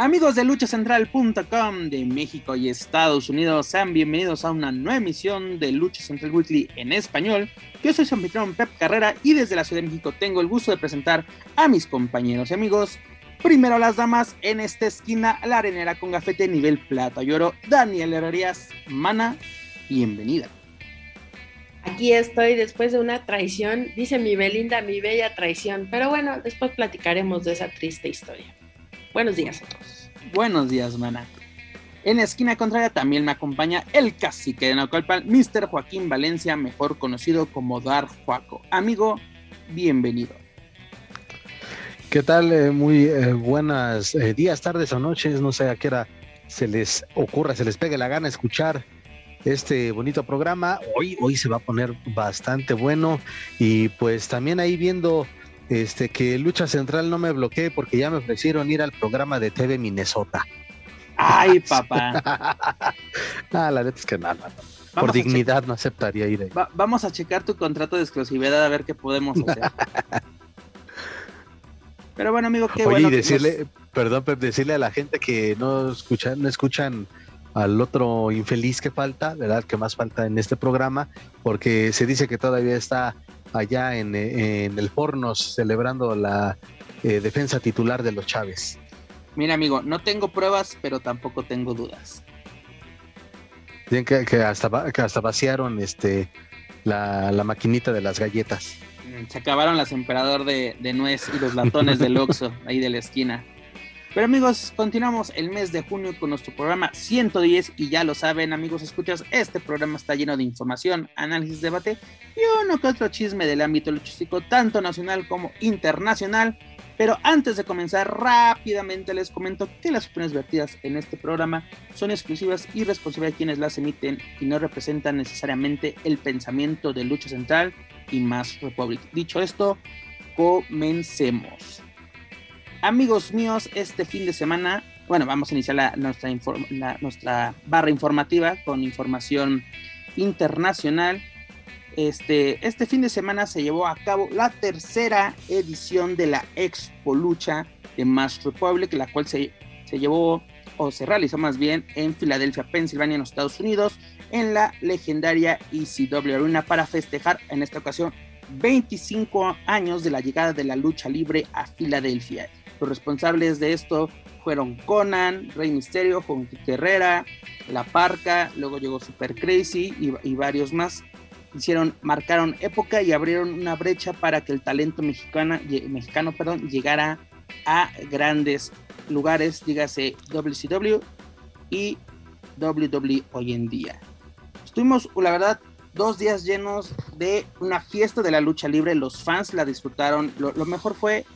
Amigos de luchacentral.com de México y Estados Unidos, sean bienvenidos a una nueva emisión de Lucha Central Weekly en español. Yo soy su anfitrión Pep Carrera y desde la Ciudad de México tengo el gusto de presentar a mis compañeros y amigos. Primero las damas, en esta esquina la arenera con gafete nivel plata y oro, Daniel Herrerías, Mana, bienvenida. Aquí estoy después de una traición, dice mi Belinda, mi bella traición, pero bueno, después platicaremos de esa triste historia. Buenos días a todos. Buenos días, mana. En la esquina contraria también me acompaña el cacique de Naucalpan, Mr. Joaquín Valencia, mejor conocido como Dar Juaco. Amigo, bienvenido. ¿Qué tal? Eh, muy eh, buenas eh, días, tardes o noches. No sé a qué hora se les ocurra, se les pegue la gana escuchar este bonito programa. Hoy, hoy se va a poner bastante bueno y pues también ahí viendo este, que Lucha Central no me bloquee porque ya me ofrecieron ir al programa de TV Minnesota. Ay, papá. ah, la neta es que nada. Por dignidad no aceptaría ir ahí. vamos a checar tu contrato de exclusividad a ver qué podemos hacer. Pero bueno, amigo, qué Oye, y decirle, perdón, Pep, decirle a la gente que no escuchan, no escuchan al otro infeliz que falta, ¿verdad? Que más falta en este programa, porque se dice que todavía está allá en, el Fornos celebrando la eh, defensa titular de los Chávez. Mira, amigo, no tengo pruebas, pero tampoco tengo dudas. Dicen que, hasta, que hasta vaciaron este, la, maquinita de las galletas. Mm, se acabaron las emperador de, de nuez y los latones del Oxxo, ahí de la esquina. Pero amigos, continuamos el mes de junio con nuestro programa 110 y ya lo saben amigos, escuchas, este programa está lleno de información, análisis, debate y uno que otro chisme del ámbito luchístico, tanto nacional como internacional. Pero antes de comenzar, rápidamente les comento que las opiniones vertidas en este programa son exclusivas y responsables de quienes las emiten y no representan necesariamente el pensamiento de Lucha Central y Más Republic. Dicho esto, comencemos. Amigos míos, este fin de semana, bueno, vamos a iniciar nuestra, nuestra barra informativa con información internacional. Este, este fin de semana se llevó a cabo la tercera edición de la Expo Lucha de Mass Republic, la cual se, se llevó o se realizó más bien en Filadelfia, Pensilvania, en los Estados Unidos, en la legendaria ECW Arena para festejar en esta ocasión 25 años de la llegada de la lucha libre a Filadelfia. Los responsables de esto fueron Conan, Rey Misterio, Juan Herrera, La Parca, luego llegó Super Crazy y, varios más. Hicieron, marcaron época y abrieron una brecha para que el talento mexicano, mexicano perdón, llegara a grandes lugares, dígase WCW y WWE hoy en día. Estuvimos, la verdad, dos días llenos de una fiesta de la lucha libre. Los fans la disfrutaron. lo mejor fue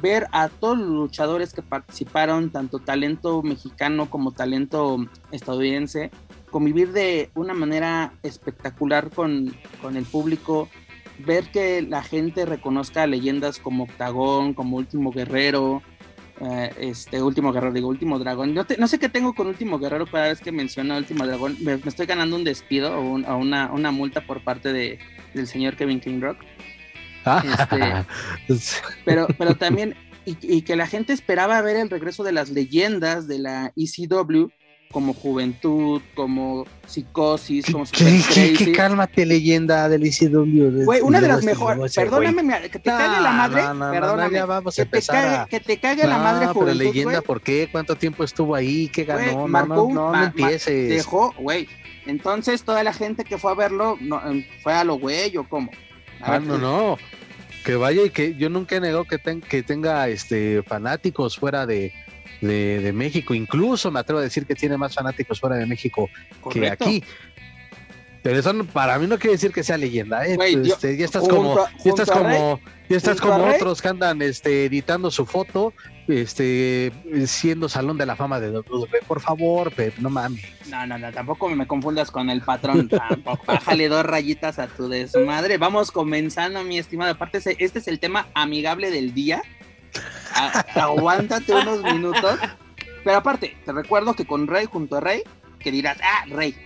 ver a todos los luchadores que participaron, tanto talento mexicano como talento estadounidense, convivir de una manera espectacular con, el público, ver que la gente reconozca leyendas como Octagón, como Último Guerrero, eh, este Último Guerrero, digo Último Dragón. No, sé qué tengo con Último Guerrero cada vez que menciona Último Dragón. Me, estoy ganando un despido o, una, una, multa por parte de, del señor Kevin King Rock. Este, pero, pero también, y, que la gente esperaba ver el regreso de las leyendas de la ECW, como Juventud, como Psicosis, como Super ¿Qué, ¿qué, cálmate, leyenda del ECW. Güey, una de las mejores. Perdóname, que te cague la madre. perdóname. vamos a que, te cague, que te cague la madre Juventud. Pero leyenda, ¿por qué? ¿Cuánto tiempo estuvo ahí? ¿Qué ganó? no, no, no, no empieces. Dejó, güey. Entonces, toda la gente que fue a verlo, ¿fue a lo güey o cómo? Ah, no, no que vaya y que yo nunca he negado que, que tenga este fanáticos fuera de, México. Incluso me atrevo a decir que tiene más fanáticos fuera de México que aquí. Pero eso para mí no quiere decir que sea leyenda. ¿eh? Este, ya estás como, ya estás como, ya estás como otros que andan este, editando su foto este, siendo salón de la fama de WWE. Por favor, Pep, no mames. No, no, no, tampoco me confundas con el patrón. tampoco. Bájale dos rayitas a tu desmadre. Vamos comenzando, mi estimado. Aparte, este es el tema amigable del día. aguántate unos minutos. Pero aparte, te recuerdo que con Rey, junto a Rey, que dirás, ah, Rey,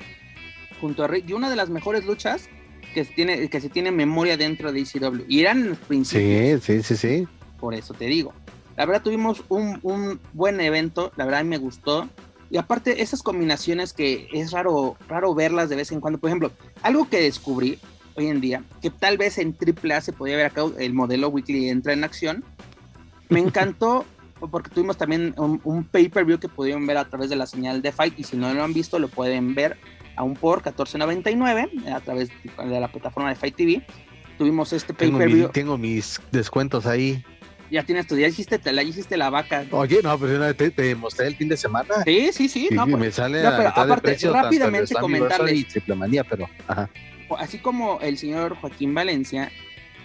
junto a Rey, y una de las mejores luchas que se tiene, que se tiene memoria dentro de ECW. Y eran los principios. Sí, sí, sí, sí. Por eso te digo. La verdad tuvimos un, buen evento, la verdad me gustó. Y aparte, esas combinaciones que es raro, raro verlas de vez en cuando. Por ejemplo, algo que descubrí hoy en día, que tal vez en AAA se podía ver acá el modelo Weekly entra en acción. Me encantó porque tuvimos también un, pay-per-view que pudieron ver a través de la señal de Fight y si no lo han visto lo pueden ver aún por 14.99 a través de la plataforma de Fight TV. Tuvimos este pay-per-view. Tengo, mis descuentos ahí. Ya tienes tu, ya hiciste, te la hiciste la vaca. Oye, no, pero te, te mostré el fin de semana. Sí, sí, sí. no, me pues, sale a aparte, de rápidamente comentarles. pero, Así como el señor Joaquín Valencia,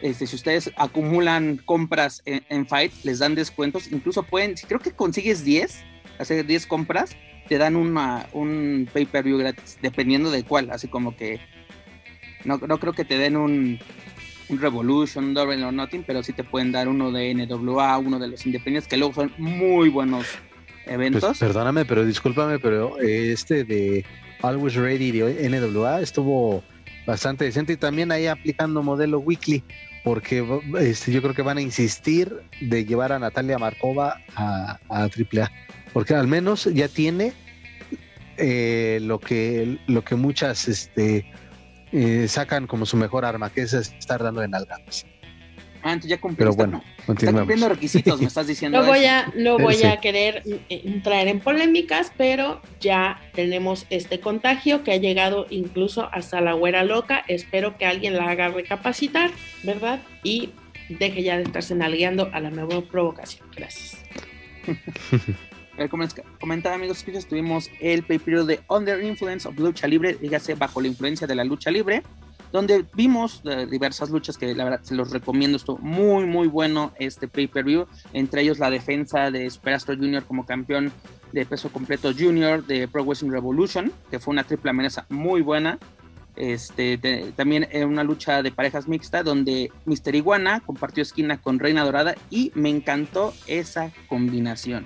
este, si ustedes acumulan compras en, Fight, les dan descuentos. Incluso pueden, si creo que consigues 10, hacer 10 compras, te dan una, un pay-per-view gratis, dependiendo de cuál. Así como que no, no creo que te den un, un Revolution, un Double or Nothing, pero sí te pueden dar uno de NWA, uno de los independientes, que luego son muy buenos eventos. Pues, perdóname, pero discúlpame, pero este de Always Ready de NWA estuvo bastante decente y también ahí aplicando modelo weekly porque este, yo creo que van a insistir de llevar a Natalia Markova a, a AAA, porque al menos ya tiene eh, lo que lo que muchas este, eh, sacan como su mejor arma, que es estar dando en algas. Ah, entonces ya cumplió. Pero bueno, está cumpliendo requisitos, me estás diciendo. no voy a, no voy a querer eh, entrar en polémicas, pero ya tenemos este contagio que ha llegado incluso hasta la güera loca. Espero que alguien la haga recapacitar, ¿verdad? Y deje ya de estarse nalgueando a la nueva provocación. Gracias. como comentaba amigos, tuvimos el pay de Under Influence of Lucha Libre, dígase bajo la influencia de la lucha libre, donde vimos eh, diversas luchas que la verdad se los recomiendo, estuvo muy muy bueno este pay-per-view, entre ellos la defensa de Superastro Junior como campeón de peso completo junior de Pro Wrestling Revolution, que fue una triple amenaza muy buena. Este, también en una lucha de parejas mixta donde Mister Iguana compartió esquina con Reina Dorada y me encantó esa combinación.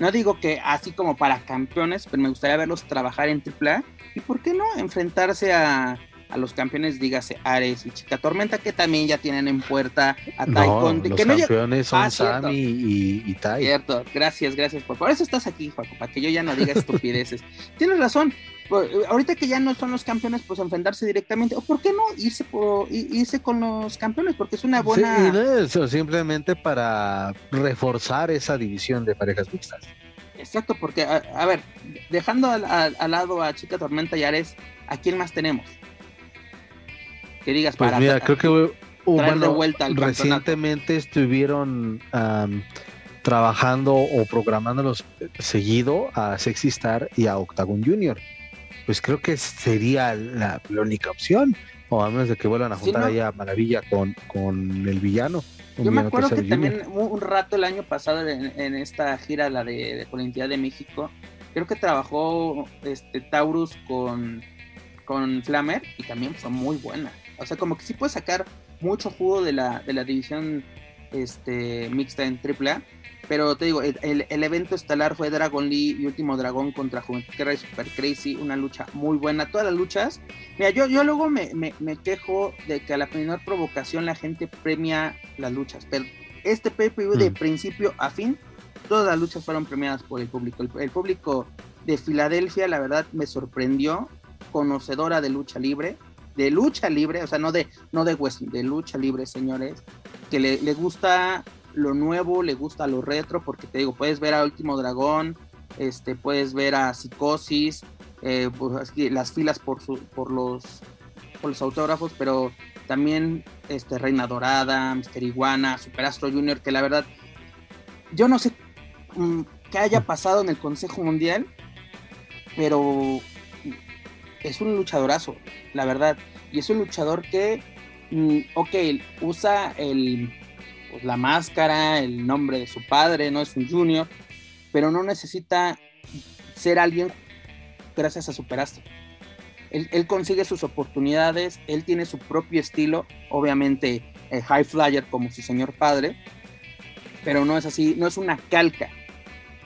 No digo que así como para campeones, pero me gustaría verlos trabajar en AAA. ¿Y por qué no enfrentarse a, los campeones, dígase Ares y Chica Tormenta, que también ya tienen en puerta a Tai no, Los campeones son ah, Sammy y, y, Tai. Cierto, gracias, gracias. Por, por eso estás aquí, Juaco, para que yo ya no diga estupideces. Tienes razón. Ahorita que ya no son los campeones, pues enfrentarse directamente. ¿O por qué no irse, por, irse con los campeones? Porque es una buena. Sí, no eso, simplemente para reforzar esa división de parejas mixtas. Exacto, porque, a, ver, dejando al, lado a Chica Tormenta y Ares, ¿a quién más tenemos? Que digas pues para. Mira, creo que hubo, vuelta al recientemente estuvieron trabajando o programándolos seguido a Sexy Star y a Octagon Junior pues creo que sería la, única opción. O a menos de que vuelvan a juntar ahí a Maravilla con, con el villano. Yo me acuerdo que también un rato el año pasado en, esta gira, la de, de entidad de México, creo que trabajó este Taurus con, con Flamer y también fue muy buena. O sea, como que sí puede sacar mucho jugo de la, de la división este, mixta en AAA pero te digo, el, evento estelar fue Dragon Lee y Último Dragón contra Juventud Guerra y Super Crazy, una lucha muy buena. Todas las luchas, mira, yo, yo luego me, quejo de que a la primera provocación la gente premia las luchas, pero este PPV de mm. principio a fin, todas las luchas fueron premiadas por el público. El, público de Filadelfia, la verdad, me sorprendió, conocedora de lucha libre, de lucha libre, o sea, no de, no de de lucha libre, señores, que le, gusta lo nuevo, le gusta lo retro, porque te digo, puedes ver a Último Dragón, este, puedes ver a Psicosis, eh, pues, las filas por, su, por, los, por los autógrafos, pero también este, Reina Dorada, Mister Iguana, Superastro Junior, que la verdad, yo no sé mm, qué haya pasado en el Consejo Mundial, pero es un luchadorazo, la verdad, y es un luchador que, mm, ok, usa el pues, la máscara, el nombre de su padre, no es un junior, pero no necesita ser alguien gracias a superastro. Él, él consigue sus oportunidades, él tiene su propio estilo, obviamente eh, high flyer como su señor padre, pero no es así, no es una calca.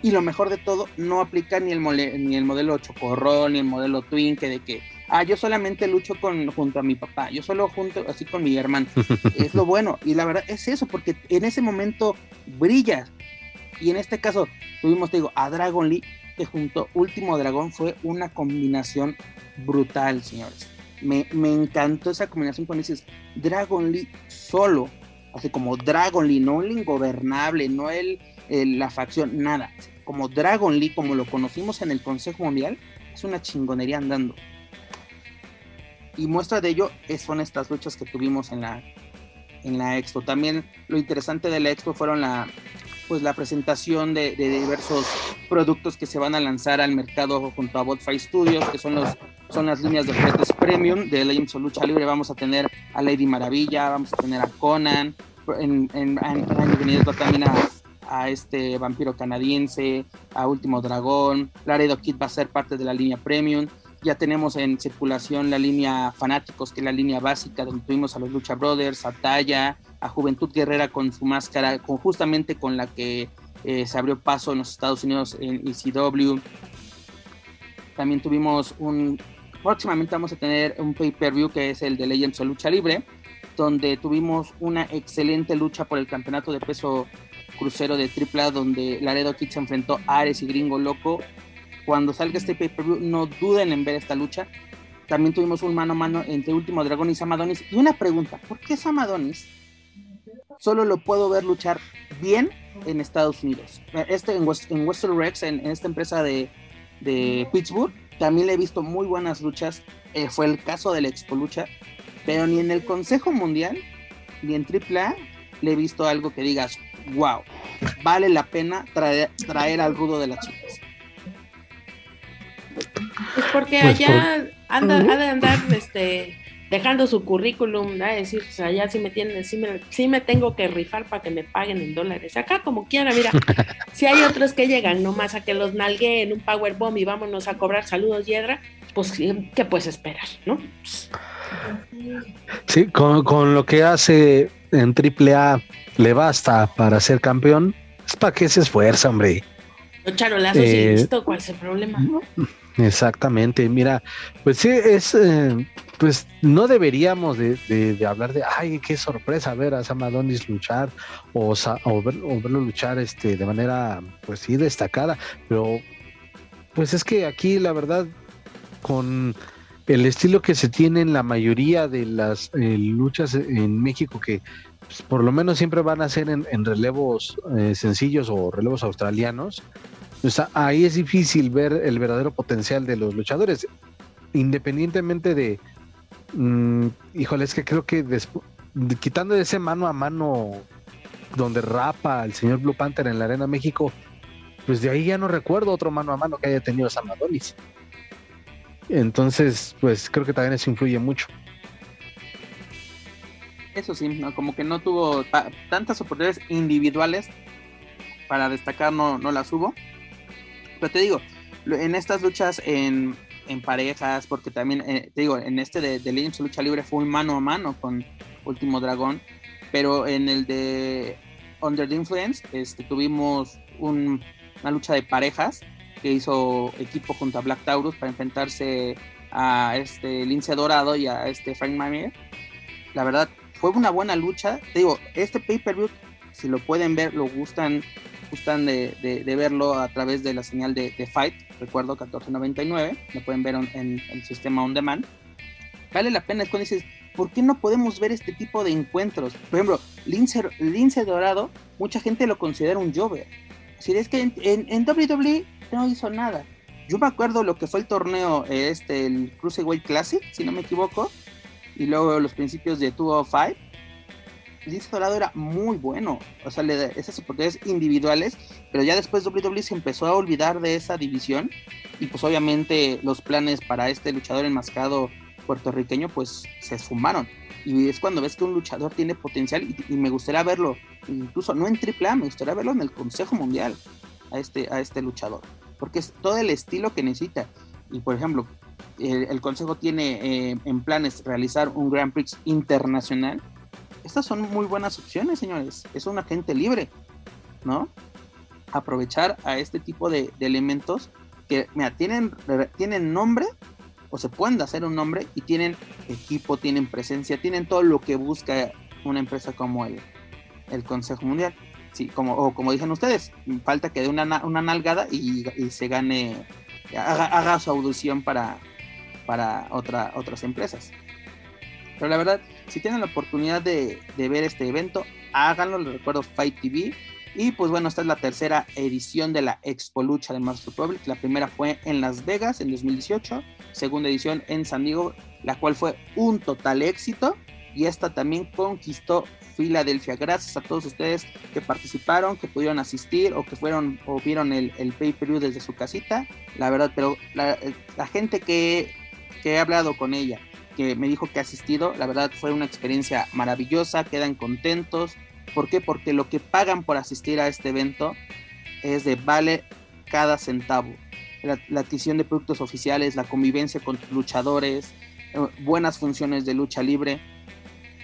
Y lo mejor de todo, no aplica ni el, ni el modelo chocorrol, ni el modelo twin, que de que, ah, yo solamente lucho con, junto a mi papá, yo solo junto así con mi hermano. es lo bueno. Y la verdad es eso, porque en ese momento brilla. Y en este caso, tuvimos, te digo, a Dragon Lee, que junto Último Dragón fue una combinación brutal, señores. Me, me encantó esa combinación cuando dices Dragon Lee solo, así como Dragon Lee, no el ingobernable, no el, la facción, nada. Como Dragon Lee, como lo conocimos en el Consejo Mundial, es una chingonería andando. Y muestra de ello son estas luchas que tuvimos en la, en la expo. También lo interesante de la expo fueron la, pues la presentación de, diversos productos que se van a lanzar al mercado junto a Botfy Studios, que son, los, son las líneas de juguetes premium de Legends of Lucha Libre. Vamos a tener a Lady Maravilla, vamos a tener a Conan, en, en, en también a, a, este vampiro canadiense, a Último Dragón, Laredo Kid va a ser parte de la línea premium. Ya tenemos en circulación la línea Fanáticos, que es la línea básica, donde tuvimos a los Lucha Brothers, a Talla, a Juventud Guerrera con su máscara, con, justamente con la que eh, se abrió paso en los Estados Unidos en ECW. También tuvimos un, próximamente vamos a tener un pay-per-view que es el de Legends of Lucha Libre, donde tuvimos una excelente lucha por el campeonato de peso crucero de AAA, donde Laredo Kid enfrentó a Ares y Gringo Loco. Cuando salga este pay-per-view, no duden en ver esta lucha. También tuvimos un mano a mano entre Último Dragón y Samadonis. Y una pregunta, ¿por qué Samadonis solo lo puedo ver luchar bien en Estados Unidos. Este en, Western Rex, en, esta empresa de, Pittsburgh, también le he visto muy buenas luchas. Eh, fue el caso de la Expo Lucha, pero ni en el Consejo Mundial ni en AAA le he visto algo que digas, wow, vale la pena traer, traer al rudo de las chicas. Pues porque pues allá anda, ha de andar este dejando su currículum, ¿no? decir, o sea, ya si me tienen, sí me, me tengo que rifar para que me paguen en dólares. Acá como quiera, mira, si hay otros que llegan nomás a que los nalgueen un powerbomb y vámonos a cobrar saludos hiedra, pues ¿qué puedes esperar, no? Sí, con, lo que hace en AAA le basta para ser campeón, es para que se esfuerza, hombre. No charolazos eh, y listo, ¿cuál es el problema? Exactamente, mira, pues sí, es, eh, pues no deberíamos de, hablar de, ay, qué sorpresa ver a Sam Adonis luchar o, o, verlo luchar este, de manera, pues sí, destacada, pero pues es que aquí la verdad, con el estilo que se tiene en la mayoría de las eh, luchas en México, que pues, por lo menos siempre van a ser en, relevos eh, sencillos o relevos australianos, ahí es difícil ver el verdadero potencial de los luchadores, independientemente de, mm, híjole, es que creo que quitando ese mano a mano donde rapa el señor Blue Panther en la Arena México, pues de ahí ya no recuerdo otro mano a mano que haya tenido Sam Adonis. Entonces, pues creo que también eso influye mucho. Eso sí, como que no tuvo tantas oportunidades individuales para destacar, no, no las hubo. Pero te digo, en estas luchas en, parejas, porque también, eh, te digo, en este de, de Lucha Libre fue un mano a mano con Último Dragón, pero en el de Under the Influence este, tuvimos una lucha de parejas que hizo equipo junto a Black Taurus para enfrentarse a este Lince Dorado y a este Frank Mamier. La verdad, fue una buena lucha. Te digo, este pay-per-view, si lo pueden ver, lo gustan gustan de, verlo a través de la señal de, Fight, recuerdo 1499, lo pueden ver en, el sistema on demand. Vale la pena, es cuando dices, ¿por qué no podemos ver este tipo de encuentros? Por ejemplo, Lince, Dorado, mucha gente lo considera un Jover. Si es que en, WWE no hizo nada. Yo me acuerdo lo que fue el torneo, este, el Cruiserweight Classic, si no me equivoco, y luego los principios de 205 Lince Dorado era muy bueno, o sea, le da esas oportunidades individuales, pero ya después WWE se empezó a olvidar de esa división y pues obviamente los planes para este luchador enmascado puertorriqueño, pues se esfumaron. Y es cuando ves que un luchador tiene potencial y, me gustaría verlo, incluso no en AAA, me gustaría verlo en el Consejo Mundial a este, a este luchador, porque es todo el estilo que necesita. Y por ejemplo, el, Consejo tiene eh, en planes realizar un Grand Prix internacional. Estas son muy buenas opciones, señores. Es un agente libre, ¿no? Aprovechar a este tipo de, elementos que, mira, tienen, tienen nombre o se pueden hacer un nombre y tienen equipo, tienen presencia, tienen todo lo que busca una empresa como el, el Consejo Mundial. Sí, como, o como dicen ustedes, falta que dé una, una nalgada y, se gane, haga, su audición para, para otra, otras empresas. Pero la verdad, si tienen la oportunidad de, de ver este evento, háganlo. Les recuerdo Fight TV y pues bueno, esta es la tercera edición de la Expo Lucha de Master Republic. La primera fue en Las Vegas en 2018, segunda edición en San Diego, la cual fue un total éxito. Y esta también conquistó Filadelfia. Gracias a todos ustedes que participaron, que pudieron asistir o que fueron o vieron el, pay-per-view desde su casita. La verdad, pero la, gente que, que he hablado con ella, que me dijo que ha asistido, la verdad fue una experiencia maravillosa, quedan contentos ¿Por qué? Porque lo que pagan por asistir a este evento es de vale cada centavo. La, adquisición de productos oficiales, la convivencia con luchadores, eh, buenas funciones de lucha libre.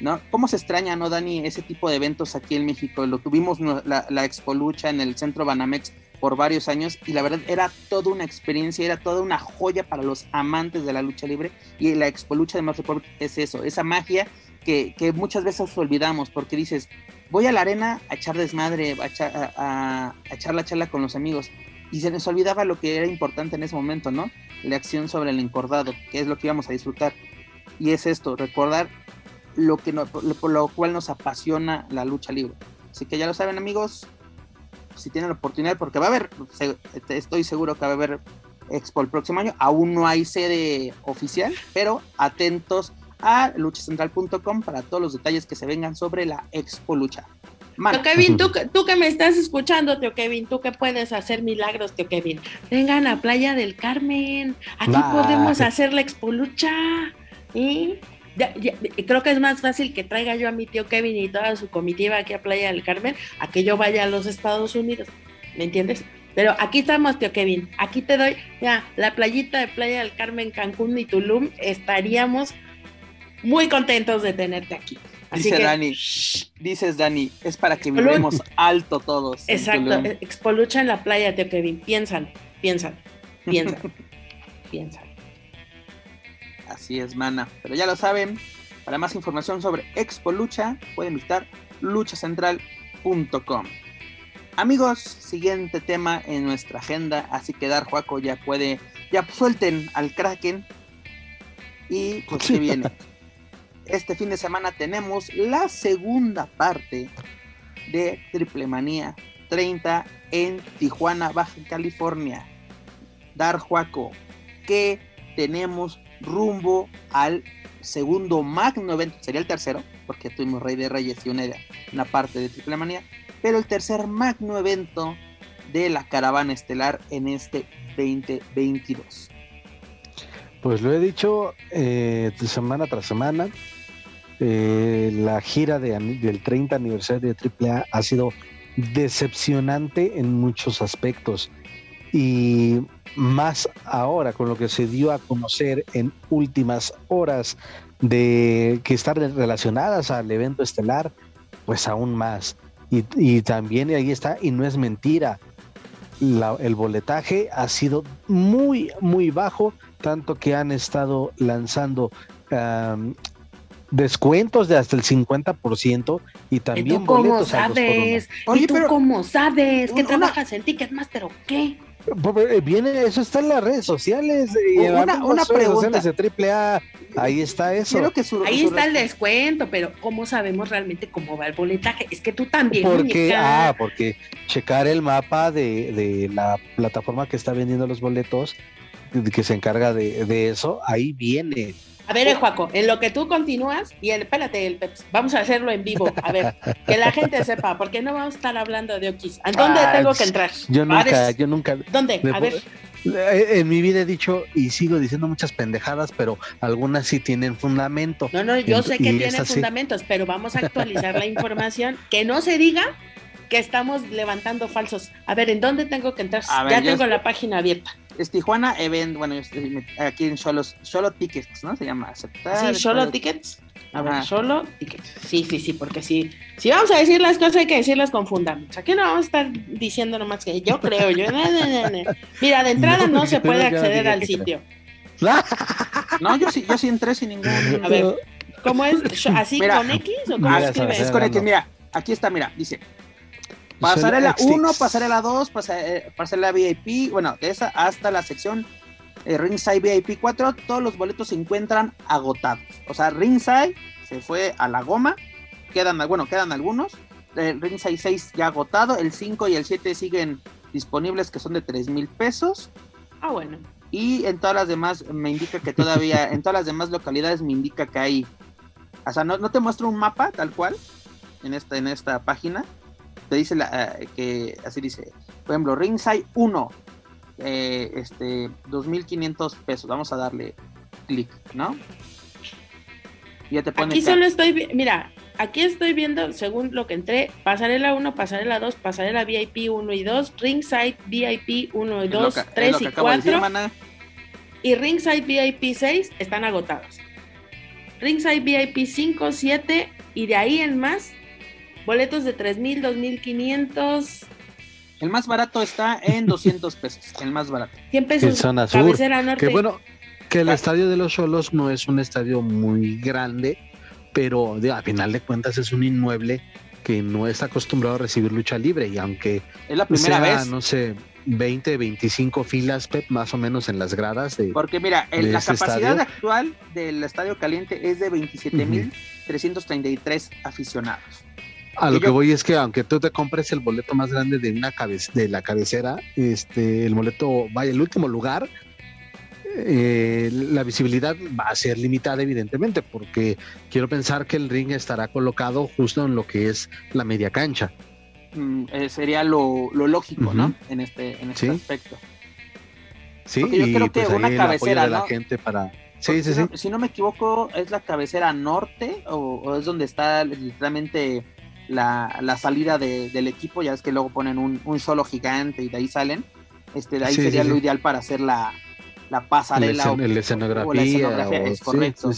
¿No? ¿Cómo se extraña, no, Dani, ese tipo de eventos aquí en México? Lo tuvimos la, la Expo Lucha en el centro Banamex por varios años y la verdad era toda una experiencia, era toda una joya para los amantes de la lucha libre y la Expo Lucha de Más es eso, esa magia que, muchas veces olvidamos porque dices, voy a la arena a echar desmadre, a, echar la charla con los amigos. Y se nos olvidaba lo que era importante en ese momento, ¿no? La acción sobre el encordado, que es lo que íbamos a disfrutar. Y es esto, recordar lo que por lo cual nos apasiona la lucha libre. Así que ya lo saben, amigos, si tienen la oportunidad, porque va a haber, estoy seguro que va a haber Expo el próximo año. Aún no hay sede oficial, pero atentos a luchacentral.com para todos los detalles que se vengan sobre la Expo Lucha. Tío Kevin, tú, tú, que me estás escuchando, tío Kevin, tú que puedes hacer milagros, tío Kevin, vengan a Playa del Carmen, aquí podemos hacer la Expo Lucha. creo que es más fácil que traiga yo a mi tío Kevin y toda su comitiva aquí a Playa del Carmen a que yo vaya a los Estados Unidos. ¿Me entiendes? Pero aquí estamos, tío Kevin. Aquí te doy, ya, la playita de Playa del Carmen, Cancún y Tulum. Estaríamos muy contentos de tenerte aquí. Dice Dani, dices Dani, es para que vivamos alto todos. Exacto, Expolucha en la playa, tío Kevin. Piensan, piensan, piensan, piensan. Así es, mana. Pero ya lo saben, para más información sobre Expo Lucha, pueden visitar luchacentral.com. Amigos, siguiente tema en nuestra agenda, así que Dar Juaco ya puede, ya suelten al Kraken. Y pues que viene. este fin de semana tenemos la segunda parte de Triple Manía 30 en Tijuana, Baja California. Dar Juaco, que tenemos rumbo al segundo magno evento, sería el tercero, porque tuvimos Rey de Reyes y una, una parte de Triple Manía, pero el tercer magno evento de la caravana estelar en este 2022. Pues lo he dicho eh, semana tras semana, eh, la gira del 30 aniversario de AAA ha sido decepcionante en muchos aspectos y más ahora con lo que se dio a conocer en últimas horas de que están relacionadas al evento estelar, pues aún más. Y, también ahí está, y no es mentira, el boletaje ha sido muy, muy bajo, tanto que han estado lanzando descuentos de hasta el 50% y también ¿Y tú cómo sabes? ¿Y tú cómo sabes? ¿Que trabajas en Ticketmaster o qué? Eh, viene, eso está en las redes sociales. Una, una pregunta. de AAA, ahí está eso. ahí está el descuento, pero ¿cómo sabemos realmente cómo va el boletaje? Es que tú también. Porque, ah, porque checar el mapa de, de, la plataforma que está vendiendo los boletos, que se encarga de, de eso, ahí viene A ver, Juaco, en lo que tú continúas, y el, espérate, el Peps, vamos a hacerlo en vivo. A ver, que la gente sepa, porque no vamos a estar hablando de Okis. ¿A dónde Ah, tengo que entrar? Yo nunca, yo nunca. ¿Dónde? A ver, eh, En mi vida he dicho y sigo diciendo muchas pendejadas, pero algunas sí tienen fundamento. no, no, yo Y- sé que y tiene es así. fundamentos, pero vamos a actualizar la información. Que no se diga que estamos levantando falsos. A ver, ¿en dónde tengo que entrar? Ver, ya tengo estoy- la página abierta. Es Tijuana Event, bueno, aquí en Cholos, Cholo Tickets, ¿no? Se llama aceptar. Sí, solo espera. tickets. A ver, solo tickets. Sí, sí, sí, porque sí. Si vamos a decir las cosas, hay que decirlas con fundamentos. Aquí no vamos a estar diciendo nomás que yo creo, yo. Mira, de entrada no, No, se puede acceder al sitio. No, yo sí, yo sí entré sin ningún. A ver, ¿cómo es? ¿Así Mira. con X o Mira, cómo escribe? Es con X, mira, aquí está, mira, dice. Pasarela Solo 1, X. pasarela 2, pasa- eh, pasarela VIP, bueno, de esa hasta la sección eh, Ringside VIP 4, todos los boletos se encuentran agotados. O sea, Ringside se fue a la goma, quedan, bueno, quedan algunos. El Ringside 6 ya agotado, el 5 y el 7 siguen disponibles, que son de 3 mil pesos. Ah, bueno. Y en todas las demás me indica que todavía, en todas las demás localidades me indica que hay, o sea, no, no te muestro un mapa tal cual en esta, en esta página. Te dice la, eh, que, así dice, por ejemplo, Ringside 1, eh, este, 2.500 pesos. Vamos a darle clic, ¿no? Y ya te pone Aquí solo estoy, vi- mira, aquí estoy viendo, según lo que entré, pasarela 1, pasarela 2, pasarela VIP 1 y 2, Ringside VIP 1 y Es lo 2, que- es lo 3 que y acabo de decir, 4. mana. y Ringside VIP 6 están agotados. Ringside VIP 5, 7 y de ahí en más, boletos de 3000, 2500, El más barato está en 200 pesos. El más barato. 100 pesos. En zona sur, cabecera norte. Que bueno, que el Ah. estadio de los Cholos no es un estadio muy grande, pero de- a final de cuentas es un inmueble que no está acostumbrado a recibir lucha libre y aunque Es la primera sea, vez. no sé, 20, 25 filas, Pep, más o menos en las gradas de... Porque mira, el- de la este capacidad estadio. actual del Estadio Caliente es de 27.333 aficionados. A lo que que yo- voy es que aunque tú te compres el boleto más grande de una cabeza de la cabecera, este, el boleto vaya el último lugar, eh, la visibilidad va a ser limitada evidentemente, porque quiero pensar que el ring estará colocado justo en lo que es la media cancha. Mm, eh, sería lo, lo lógico. ¿no? En este, en este Sí. aspecto. Sí, Porque yo y creo que pues una el apoyo cabecera, de la ¿no? gente para. Sí, sí, si, sí. No, si no me equivoco, es la cabecera norte o, o es donde está literalmente la, la salida de- del equipo. Ya es que luego ponen un, un solo gigante y de ahí salen. Este, de ahí Sí, sería sí, lo sí. la para hacer la, la El, pasarela. escen- o- escenografía. o la escenografía, o- es correcto.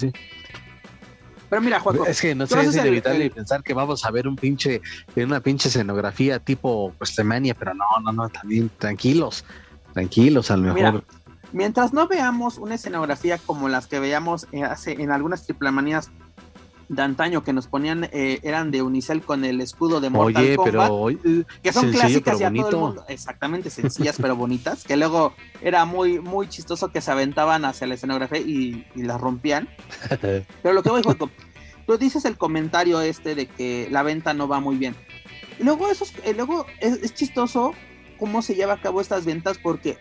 Pero mira, Juaco, Es que no sé, es inevitable el- pensar que vamos a ver un pinche, una pinche escenografía tipo Cuestemania, pero no, no, no, también tranquilos, tranquilos, a lo Mira, mejor. Mientras no veamos una escenografía como las que veíamos eh, hace, en algunas triplemanías de antaño que nos ponían, eh, eran de Unicel con el escudo de Mortal Oye, Kombat, pero que son clásicas y a todo el mundo, exactamente sencillas pero bonitas, que luego era muy, muy chistoso que se aventaban hacia la escenografía y, y las rompían. Pero lo que voy, Joto, tú dices el comentario este de que la venta no va muy bien. Y luego, eso es, eh, luego es, es chistoso cómo se lleva a cabo estas ventas porque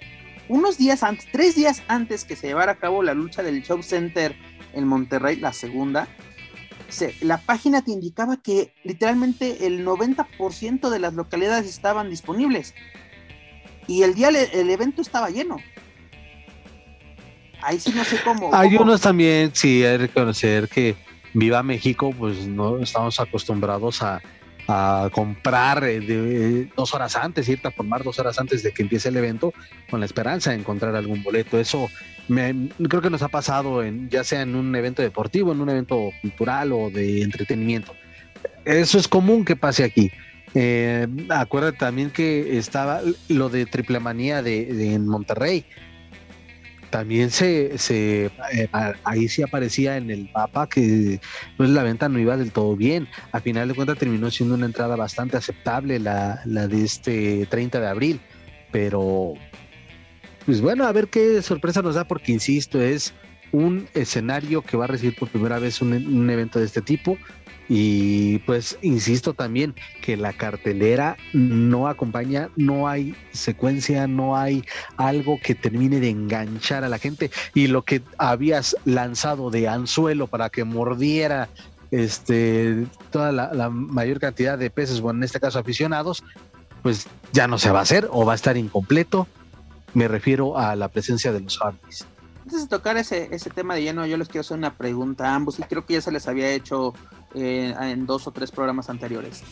unos días antes, tres días antes que se llevara a cabo la lucha del Show Center en Monterrey, la segunda, se- la página te indicaba que literalmente el 90% de las localidades estaban disponibles. Y el día el, el evento estaba lleno. Ahí sí no sé cómo. Hay cómo- unos también, sí, hay que reconocer que Viva México, pues no estamos acostumbrados a, a comprar eh, de- dos horas antes, irte a formar dos horas antes de que empiece el evento, con la esperanza de encontrar algún boleto. Eso me, creo que nos ha pasado, en, ya sea en un evento deportivo, en un evento cultural o de entretenimiento. Eso es común que pase aquí. Eh, acuérdate también que estaba lo de triple manía de- en Monterrey. También se, se eh, ahí sí aparecía en el mapa que pues la venta no iba del todo bien. A final de cuentas terminó siendo una entrada bastante aceptable la, la de este 30 de abril. Pero pues bueno, a ver qué sorpresa nos da, porque insisto, es un escenario que va a recibir por primera vez un, evento de este tipo. Y pues insisto también que la cartelera no acompaña, no hay secuencia, no hay algo que termine de enganchar a la gente. Y lo que habías lanzado de anzuelo para que mordiera este, toda la, mayor cantidad de peces, bueno, en este caso aficionados, pues ya no se va a hacer o va a estar incompleto. Me refiero a la presencia de los Hardys. Antes de tocar ese, ese tema de lleno, yo les quiero hacer una pregunta a ambos y creo que ya se les había hecho eh, en dos o tres programas anteriores.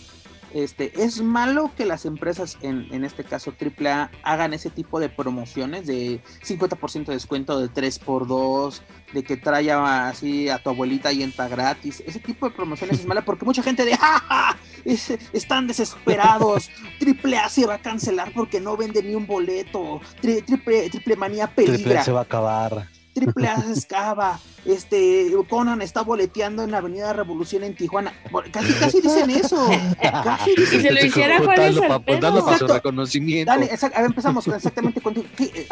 Este, ¿Es malo que las empresas, en, en este caso AAA, hagan ese tipo de promociones de 50% de descuento de 3x2, de que traiga así a tu abuelita y entra gratis? Ese tipo de promociones es mala porque mucha gente de ¡Ja, están desesperados. AAA se va a cancelar porque no vende ni un boleto. triple, triple manía peligra. se va a acabar. Triple A se escava. Este, Conan está boleteando en la Avenida Revolución en Tijuana. Casi, casi dicen eso. Casi dicen. Si se lo hiciera Juan para su reconocimiento. Dale, a ver, empezamos exactamente contigo. Eh,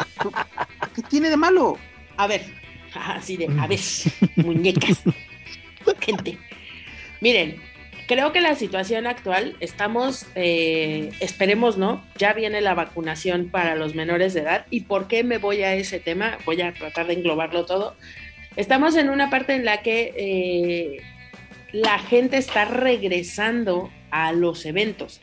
¿Qué, tiene de malo? A ver, así de, a ver, muñecas. Gente. Miren, creo que la situación actual, estamos, eh, esperemos, ¿no? Ya viene la vacunación para los menores de edad. ¿Y por qué me voy a ese tema? Voy a tratar de englobarlo todo. Estamos en una parte en la que eh, la gente está regresando a los eventos.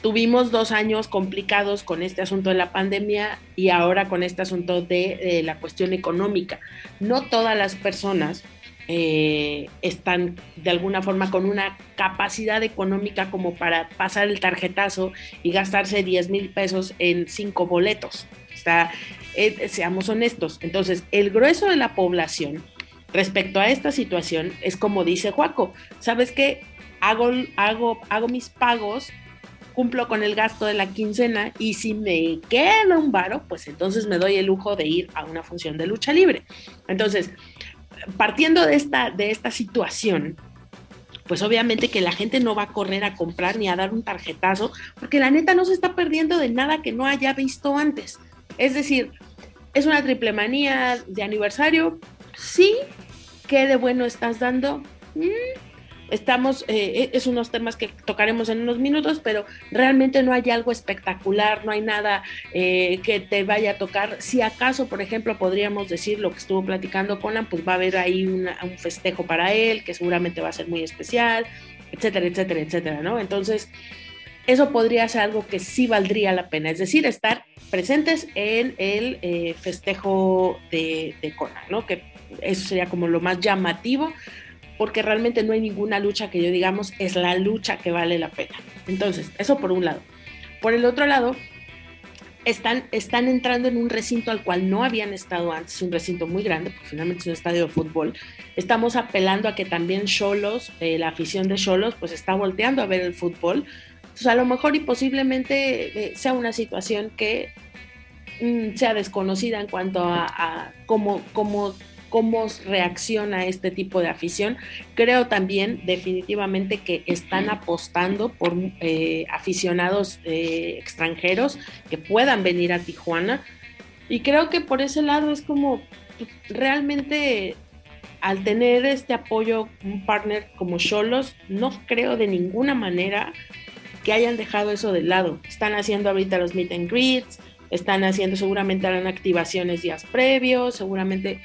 Tuvimos dos años complicados con este asunto de la pandemia y ahora con este asunto de la cuestión económica. No todas las personas eh, están de alguna forma con una capacidad económica como para pasar el tarjetazo y gastarse 10 mil pesos en cinco boletos. Está, eh, seamos honestos. Entonces, el grueso de la población respecto a esta situación es como dice Juaco, ¿sabes qué? Hago, hago, hago mis pagos cumplo con el gasto de la quincena y si me queda un varo, pues entonces me doy el lujo de ir a una función de lucha libre. Entonces, partiendo de esta, de esta situación, pues obviamente que la gente no va a correr a comprar ni a dar un tarjetazo, porque la neta no se está perdiendo de nada que no haya visto antes. Es decir, es una triple manía de aniversario, sí, ¿qué de bueno estás dando? Mm, estamos, eh, es unos temas que tocaremos en unos minutos, pero realmente no hay algo espectacular, no hay nada eh, que te vaya a tocar. Si acaso, por ejemplo, podríamos decir lo que estuvo platicando Conan, pues va a haber ahí un festejo para él, que seguramente va a ser muy especial, etcétera, etcétera, etcétera, ¿no? Entonces, eso podría ser algo que sí valdría la pena, es decir, estar presentes en el eh, festejo de, de Conan, ¿no? Que eso sería como lo más llamativo porque realmente no hay ninguna lucha que yo digamos es la lucha que vale la pena. Entonces, eso por un lado. Por el otro lado, están, están entrando en un recinto al cual no habían estado antes, un recinto muy grande, porque finalmente es un estadio de fútbol. Estamos apelando a que también Cholos, eh, la afición de Cholos, pues está volteando a ver el fútbol. Entonces, a lo mejor y posiblemente eh, sea una situación que mm, sea desconocida en cuanto a, a cómo, cómo cómo reacciona este tipo de afición. Creo también definitivamente que están apostando por eh, aficionados eh, extranjeros que puedan venir a Tijuana. Y creo que por ese lado es como pues, realmente al tener este apoyo, un partner como Cholos, no creo de ninguna manera que hayan dejado eso de lado. Están haciendo ahorita los meet and greets, están haciendo, seguramente harán activaciones días previos, seguramente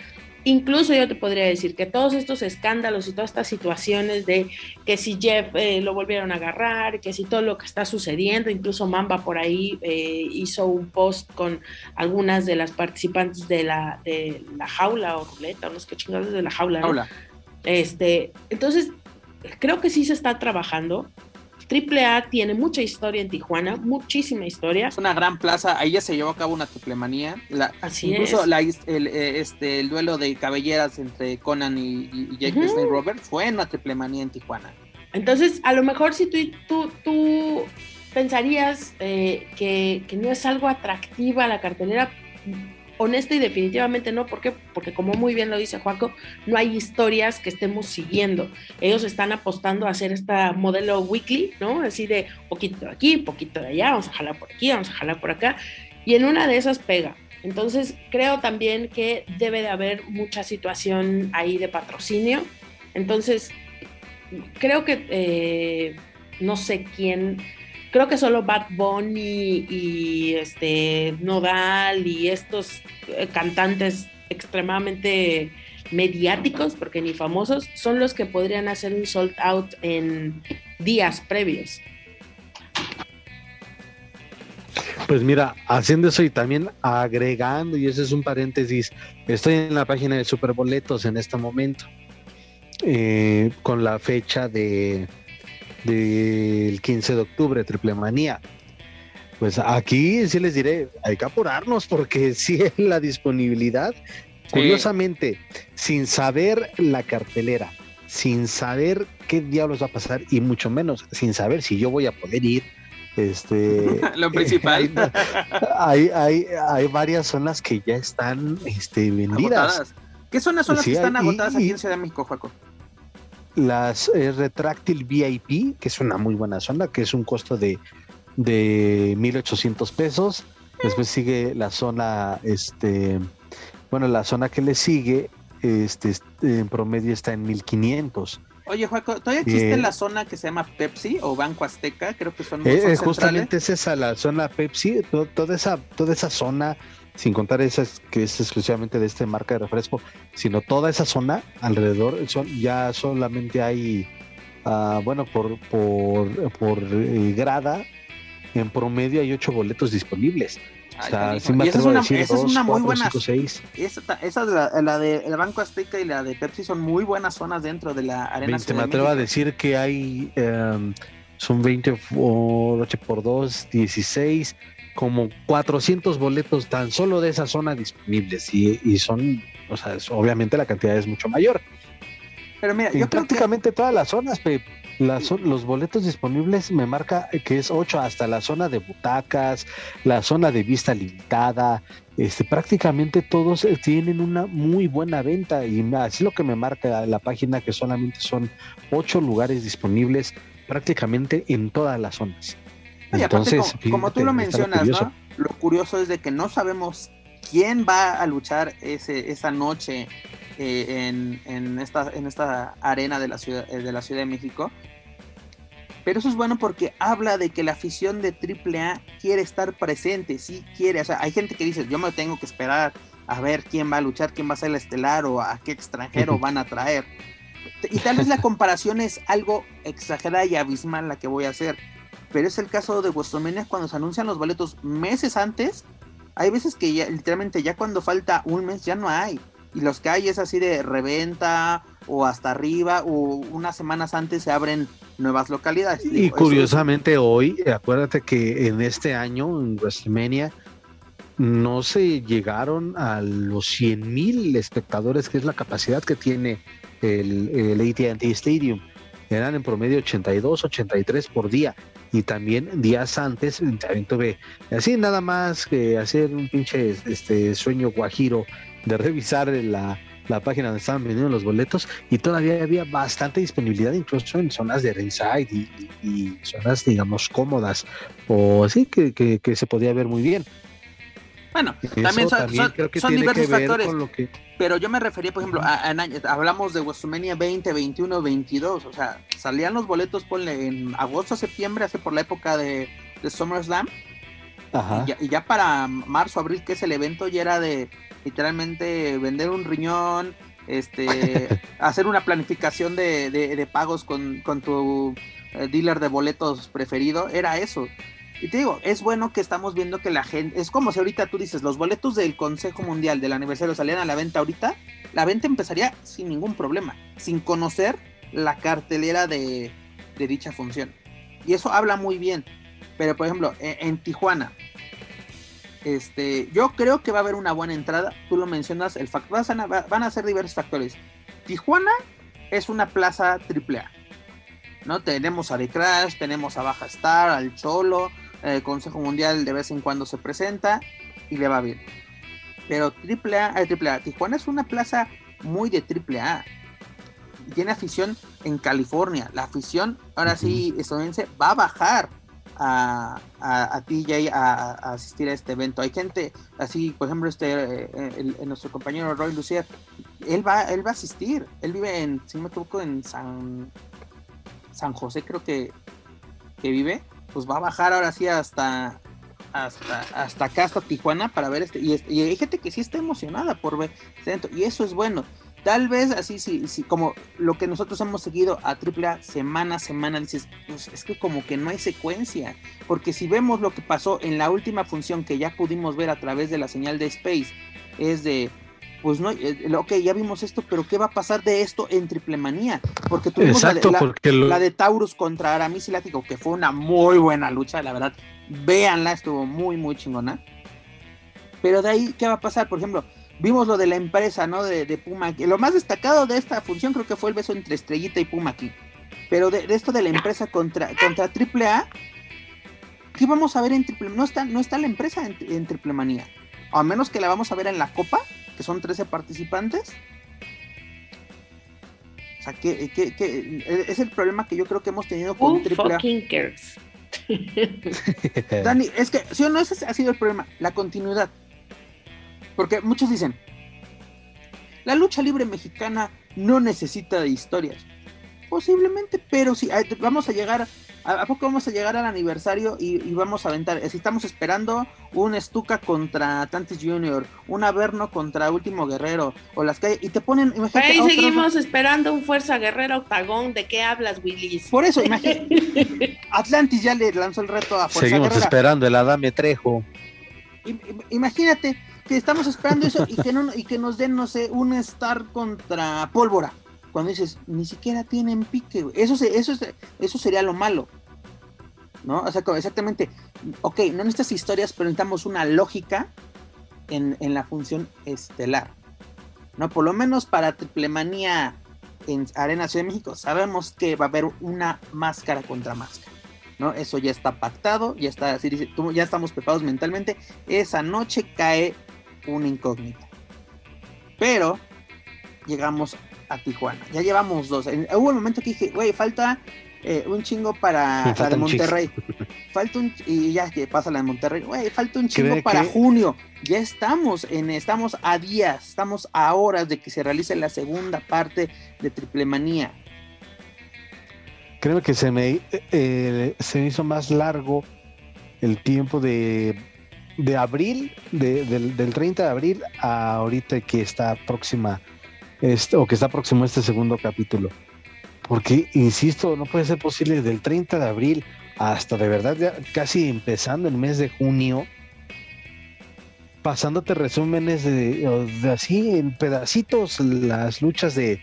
Incluso yo te podría decir que todos estos escándalos y todas estas situaciones de que si Jeff eh, lo volvieron a agarrar, que si todo lo que está sucediendo, incluso Mamba por ahí eh, hizo un post con algunas de las participantes de la, de la jaula o ruleta, o los que chingados de la jaula. Este, entonces, creo que sí se está trabajando. Triple A tiene mucha historia en Tijuana, muchísima historia. Es una gran plaza, ahí ya se llevó a cabo una triple manía. Así incluso el, eh, este, el duelo de cabelleras entre Conan y, Jake uh Robert fue en una triple manía en Tijuana. Entonces, a lo mejor si tú, tú, tú pensarías eh, que, que no es algo atractiva la cartelera, honesta y definitivamente no. ¿Por qué? Porque como muy bien lo dice Juaco, no hay historias que estemos siguiendo. Ellos están apostando a hacer esta modelo weekly, ¿no? Así de poquito de aquí, poquito de allá, vamos a jalar por aquí, vamos a jalar por acá. Y en una de esas pega. Entonces, creo también que debe de haber mucha situación ahí de patrocinio. Entonces, creo que eh, no sé quién, creo que solo Bad Bunny y este Nodal y estos eh, cantantes extremadamente mediáticos, porque ni famosos, son los que podrían hacer un sold out en días previos. Pues mira, haciendo eso y también agregando, y ese es un paréntesis, estoy en la página de Superboletos en este momento, eh, con la fecha de del 15 de octubre, Triple Manía. Pues aquí sí les diré, hay que apurarnos porque sí es la disponibilidad Curiosamente, sin saber la cartelera, sin saber qué diablos va a pasar y mucho menos sin saber si yo voy a poder ir, este, lo principal. hay, hay, hay, varias zonas que ya están este, vendidas. ¿Qué zonas son las que están agotadas aquí en Ciudad de México, Jaco? Las eh, Retráctil VIP, que es una muy buena zona, que es un costo de, de 1.800 pesos. Después sigue la zona este, bueno, la zona que le sigue, este, en promedio está en 1500. Oye, Juaco, ¿todavía existe la zona que se llama Pepsi o Banco Azteca? Creo que son muy eh, Justamente es esa, la zona Pepsi, toda esa, toda esa zona, sin contar esa que es exclusivamente de esta marca de refresco, sino toda esa zona alrededor, son, ya solamente hay, uh, bueno, por, por, por eh, grada, en promedio hay ocho boletos disponibles esa es una, muy buena. Esa, la, de el Banco Azteca y la de Pepsi son muy buenas zonas dentro de la arena. Te me atrevo a decir que hay. Em, son 20 por 8 por 2, 16, como 400 boletos tan solo de esa zona disponibles. Y, son. O sea, obviamente la cantidad es mucho mayor. Pero mira, yo prácticamente todas las zonas, Pepe los boletos disponibles me marca que es 8 hasta la zona de butacas, la zona de vista limitada, este, prácticamente todos eh, tienen una muy buena venta y así lo que me marca la página que solamente son 8 lugares disponibles prácticamente en todas las zonas. Entonces, como, tú lo mencionas, ¿no? lo curioso es de que no sabemos quién va a luchar ese, esa noche eh, en, esta, en esta arena de la, ciudad, eh, de la Ciudad de México. Pero eso es bueno porque habla de que la afición de AAA quiere estar presente, sí quiere. O sea, hay gente que dice, yo me tengo que esperar a ver quién va a luchar, quién va a ser el estelar o a qué extranjero van a traer. Y tal vez la comparación es algo exagerada y abismal la que voy a hacer. Pero es el caso de WrestleMania cuando se anuncian los boletos meses antes. Hay veces que ya, literalmente ya cuando falta un mes ya no hay y los que hay es así de reventa o hasta arriba o unas semanas antes se abren nuevas localidades. Y curiosamente hoy, acuérdate que en este año en WrestleMania no se llegaron a los 100 mil espectadores, que es la capacidad que tiene el, el ATT Stadium. Eran en promedio 82, 83 por día. Y también días antes, también tuve así nada más que hacer un pinche este, sueño guajiro de revisar la, página donde estaban vendiendo los boletos y todavía había bastante disponibilidad incluso en zonas de ringside y, zonas digamos cómodas o así que, que, se podía ver muy bien. Bueno, también son, diversos factores. Pero yo me refería, por ejemplo, a, hablamos de WrestleMania 20, 21, 22. O sea, salían los boletos ponle, en agosto, septiembre, hace por la época de, de SummerSlam. Y, ya, para marzo, abril, que es el evento, ya era de literalmente vender un riñón, este, hacer una planificación de, pagos con, tu eh, dealer de boletos preferido, era eso. Y te digo, es bueno que estamos viendo que la gente, es como si ahorita tú dices, los boletos del Consejo Mundial del aniversario salían a la venta ahorita, la venta empezaría sin ningún problema, sin conocer la cartelera de, dicha función. Y eso habla muy bien. Pero por ejemplo, e, en Tijuana, este, yo creo que va a haber una buena entrada. Tú lo mencionas, el van a ser diversos factores. Tijuana es una plaza AAA. ¿no? Tenemos a The Crash, tenemos a Baja Star, al Cholo, el Consejo Mundial de vez en cuando se presenta y le va bien. Pero AAA, eh, AAA, Tijuana es una plaza muy de AAA. Tiene afición en California. La afición, ahora sí, estadounidense, va a bajar a, a, a TJ a, asistir a este evento. Hay gente, así, por ejemplo, este eh, nuestro compañero Roy Lucier, él va, él va a asistir. Él vive en, si no me equivoco, en San, San José, creo que, que vive. Pues va a bajar ahora sí hasta, hasta, hasta acá, hasta Tijuana, para ver este. Y, y hay gente que sí está emocionada por ver este. Y eso es bueno. Tal vez así, sí, sí, como lo que nosotros hemos seguido a AAA semana a semana, dices, pues es que como que no hay secuencia. Porque si vemos lo que pasó en la última función que ya pudimos ver a través de la señal de Space, es de, pues no, eh, ok, ya vimos esto, pero ¿qué va a pasar de esto en Triple Manía? Porque tuvimos la, de, la, de Taurus contra Aramis y Látigo, que fue una muy buena lucha, la verdad. Véanla, estuvo muy, muy chingona. Pero de ahí, ¿qué va a pasar? Por ejemplo, Vimos lo de la empresa, ¿no? De, Puma. Lo más destacado de esta función creo que fue el beso entre Estrellita y Puma aquí. Pero de, esto de la empresa contra, contra AAA, ¿qué vamos a ver en Triple No está, no está la empresa en, en Triple Manía. A menos que la vamos a ver en la Copa, que son 13 participantes. O sea, que, es el problema que yo creo que hemos tenido con AAA. Dani, es que, si o no, ese ha sido el problema, la continuidad. Porque muchos dicen, la lucha libre mexicana no necesita de historias. Posiblemente, pero sí, vamos a llegar, ¿a, poco vamos a llegar al aniversario y, vamos a aventar? Si estamos esperando un Stuka contra Tantis Junior, un Averno contra Último Guerrero, o las calles, y te ponen, Ahí seguimos esperando un Fuerza Guerrero Octagón, ¿de qué hablas, Willis? Por eso, imagínate, Atlantis ya le lanzó el reto a Fuerza Seguimos esperando el Adame Trejo. Imagínate, que estamos esperando eso y que, no, y que nos den, no sé, un Star contra Pólvora. Cuando dices, ni siquiera tienen pique, Eso, eso, eso sería lo malo. ¿No? O sea, exactamente. Ok, no necesitas historias, pero necesitamos una lógica en, la función estelar. ¿No? Por lo menos para Triplemanía en Arena Ciudad de México, sabemos que va a haber una máscara contra máscara. ¿no? Eso ya está pactado, ya está, ya estamos preparados mentalmente. Esa noche cae una incógnita. Pero llegamos a Tijuana. Ya llevamos dos. hubo un momento que dije, güey, falta eh, un chingo para la de Monterrey. falta un y ya que pasa la de Monterrey, güey, falta un chingo para junio. Ya estamos en estamos a días, estamos a horas de que se realice la segunda parte de Triple Manía. Creo que se me eh, se me hizo más largo el tiempo de de abril, del, 30 de abril a ahorita que está próxima, este, o que está próximo este segundo capítulo. Porque, insisto, no puede ser posible del 30 de abril hasta de verdad ya casi empezando el mes de junio, pasándote resúmenes de, así en pedacitos las luchas de,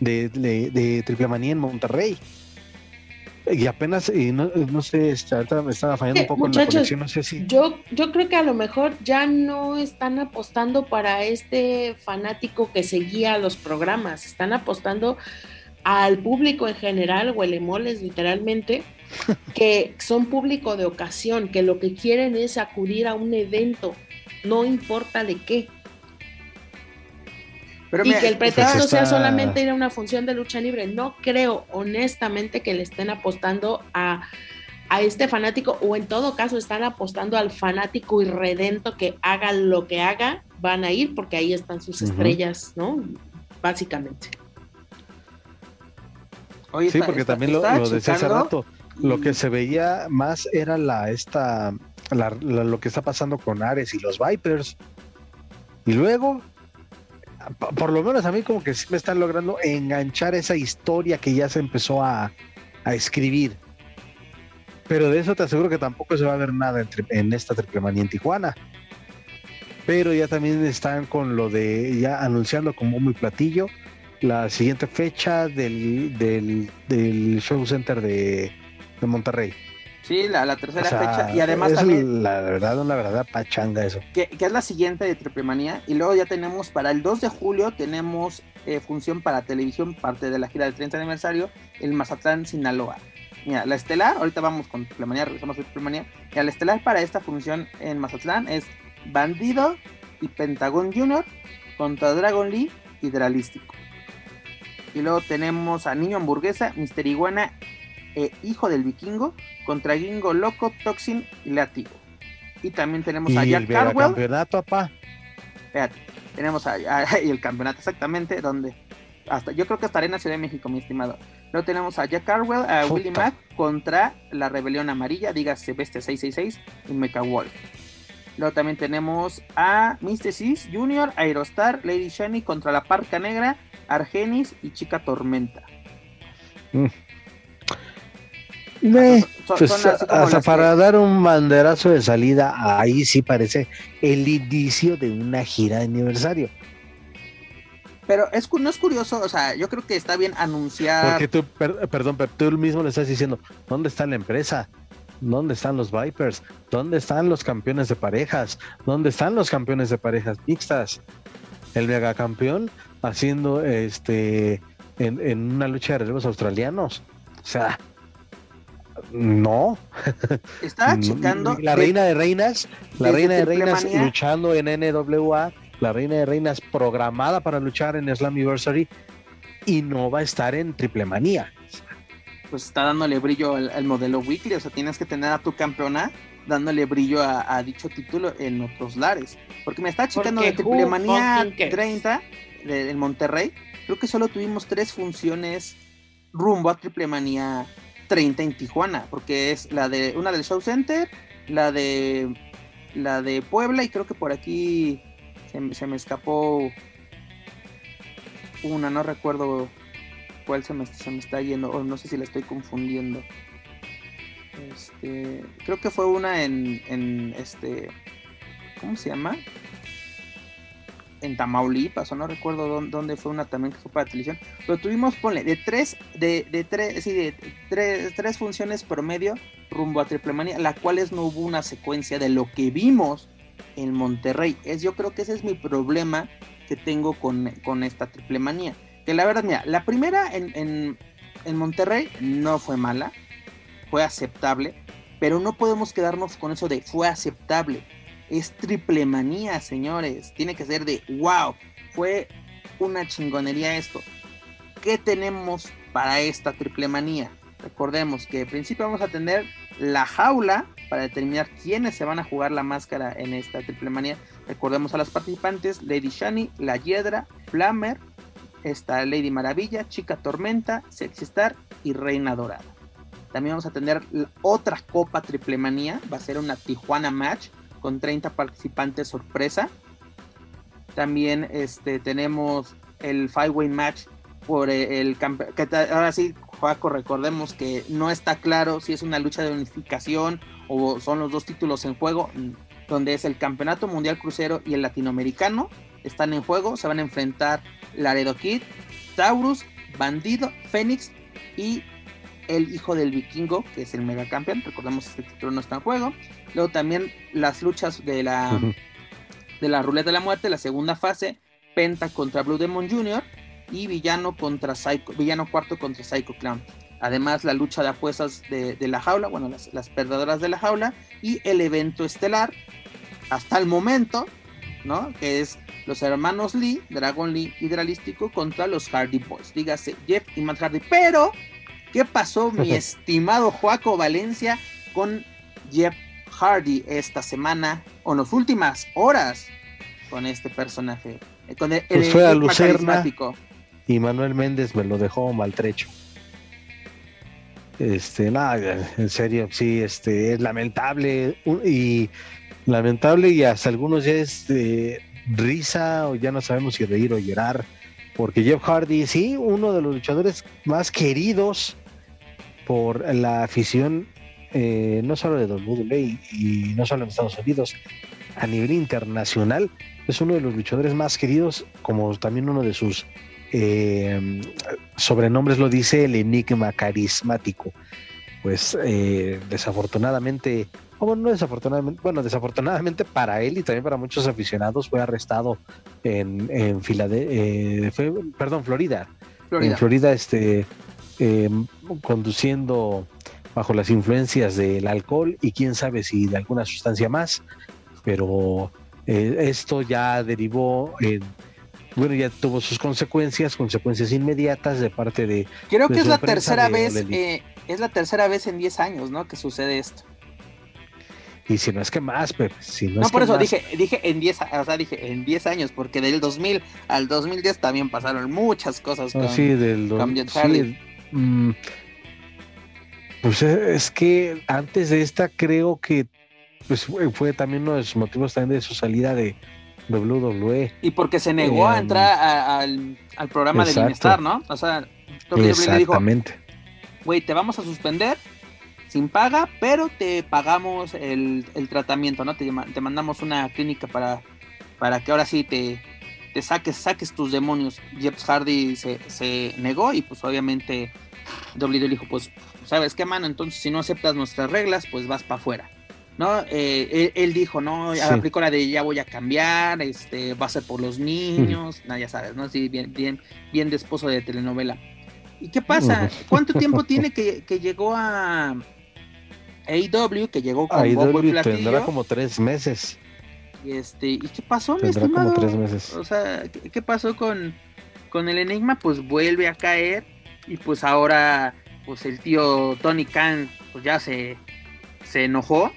de, de, de en Monterrey. Y apenas, y no, no sé, ahorita me estaba fallando un poco en la conexión, no sé si. Yo, yo creo que a lo mejor ya no están apostando para este fanático que seguía los programas, están apostando al público en general, huelemoles literalmente, que son público de ocasión, que lo que quieren es acudir a un evento, no importa de qué y que el pretexto sea solamente ir a una función de lucha libre. No creo honestamente que le estén apostando a, este fanático o en todo caso están apostando al fanático irredento que haga lo que haga, van a ir porque ahí están sus estrellas, ¿no? Básicamente. sí, porque también lo, decía hace rato, lo que se veía más era la esta lo que está pasando con Ares y los Vipers. Y luego por lo menos a mí como que sí me están logrando enganchar esa historia que ya se empezó a, escribir. Pero de eso te aseguro que tampoco se va a ver nada en esta triple manía en Tijuana. Pero ya también están con lo de ya anunciando como muy platillo la siguiente fecha del, del, show center de Monterrey. Sí, la, tercera fecha. Y además también. La verdad, la verdad, pachanga eso. Que, es la siguiente de Triplemanía. Y luego ya tenemos para el 2 de julio, tenemos eh, función para televisión, parte de la gira del 30 aniversario, el Mazatlán Sinaloa. Mira, la estelar, ahorita vamos con Triplemanía, regresamos a Triplemanía. Mira, la estelar para esta función en Mazatlán es Bandido y Pentagón Junior contra Dragon Lee Hidralístico. Y luego tenemos a Niño Hamburguesa, Mister Iguana e Hijo del Vikingo contra Gingo Loco, Toxin y Látigo. Y también tenemos a Jack Carwell. campeonato, papá. Espérate, tenemos a, y el campeonato exactamente donde hasta yo creo que estaré en la Ciudad de México, mi estimado. Luego tenemos a Jack Carwell, a Willie Mack contra la Rebelión Amarilla, dígase Bestia 666 y Mecha Wolf. Luego también tenemos a Mr. Sis Jr., Aerostar, Lady Shani contra la Parca Negra, Argenis y Chica Tormenta. Mm. Pues, hasta para dar un banderazo de salida, ahí sí parece el inicio de una gira de aniversario. Pero es, no es curioso, o sea, yo creo que está bien anunciar. Porque tú, perdón, pero tú mismo le estás diciendo, ¿dónde está la empresa? ¿Dónde están los Vipers? ¿Dónde están los campeones de parejas? ¿Dónde están los campeones de parejas mixtas? El megacampeón haciendo este en, en una lucha de relevos australianos. O sea, no. Estaba checando. La reina de reinas, la reina de reinas luchando en NWA, la reina de reinas programada para luchar en Slammiversary y no va a estar en Triple Manía. Pues está dándole brillo al, modelo weekly, o sea, tienes que tener a tu campeona dándole brillo a, dicho título en otros lares. Porque me está checando de Triple Manía 30 del Monterrey, creo que solo tuvimos tres funciones rumbo a Triple Manía 30 en Tijuana, porque es la de una del Show Center, la de la de Puebla y creo que por aquí se, me escapó una, no recuerdo cuál se me, se me está yendo, o no sé si la estoy confundiendo. Este, creo que fue una en, en este, ¿cómo se llama? En Tamaulipas, o no recuerdo dónde, fue una también que fue para televisión, pero tuvimos, ponle, de tres, de, de tres, sí, de tres, tres funciones promedio rumbo a Triple Manía, la cuales no hubo una secuencia de lo que vimos en Monterrey. Es, yo creo que ese es mi problema que tengo con, esta Triple Manía. Que la verdad, mira, la primera en, en, en Monterrey no fue mala, fue aceptable, pero no podemos quedarnos con eso de fue aceptable es triple manía, señores. Tiene que ser de wow. Fue una chingonería esto. ¿Qué tenemos para esta triple manía? Recordemos que al principio vamos a tener la jaula para determinar quiénes se van a jugar la máscara en esta triple manía. Recordemos a las participantes: Lady Shani, La Hiedra, Flammer, esta Lady Maravilla, Chica Tormenta, Sexy Star y Reina Dorada. También vamos a tener otra copa triple manía. Va a ser una Tijuana Match con 30 participantes sorpresa. También este, tenemos el Five-Way Match por el campeonato. Ahora sí, Joaco, recordemos que no está claro si es una lucha de unificación o son los dos títulos en juego, donde es el Campeonato Mundial Crucero y el Latinoamericano. Están en juego, se van a enfrentar Laredo Kid, Taurus, Bandido, Fénix y el hijo del vikingo, que es el mega campeón. Recordemos que este título no está en juego. Luego también las luchas de la, de la ruleta de la muerte, la segunda fase, Penta contra Blue Demon Jr. y Villano contra Psycho, Villano cuarto contra Psycho Clown. Además, la lucha de apuestas de, la jaula, bueno, las, las, perdedoras de la jaula, y el evento estelar, hasta el momento, ¿no? Que es los hermanos Lee, Dragon Lee Hidralístico contra los Hardy Boys. Dígase Jeff y Matt Hardy. Pero, ¿qué pasó, mi estimado Joaco Valencia, con Jeff Hardy esta semana o en las últimas horas con este personaje. Eh, con el, pues fue a Lucerna y Manuel Méndez me lo dejó maltrecho. Este, nada, en serio, sí, este, es lamentable y lamentable y hasta algunos ya es risa o ya no sabemos si reír o llorar, porque Jeff Hardy, sí, uno de los luchadores más queridos por la afición eh, no solo de WWE y no solo en Estados Unidos, a nivel internacional, es uno de los luchadores más queridos, como también uno de sus eh, sobrenombres lo dice, el enigma carismático. Pues eh, desafortunadamente, bueno, no desafortunadamente, bueno, desafortunadamente para él y también para muchos aficionados fue arrestado en, en Filadelfia, perdón, Florida. Florida. En Florida, este, conduciendo bajo las influencias del alcohol y quién sabe si de alguna sustancia más, pero eh, esto ya derivó en, bueno, ya tuvo sus consecuencias, consecuencias inmediatas de parte de... Creo que es la tercera vez, eh, es la tercera vez en 10 años, ¿no? Que sucede esto. Y si no es que más, Pepe. Si no, no es por que eso más. dije, dije en 10, o sea, dije en 10 años, porque del 2000 al 2010 también pasaron muchas cosas. No, con- Ah, sí, del con sí, mm, pues eh, es que antes de esta creo que pues fue, también uno de los motivos también de su salida de WWE. Y porque se negó a Eh, entrar a- al, al programa exacto. de bienestar, ¿no? O sea, WWE le dijo, Exactamente. güey, te vamos a suspender sin paga, pero te pagamos el, el tratamiento, ¿no? Te, te mandamos una clínica para, para que ahora sí te, te saques, saques tus demonios. Jeff Hardy se, se negó y pues obviamente WWE dijo, pues, ¿sabes qué, mano? Entonces si no aceptas nuestras reglas, pues vas para afuera. ¿No? Eh, él, él dijo, no, Sí. aplicó la de ya voy a cambiar, este, va a ser por los niños, no, ya sabes, ¿no? Sí, bien, bien, bien de esposo de telenovela. ¿Y qué pasa? ¿Cuánto tiempo tiene que, que llegó a AEW, que llegó con y tendrá como tres meses. Y, este, ¿Y qué pasó, mi estimado? como tres meses. O sea, ¿qué, qué pasó con, con el Enigma? Pues vuelve a caer y pues ahora pues el tío Tony Khan pues ya se, se enojó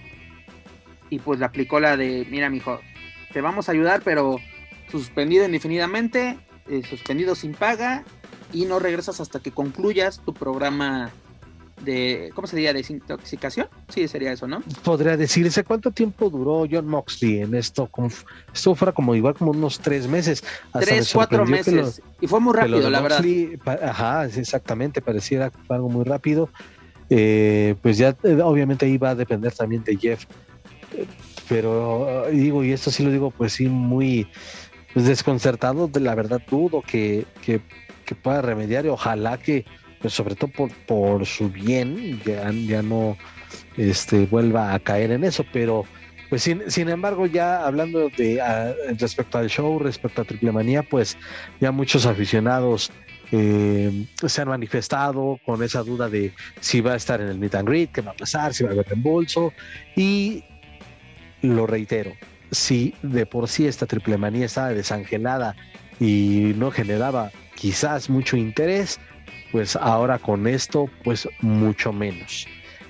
y pues le aplicó la de, mira mijo, te vamos a ayudar pero suspendido indefinidamente, eh, suspendido sin paga y no regresas hasta que concluyas tu programa de, ¿cómo se diría? ¿Desintoxicación? Sí, sería eso, ¿no? Podría decirse cuánto tiempo duró John Moxley en esto. Como, esto fuera como igual como unos tres meses. Hasta me Tres, cuatro lo- meses. y fue muy rápido, la verdad. Moxley, ajá, exactamente, pareciera algo muy rápido. Eh, pues ya eh, obviamente ahí va a depender también de Jeff. Pero eh, digo, y esto sí lo digo, pues sí, muy pues, desconcertado. De la verdad, dudo que, que, que pueda remediar y ojalá que, pues sobre todo por, por su bien, ya, ya no este, vuelva a caer en eso. Pero pues sin, sin embargo, ya hablando de respecto al show, respecto a Triple Manía, pues ya muchos aficionados eh, se han manifestado con esa duda de si va a estar en el meet and greet, qué va a pasar, si va a haber reembolso. Y lo reitero, si de por sí esta triple manía estaba desangelada y no generaba quizás mucho interés, pues ahora con esto, pues mucho menos.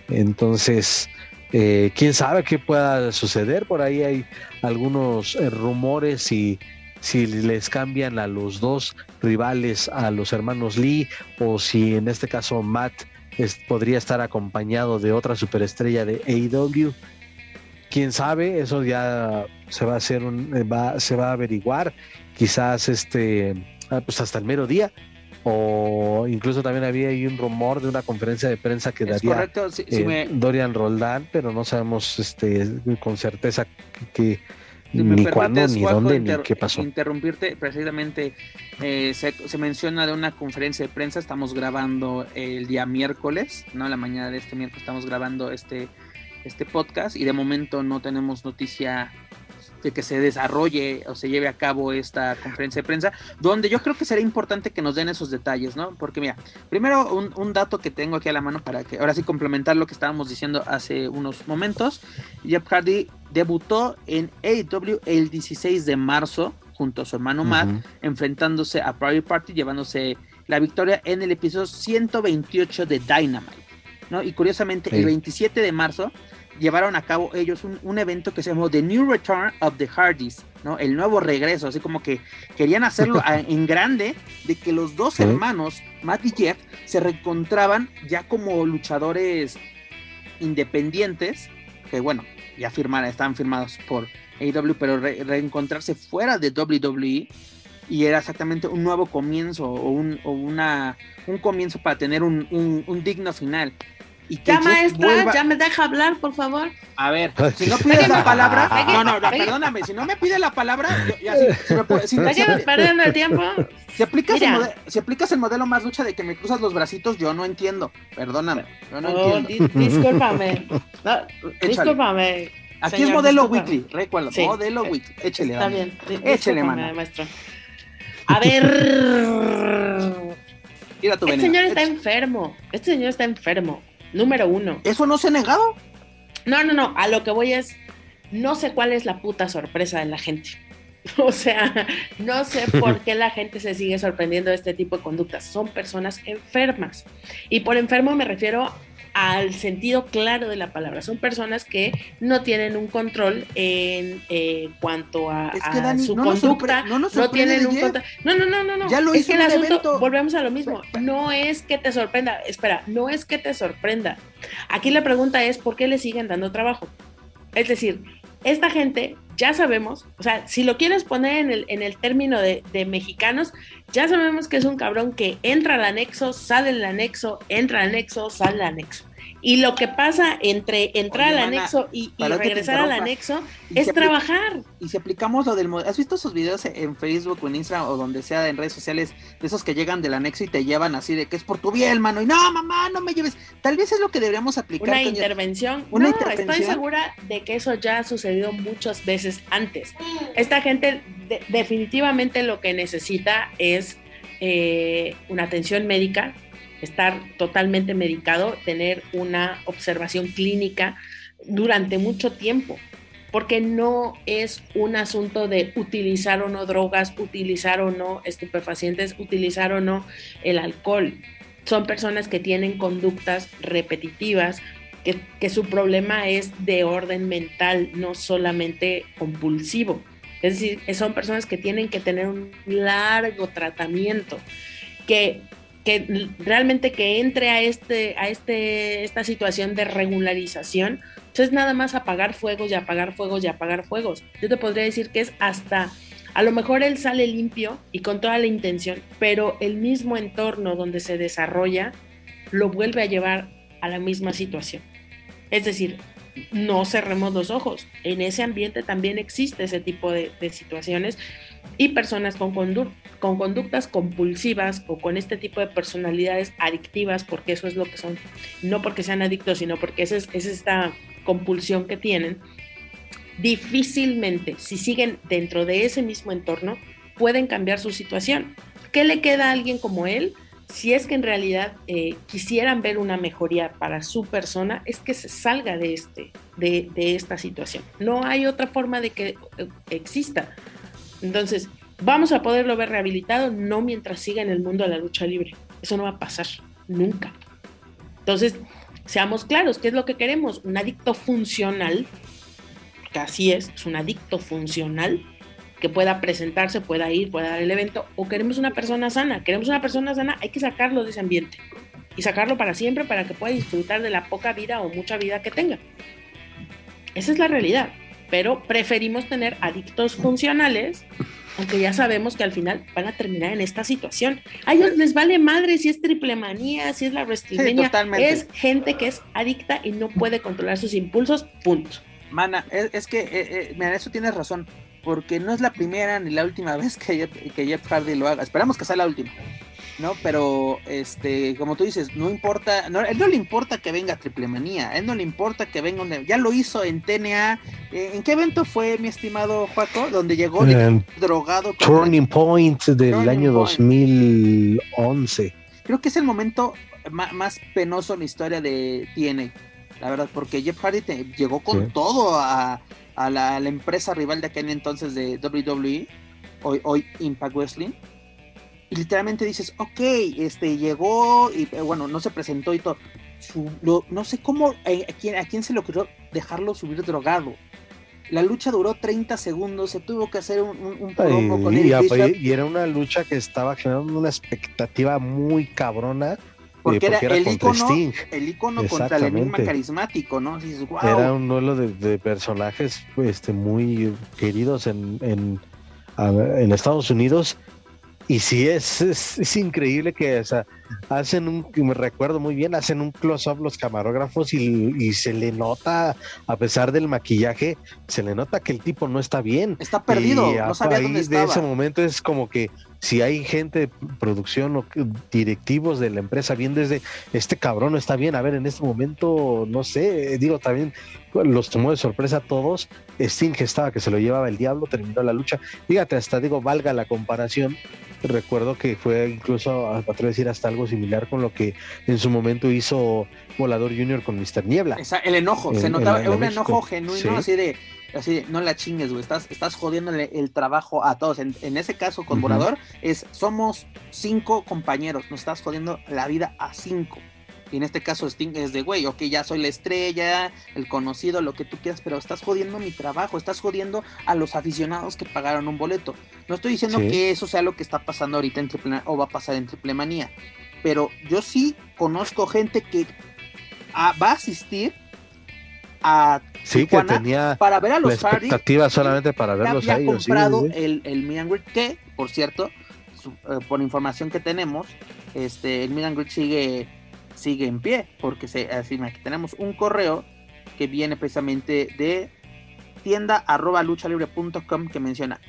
Entonces, eh, quién sabe qué pueda suceder. Por ahí hay algunos eh, rumores y si les cambian a los dos rivales, a los hermanos Lee, o si en este caso Matt es- podría estar acompañado de otra superestrella de AEW. Quién sabe, eso ya se va a hacer un, eh, va, se va a averiguar, quizás este, ah, pues hasta el mero día, o incluso también había ahí un rumor de una conferencia de prensa que Es daría correcto, si, si eh, me, Dorian Roldán, pero no sabemos este con certeza que, Si ni cuándo, ni dónde, ni qué pasó. Interrumpirte, precisamente eh, se, se menciona de una conferencia de prensa, estamos grabando el día miércoles, ¿no? La mañana de este miércoles estamos grabando este, este podcast y de momento no tenemos noticia de que se desarrolle o se lleve a cabo esta conferencia de prensa, donde yo creo que sería importante que nos den esos detalles, ¿no? Porque mira, primero un, un dato que tengo aquí a la mano para que ahora sí complementar lo que estábamos diciendo hace unos momentos. Jeff Hardy debutó en AEW el 16 de marzo junto a su hermano Matt, enfrentándose a Private Party, llevándose la victoria en el episodio 128 de Dynamite. ¿no? Y curiosamente, Sí. el 27 de marzo llevaron a cabo ellos un, un evento que se llamó The New Return of the Hardys, ¿no? El nuevo regreso, así como que querían hacerlo a- en grande, de que los dos hermanos, Matt y Jeff, se reencontraban ya como luchadores independientes, que bueno, ya firmaron, estaban firmados por AEW, pero re- reencontrarse fuera de WWE y era exactamente un nuevo comienzo o un, o una, un comienzo para tener un, un- un digno final. Y que Ya, Jeff maestra, vuelva- ya me deja hablar, por favor. A ver, si no pides la palabra, no, no, no, perdóname, si no me pide la palabra, yo- ya, si, si me puede- si- si- Seguimos perdiendo el tiempo. si aplicas el Mira. mode- si aplicas el modelo más lucha de que me cruzas los bracitos, yo no entiendo. Perdóname, yo no Oh, entiendo. di- discúlpame. No, discúlpame. Aquí señor, es modelo discúlpame. weekly, recuerda, Sí. modelo weekly. Échele, Está dame. bien. Échele, mano. maestro. A ver. Tira tu Este veneno. señor está Éch- enfermo. Este señor está enfermo. Número uno. ¿Eso no se ha negado? No, no, no. A lo que voy es. No sé cuál es la puta sorpresa de la gente. O sea, no sé por qué la gente se sigue sorprendiendo de este tipo de conductas. Son personas enfermas. Y por enfermo me refiero al sentido claro de la palabra. Son personas que no tienen un control en eh, cuanto a, su conducta. No, tienen un control. No, no, no, no, no. Ya lo es que el asunto, volvemos a lo mismo. No es que te sorprenda, espera, no es que te sorprenda. Aquí la pregunta es por qué le siguen dando trabajo. Es decir, esta gente ya sabemos, o sea, si lo quieres poner en el, en el término de, de, mexicanos, ya sabemos que es un cabrón que entra al anexo, sale del anexo, entra al anexo, sale al anexo. Y lo que pasa entre entrar al anexo y, regresar al anexo es trabajar. Y si aplicamos lo del ¿has visto esos videos en Facebook o en Instagram o donde sea en redes sociales de esos que llegan del anexo y te llevan así de que es por tu bien, mano? Y no, mamá, no me lleves. Tal vez es lo que deberíamos aplicar. Una intervención. Una no, estoy segura de que eso ya ha sucedido muchas veces antes. Esta gente definitivamente lo que necesita es eh, una atención médica estar totalmente medicado, tener una observación clínica durante mucho tiempo, porque no es un asunto de utilizar o no drogas, utilizar o no estupefacientes, utilizar o no el alcohol. Son personas que tienen conductas repetitivas, que, que su problema es de orden mental, no solamente compulsivo. Es decir, son personas que tienen que tener un largo tratamiento, que que realmente que entre a este a este esta situación de regularización pues es nada más apagar fuegos y apagar fuegos y apagar fuegos. Yo te podría decir que es hasta a lo mejor él sale limpio y con toda la intención pero el mismo entorno donde se desarrolla lo vuelve a llevar a la misma situación. Es decir no cerremos los ojos. En ese ambiente también existe ese tipo de, de situaciones y personas con, con conductas compulsivas o con este tipo de personalidades adictivas, porque eso es lo que son, no porque sean adictos, sino porque esa es, esta compulsión que tienen, difícilmente, si siguen dentro de ese mismo entorno, pueden cambiar su situación. ¿Qué le queda a alguien como él? Si es que en realidad eh, quisieran ver una mejoría para su persona, es que se salga de, este, de, de esta situación. No hay otra forma de que eh, exista. Entonces, ¿vamos a poderlo ver rehabilitado? No mientras siga en el mundo de la lucha libre. Eso no va a pasar, nunca. Entonces, seamos claros, ¿qué es lo que queremos? Un adicto funcional, que así es, es un adicto funcional, que pueda presentarse, pueda ir, pueda dar el evento, o queremos una persona sana. Queremos una persona sana, hay que sacarlo de ese ambiente y sacarlo para siempre para que pueda disfrutar de la poca vida o mucha vida que tenga. Esa es la realidad pero preferimos tener adictos funcionales, aunque ya sabemos que al final van a terminar en esta situación. A ellos les vale madre si es triple manía, si es la WrestleMania, es gente que es adicta y no puede controlar sus impulsos, punto. Mana, es, que, eh, eh, mira, eso tienes razón, porque no es la primera ni la última vez que que Jeff Hardy lo haga. Esperamos que sea la última. ¿No? Pero, este, como tú dices, no importa, no, él no le importa que venga Triple Manía, él no le importa que venga, ya lo hizo en TNA, eh, ¿en qué evento fue, mi estimado Juaco? Donde llegó drogado. Turning Point del año 2011. Creo que es el momento más, penoso en la historia de TNA, la verdad, porque Jeff Hardy llegó con todo a, la, empresa rival de aquel entonces de WWE, hoy, hoy Impact Wrestling y literalmente dices, ok, este llegó y eh, bueno, no se presentó y todo. no sé cómo, eh, a, quién, a quién se le ocurrió dejarlo subir drogado. La lucha duró 30 segundos, se tuvo que hacer un, un, con él. Y, era una lucha que estaba generando una expectativa muy cabrona. Eh, porque, era, el, icono, el icono contra el enigma carismático, ¿no? Era un duelo de, personajes este, muy queridos en, en, en Estados Unidos y sí, es, es, increíble que o sea, hacen un, me recuerdo muy bien, hacen un close-up los camarógrafos y, se le nota, a pesar del maquillaje, se le nota que el tipo no está bien. Está perdido, no sabía dónde estaba. De ese momento es como que si hay gente de producción o directivos de la empresa bien desde este cabrón no está bien, a ver, en este momento, no sé, digo, también los tomó de sorpresa a todos. Sting estaba que se lo llevaba el diablo, terminó la lucha. Fíjate, hasta digo, valga la comparación. Recuerdo que fue incluso, a decir, hasta algo similar con lo que en su momento hizo Volador Junior con Mr. Niebla. el enojo, se notaba un enojo genuino, así de así no la chingues, güey, estás, estás jodiéndole el trabajo a todos. En, ese caso con Volador es, somos cinco compañeros, nos estás jodiendo la vida a cinco. Y en este caso Sting es de, güey, ok, ya soy la estrella, el conocido, lo que tú quieras, pero estás jodiendo mi trabajo, estás jodiendo a los aficionados que pagaron un boleto. No estoy diciendo que eso sea lo que está pasando ahorita en Triple o va a pasar en Triple Manía, pero yo sí conozco gente que va a asistir a sí, que tenía para ver a los la expectativa solamente para verlos había comprado el, el Miran que, por cierto, eh, por información que tenemos, este, el Miran sigue sigue en pie, porque se, así, aquí tenemos un correo que viene precisamente de tienda arroba luchalibre.com que menciona,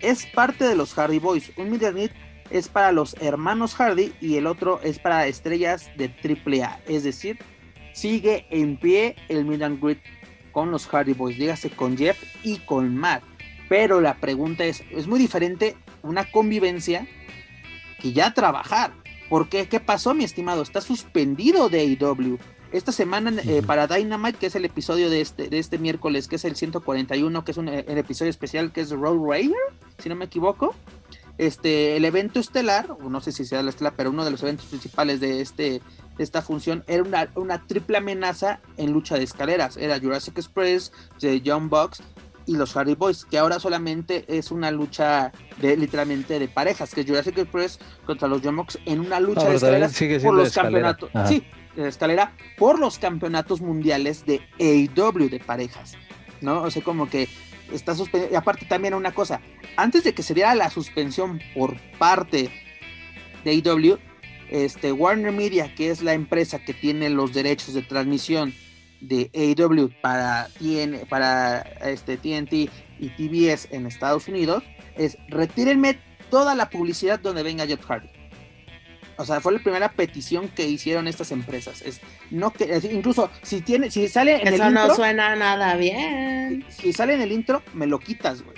es parte de los Hardy Boys, un Meet es para los hermanos Hardy y el otro es para estrellas de AAA, es decir, sigue en pie el Meet and con los Hardy Boys, dígase con Jeff y con Matt. Pero la pregunta es, es muy diferente una convivencia que ya trabajar. ¿Por qué? ¿Qué pasó, mi estimado? Está suspendido de AEW. Esta semana eh, para Dynamite, que es el episodio de este, de este miércoles, que es el 141, que es un, el episodio especial que es Road Raider, si no me equivoco. Este, el evento estelar, no sé si sea la estelar, pero uno de los eventos principales de, este, esta función era una, una triple amenaza en lucha de escaleras. Era Jurassic Express, The Young Bucks y los Hardy Boys, que ahora solamente es una lucha de literalmente de parejas, que es Jurassic Express contra los Young en una lucha de escaleras por los campeonatos. Sí, de escalera por los campeonatos mundiales de AEW de parejas. ¿No? O sea, como que está suspendido. Y aparte también una cosa, antes de que se diera la suspensión por parte de AEW, este Warner Media, que es la empresa que tiene los derechos de transmisión de AEW para, para este, TNT y TBS en Estados Unidos es retírenme toda la publicidad donde venga Jeff Hardy. O sea, fue la primera petición que hicieron estas empresas. Es no que incluso si tiene si sale en Eso el intro, no suena nada bien. Si, sale en el intro, me lo quitas, güey.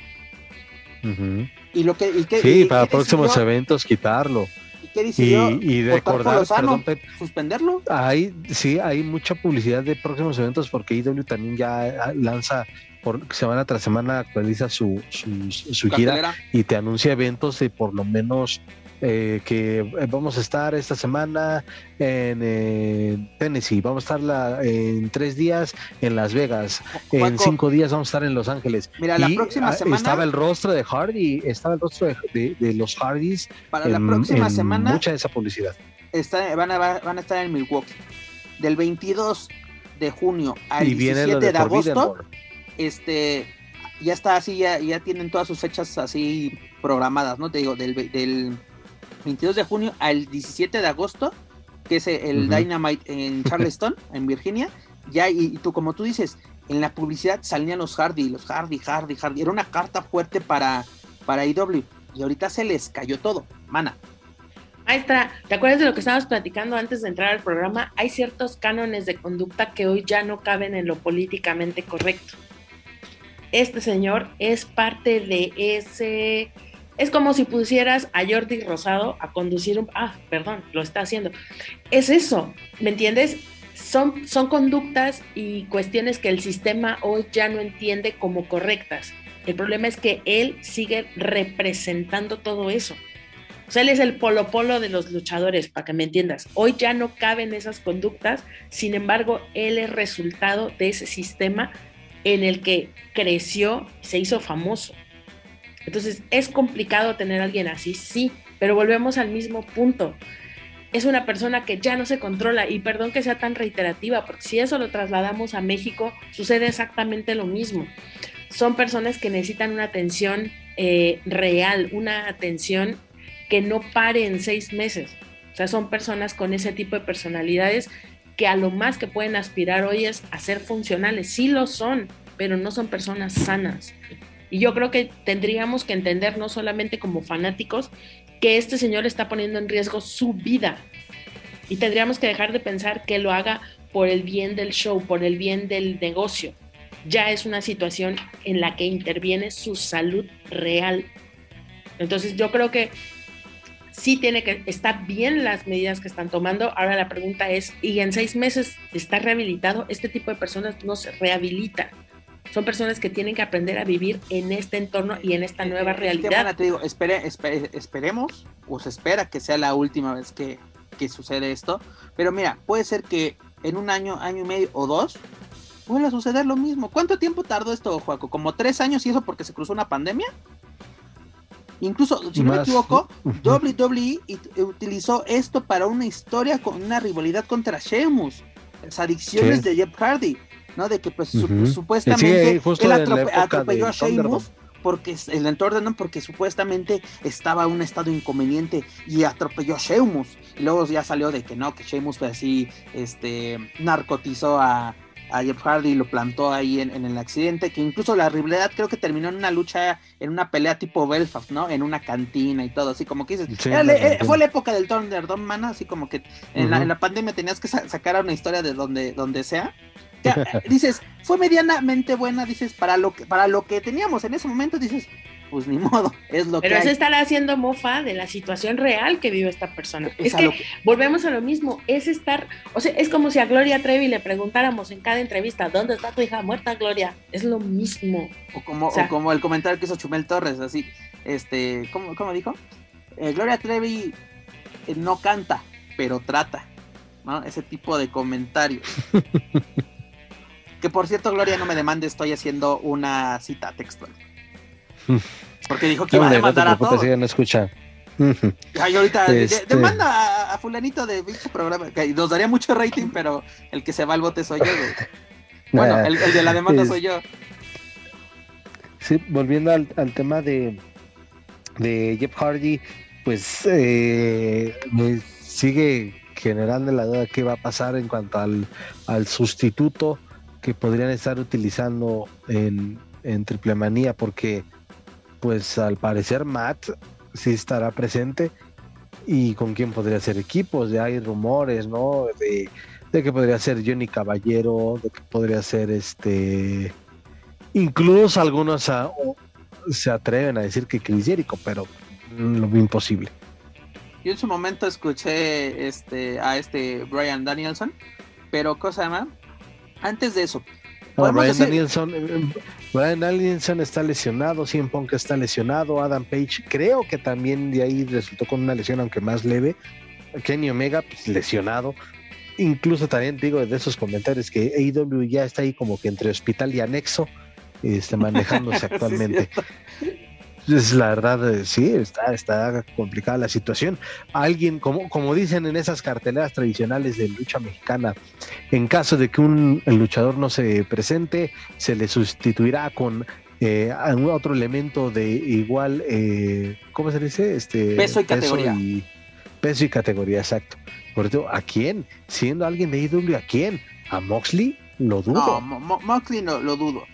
Y lo que y Sí, para próximos eventos quitarlo. ¿Y Y, recordar, perdón, suspenderlo. Hay, sí, hay mucha publicidad de próximos eventos porque IW también ya ah, lanza por semana tras semana actualiza su, su, su gira y te anuncia eventos de por lo menos eh, que eh, vamos a estar esta semana en eh, Tennessee, vamos a estar en tres días en Las Vegas, en cinco días vamos a estar en Los Ángeles. Mira, la próxima semana estaba el rostro de Hardy, estaba el rostro de, los Hardys. Para la próxima semana, mucha de esa publicidad. Está, van, a, van a estar en Milwaukee. Del 22 de junio al 17 de, agosto, este ya está así, ya, ya tienen todas sus fechas así programadas, ¿no? Te digo, del, del 22 de junio al 17 de agosto, que es el Dynamite en Charleston, en Virginia. Ya, y, tú, como tú dices, en la publicidad salían los Hardy, los Hardy, Hardy, Hardy. Era una carta fuerte para, para IW. Y ahorita se les cayó todo. Mana. Maestra, ¿te acuerdas de lo que estábamos platicando antes de entrar al programa? Hay ciertos cánones de conducta que hoy ya no caben en lo políticamente correcto. Este señor es parte de ese es como si pusieras a Jordi Rosado a conducir un... Ah, perdón, lo está haciendo. Es eso, ¿me entiendes? Son, son conductas y cuestiones que el sistema hoy ya no entiende como correctas. El problema es que él sigue representando todo eso. O sea, él es el polo polo de los luchadores, para que me entiendas. Hoy ya no caben esas conductas, sin embargo, él es resultado de ese sistema en el que creció, se hizo famoso. Entonces, ¿es complicado tener alguien así? Sí, pero volvemos al mismo punto. Es una persona que ya no se controla y perdón que sea tan reiterativa, porque si eso lo trasladamos a México, sucede exactamente lo mismo. Son personas que necesitan una atención eh, real, una atención que no pare en seis meses. O sea, son personas con ese tipo de personalidades que a lo más que pueden aspirar hoy es a ser funcionales. Sí lo son, pero no son personas sanas. Y yo creo que tendríamos que entender, no solamente como fanáticos, que este señor está poniendo en riesgo su vida. Y tendríamos que dejar de pensar que lo haga por el bien del show, por el bien del negocio. Ya es una situación en la que interviene su salud real. Entonces yo creo que sí tiene que, está bien las medidas que están tomando. Ahora la pregunta es, ¿y en seis meses está rehabilitado? Este tipo de personas no se rehabilitan son personas que tienen que aprender a vivir en este entorno y en esta nueva realidad. te digo, esperemos o se espera que sea la última vez que, que sucede esto. Pero mira, puede ser que en un año, año y medio o dos, vuelva a suceder lo mismo. ¿Cuánto tiempo tardó esto, Juaco? ¿Como tres años y eso porque se cruzó una pandemia? Incluso, si no me equivoco, WWE utilizó esto para una historia con una rivalidad contra Sheamus. Las adicciones de Jeff Hardy, ¿no? De que pues supuestamente él atropelló a Sheamus porque el entorno porque supuestamente estaba en un estado inconveniente y atropelló a Sheamus. Y luego ya salió de que no, que Sheamus fue así, este, narcotizó a, a Jeff Hardy y lo plantó ahí en, el accidente, que incluso la rivalidad creo que terminó en una lucha, en una pelea tipo Belfast, ¿no? En una cantina y todo, así como que dices, eh, fue la época del Thunderdome, mano, así como que en, la, pandemia tenías que sacar una historia de donde, donde sea. dices, fue medianamente buena, dices, para lo que, para lo que teníamos en ese momento, dices, pues ni modo, es lo que. Pero es estar haciendo mofa de la situación real que vive esta persona. Es, que, volvemos a lo mismo, es estar, o sea, es como si a Gloria Trevi le preguntáramos en cada entrevista, ¿dónde está tu hija muerta, Gloria? Es lo mismo. O como, o como el comentario que hizo Chumel Torres, así, este, ¿cómo, cómo dijo? Eh, Gloria Trevi eh, no canta, pero trata, ¿no? Ese tipo de comentarios. que por cierto, Gloria, no me demande, estoy haciendo una cita textual. Porque dijo que iba a demandar a todos. no escucha. Ay, ahorita este demanda a, fulanito de bicho programa. Que nos daría mucho rating, pero el que se va al bote soy yo. Bueno, el, de la demanda soy yo. Sí, volviendo al, tema de, de Jeff Hardy, pues eh, me sigue generando la duda qué va a pasar en cuanto al, al sustituto que podrían estar utilizando en, en Triple Manía, porque pues al parecer Matt sí estará presente y con quién podría ser equipos, ya hay rumores, ¿no? De, que podría ser Johnny Caballero, de que podría ser este, incluso algunos se atreven a decir que Chris Jericho, pero lo imposible. Yo en su momento escuché este, a este Brian Danielson, pero cosa más, antes de eso, Brian, Danielson, eh, Brian Danielson está lesionado, Cien Punk está lesionado, Adam Page creo que también de ahí resultó con una lesión, aunque más leve. Kenny Omega, pues, lesionado. Incluso también digo de esos comentarios que AEW ya está ahí como que entre hospital y anexo, este, manejándose actualmente. Es la verdad, eh, sí, está, está complicada la situación. Alguien, como, como dicen en esas carteleras tradicionales de lucha mexicana, en caso de que un luchador no se presente, se le sustituirá con eh, otro elemento de igual, eh, ¿cómo se dice? Este, peso y categoría. peso y categoría, exacto. Por eso, ¿a quién? Siendo alguien de IW, ¿a quién? ¿A Moxley? Lo dudo. No, Moxley no, lo dudo.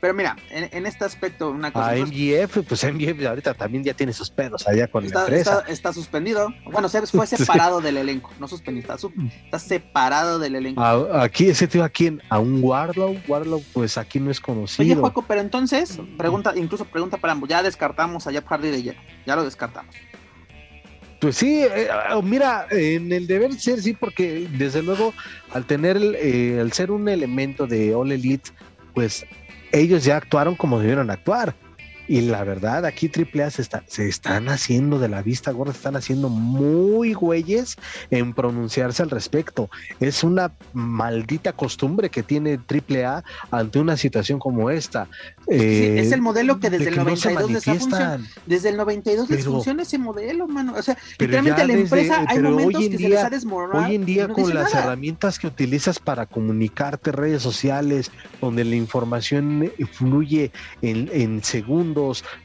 Pero mira, en, este aspecto, una cosa. A MGF, pues MGF ahorita también ya tiene sus pedos allá con está, la empresa. Está, suspendido. Bueno, fue separado del elenco, no suspendido, está, separado del elenco. aquí, ese tío, ¿a quién? ¿A un Warlow? Warlow, pues aquí no es conocido. Oye, Juaco, pero entonces, pregunta, incluso pregunta para ambos, ya descartamos a Jeff Hardy de ya, ya lo descartamos. Pues sí, eh, ah, mira, en el deber ser, sí, porque desde luego al tener, eh, al ser un elemento de All Elite, pues ellos ya actuaron como debieron actuar. Y la verdad, aquí AAA se, está, se están haciendo de la vista gorda, se están haciendo muy güeyes en pronunciarse al respecto. Es una maldita costumbre que tiene AAA ante una situación como esta. es eh, el modelo que desde el 92 les Desde el 92 les funciona ese modelo, mano. O sea, literalmente la empresa hay momentos que se les ha desmoronado. Hoy en día, con las herramientas que utilizas para comunicarte, redes sociales, donde la información fluye en, en segundos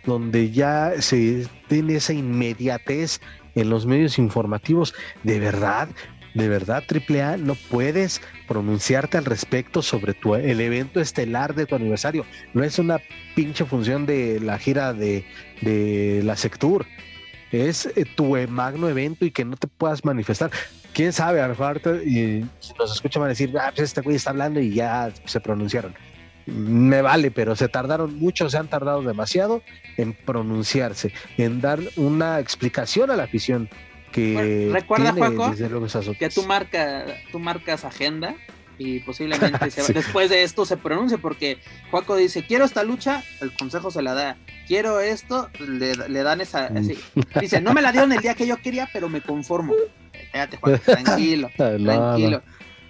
donde ya se tiene esa inmediatez en los medios informativos, de verdad, de verdad, AAA, no puedes pronunciarte al respecto sobre tu, el evento estelar de tu aniversario. No es una pinche función de la gira de, de la Sectur. Es eh, tu magno evento y que no te puedas manifestar. Quién sabe, a lo mejor y nos escuchan van a decir, ah, pues este güey está hablando y ya se pronunciaron me vale, pero se tardaron mucho, se han tardado demasiado en pronunciarse, en dar una explicación a la afición que recuerda Juaco que tú marca, tú marcas agenda y posiblemente después de esto se pronuncie porque Juaco dice quiero esta lucha, el consejo se la da, quiero esto, le, dan esa, mm. dice no me la dieron el día que yo quería, pero me conformo. espérate, tranquilo, tranquilo.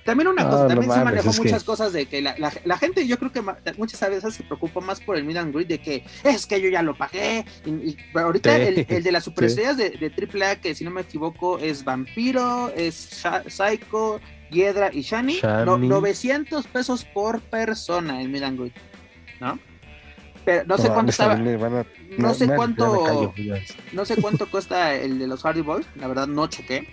También una cosa, también se manejó muchas cosas de que la, la, gente, yo creo que muchas veces se preocupa más por el mid and de que es que yo ya lo pagué. Y, ahorita el, de las superestrellas de, de AAA, que si no me equivoco es Vampiro, es Psycho, Hiedra y Shani, 900 pesos por persona el mid and ¿no? Pero no sé cuánto estaba. no, sé cuánto. No sé cuánto cuesta el de los Hardy Boys. La verdad, no chequé.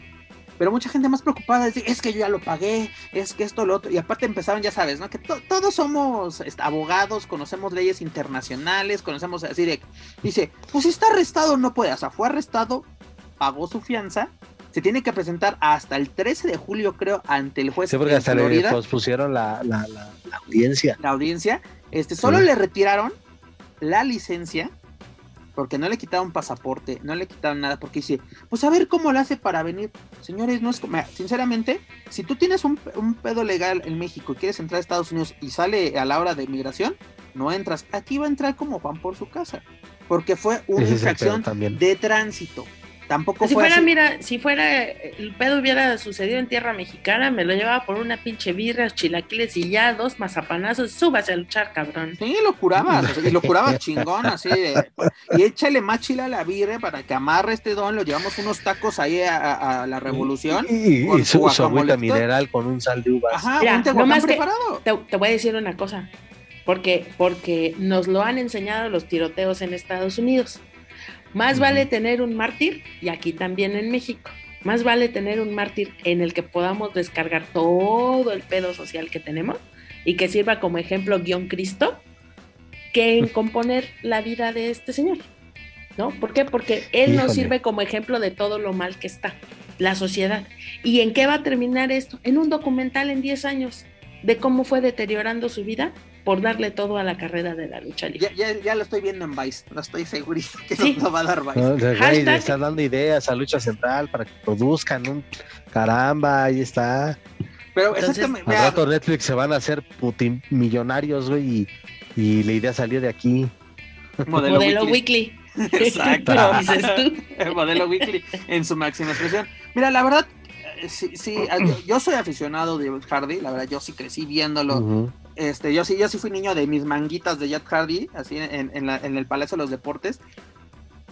Pero mucha gente más preocupada es, es que yo ya lo pagué, es que esto, lo otro. Y aparte empezaron, ya sabes, ¿no? Que todos somos este, abogados, conocemos leyes internacionales, conocemos así de. Dice, pues si está arrestado, no puede. O sea, fue arrestado, pagó su fianza se tiene que presentar hasta el 13 de julio, creo, ante el juez. Sí, porque hasta le pospusieron la, la, la, audiencia. La audiencia. Este, solo le retiraron la licencia, porque no le quitaron pasaporte, no le quitaron nada, porque dice, pues a ver cómo lo hace para venir. Señores, no es como, sinceramente, si tú tienes un, pedo legal en México y quieres entrar a Estados Unidos y sale a la hora de migración, no entras. Aquí va a entrar como Juan por su casa, porque fue una infracción de tránsito. Tampoco si fuera, mira, si fuera el pedo hubiera sucedido en tierra mexicana, me lo llevaba por una pinche birra, chilaquiles y ya dos mazapanazos, súbase a luchar, cabrón. Sí, lo curaba, y lo curaba chingón, así y échale más chila a la birra para que amarre este don, lo llevamos unos tacos ahí a, la revolución. Y, su, agüita mineral con un sal de uvas. Ajá, un más preparado. te, te voy a decir una cosa, porque, porque nos lo han enseñado los tiroteos en Estados Unidos. Más vale tener un mártir, y aquí también en México, más vale tener un mártir en el que podamos descargar todo el pedo social que tenemos y que sirva como ejemplo guion Cristo, que en componer la vida de este señor. ¿No? ¿Por qué? Porque él nos sirve como ejemplo de todo lo mal que está la sociedad. ¿Y en qué va a terminar esto? En un documental en 10 años de cómo fue deteriorando su vida por darle todo a la carrera de la lucha libre. Ya, lo estoy viendo en Vice, no estoy seguro que no, va a dar Vice. le está dando ideas a Lucha Central para que produzcan un caramba, ahí está. Pero exactamente. Al rato Netflix se van a hacer millonarios, güey, y, la idea salió de aquí. Modelo, Weekly. Exacto. El modelo Weekly en su máxima expresión. Mira, la verdad, eh, sí, sí, yo, soy aficionado de Hardy, la verdad, yo sí crecí viéndolo. Este, yo sí, yo sí fui niño de mis manguitas de Jet Hardy, así en, el Palacio de los Deportes.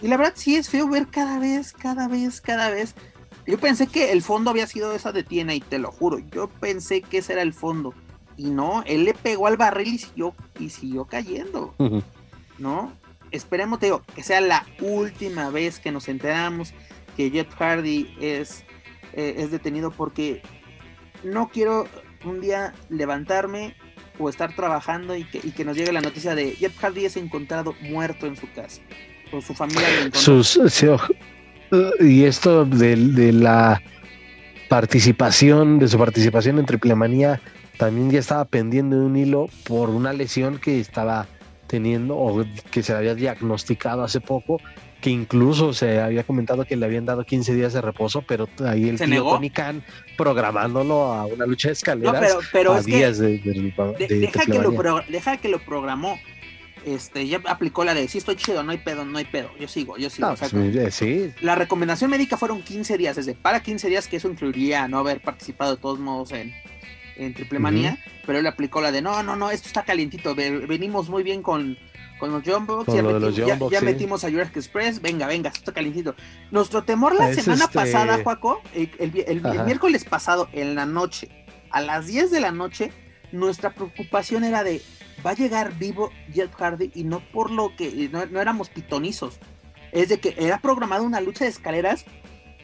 Y la verdad sí es feo ver cada vez, cada vez, cada vez. Yo pensé que el fondo había sido esa de Tiena y te lo juro. Yo pensé que ese era el fondo. Y no, él le pegó al barril y siguió, y siguió cayendo. ¿No? Esperemos, te digo, que sea la última vez que nos enteramos que Jet Hardy es, eh, es detenido porque no quiero un día levantarme o estar trabajando y que, y que nos llegue la noticia de Jeff Hardy es encontrado muerto en su casa o su familia Sus, y esto de, de, la participación, de su participación en Triple Manía, también ya estaba pendiendo de un hilo por una lesión que estaba teniendo o que se había diagnosticado hace poco que incluso se había comentado que le habían dado 15 días de reposo, pero ahí el tío Tony Khan programándolo a una lucha de escaleras pero, a días de, deja, que lo deja que lo programó. Este, ya aplicó la de si estoy chido, no hay pedo, no hay pedo. Yo sigo, yo sigo. Pues, eh, sí. La recomendación médica fueron 15 días, desde para 15 días, que eso incluiría no haber participado de todos modos en, en Triple Manía, pero él aplicó la de no, no, no, esto está calientito, venimos muy bien con con los Jumbo, ya, metimos, a Jurassic Express, venga, venga, esto está calientito. Nuestro temor la semana este pasada, Juaco, el, miércoles pasado, en la noche, a las 10 de la noche, nuestra preocupación era de, va a llegar vivo Jet Hardy y no por lo que, no, éramos pitonizos, es de que era programada una lucha de escaleras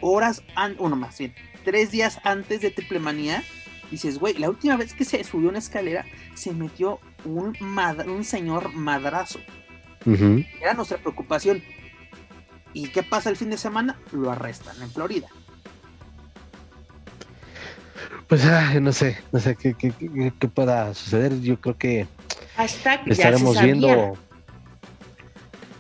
horas, uno más bien, tres días antes de Triple Manía. Dices, güey, la última vez que se subió una escalera, se metió un, un señor madrazo. Era nuestra preocupación. ¿Y qué pasa el fin de semana? Lo arrestan en Florida. Pues no sé, no sé qué, pueda suceder. Yo creo que estaremos viendo.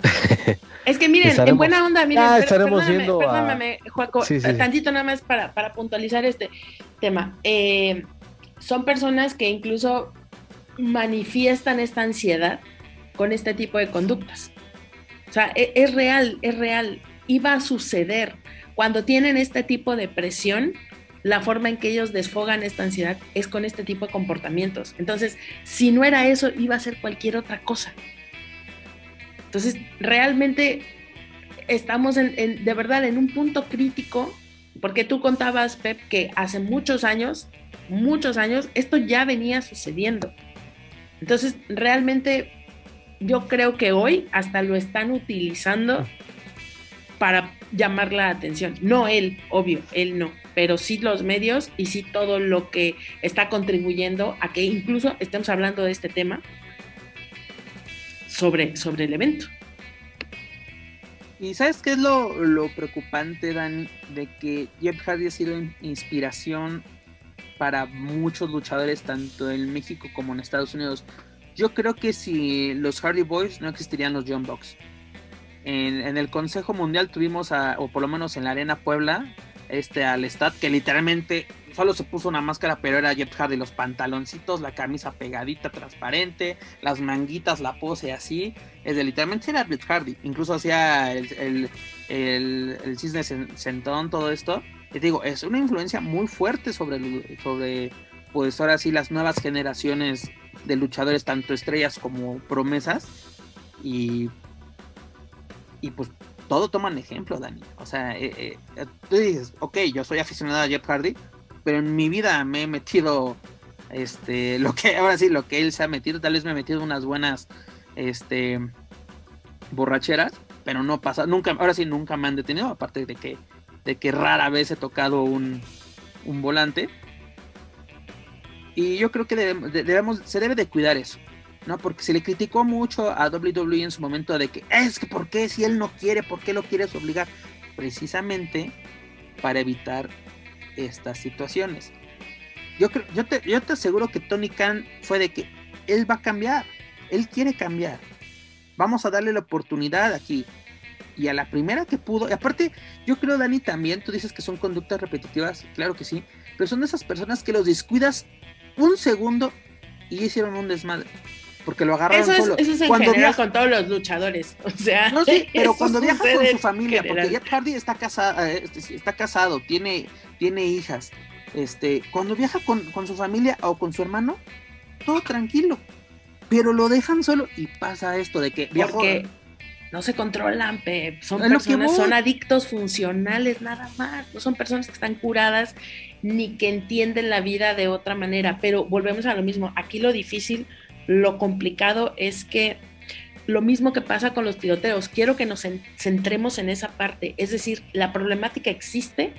Es que miren, en buena onda, miren, ah, estaremos viendo perdóname, Juaco, tantito nada más para, para puntualizar este tema. Eh, son personas que incluso manifiestan esta ansiedad con este tipo de conductas. O sea, e, es, real, es real, iba a suceder. cuando tienen este tipo de presión, la forma en que ellos desfogan esta ansiedad es con este tipo de comportamientos. Entonces, si no era eso, iba a ser cualquier otra cosa. Entonces, realmente estamos en, de verdad en un punto crítico, porque tú contabas, Pep, que hace muchos años, muchos años, esto ya venía sucediendo. Entonces, realmente yo creo que hoy hasta lo están utilizando para llamar la atención. No él, obvio, él no, pero sí los medios y sí todo lo que está contribuyendo a que incluso estemos hablando de este tema sobre, sobre el evento. ¿Y sabes qué es lo, lo preocupante, Dani? De que Jeff Hardy ha sido inspiración para muchos luchadores, tanto en México como en Estados Unidos. Yo creo que si los Hardy Boys no existirían los John Box en, el Consejo Mundial tuvimos, a, o por lo menos en la Arena Puebla, este al Stat, que literalmente solo se puso una máscara, pero era Jeff Hardy, los pantaloncitos, la camisa pegadita, transparente, las manguitas, la pose así. Es de literalmente era Jeff Hardy. Incluso hacía el, el, el, cisne sentón, todo esto. Te digo, es una influencia muy fuerte sobre, sobre, pues ahora sí, las nuevas generaciones de luchadores, tanto estrellas como promesas. Y y pues todo toman ejemplo, Dani. O sea, eh, eh, tú dices, ok, yo soy aficionado a Jeff Hardy, pero en mi vida me he metido, este, lo que, ahora sí, lo que él se ha metido, tal vez me he metido unas buenas, este, borracheras, pero no pasa, nunca, ahora sí, nunca me han detenido, aparte de que, de que rara vez he tocado un, un volante. Y yo creo que debemos, se debe de cuidar eso. ¿no? Porque se le criticó mucho a WWE en su momento de que es que ¿por qué si él no quiere, por qué lo quieres obligar? Precisamente para evitar estas situaciones. Yo, creo, yo, te, yo te aseguro que Tony Khan fue de que él va a cambiar, él quiere cambiar. Vamos a darle la oportunidad aquí. Y a la primera que pudo, y aparte, yo creo, Dani, también, tú dices que son conductas repetitivas, claro que sí, pero son esas personas que los descuidas un segundo y hicieron un desmadre porque lo agarraron eso solo. Eso es en cuando general con todos los luchadores, o sea. No, sí, pero cuando viaja con su familia, porque Jeff Hardy está, casado, eh, está casado, tiene, tiene hijas, este, cuando viaja con, con su familia o con su hermano, todo tranquilo, pero lo dejan solo y pasa esto de que viajó, no se controlan, Son personas, son adictos funcionales nada más. No son personas que están curadas ni que entienden la vida de otra manera. Pero volvemos a lo mismo. Aquí lo difícil lo complicado es que lo mismo que pasa con los tiroteos, quiero que nos centremos en esa parte, es decir, la problemática existe,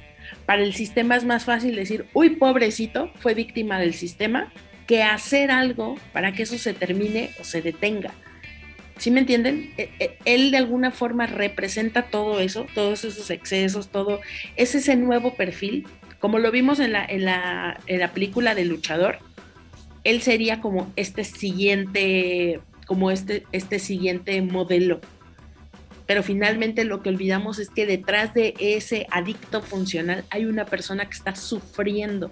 para el sistema es más fácil decir, uy, pobrecito, fue víctima del sistema, que hacer algo para que eso se termine o se detenga. ¿Sí me entienden? E, e, él de alguna forma representa todo eso, todos esos excesos, todo, es ese nuevo perfil, como lo vimos en la, en la, en la película de Luchador, él sería como este siguiente, como este, este siguiente modelo. Pero finalmente lo que olvidamos es que detrás de ese adicto funcional hay una persona que está sufriendo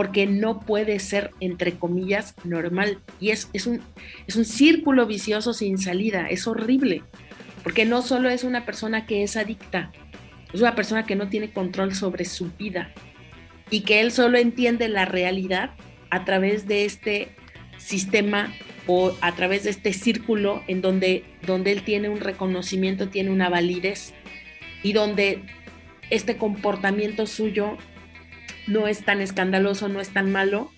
porque no puede ser, entre comillas, normal. Y es, es, un, es un círculo vicioso sin salida, es horrible, porque no solo es una persona que es adicta, es una persona que no tiene control sobre su vida y que él solo entiende la realidad a través de este sistema o a través de este círculo en donde, donde él tiene un reconocimiento, tiene una validez y donde este comportamiento suyo no es tan escandaloso, no es tan malo.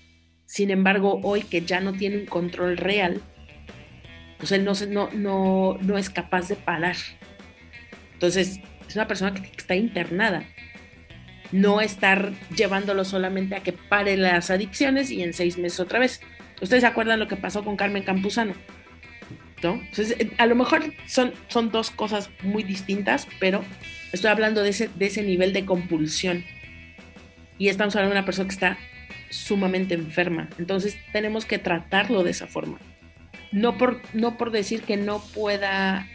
Sin embargo, hoy que ya no tiene un control real, pues él no, es capaz de parar. Entonces, es una persona que está internada no estar llevándolo solamente a que pare las adicciones y en seis meses otra vez. ¿Ustedes se acuerdan lo que pasó con Carmen Campuzano? ¿No? Entonces, eh, a lo mejor son, dos cosas muy distintas, pero estoy hablando de ese nivel de compulsión. Y estamos hablando de una persona que está sumamente enferma. Entonces tenemos que tratarlo de esa forma. No por, no por decir que no pueda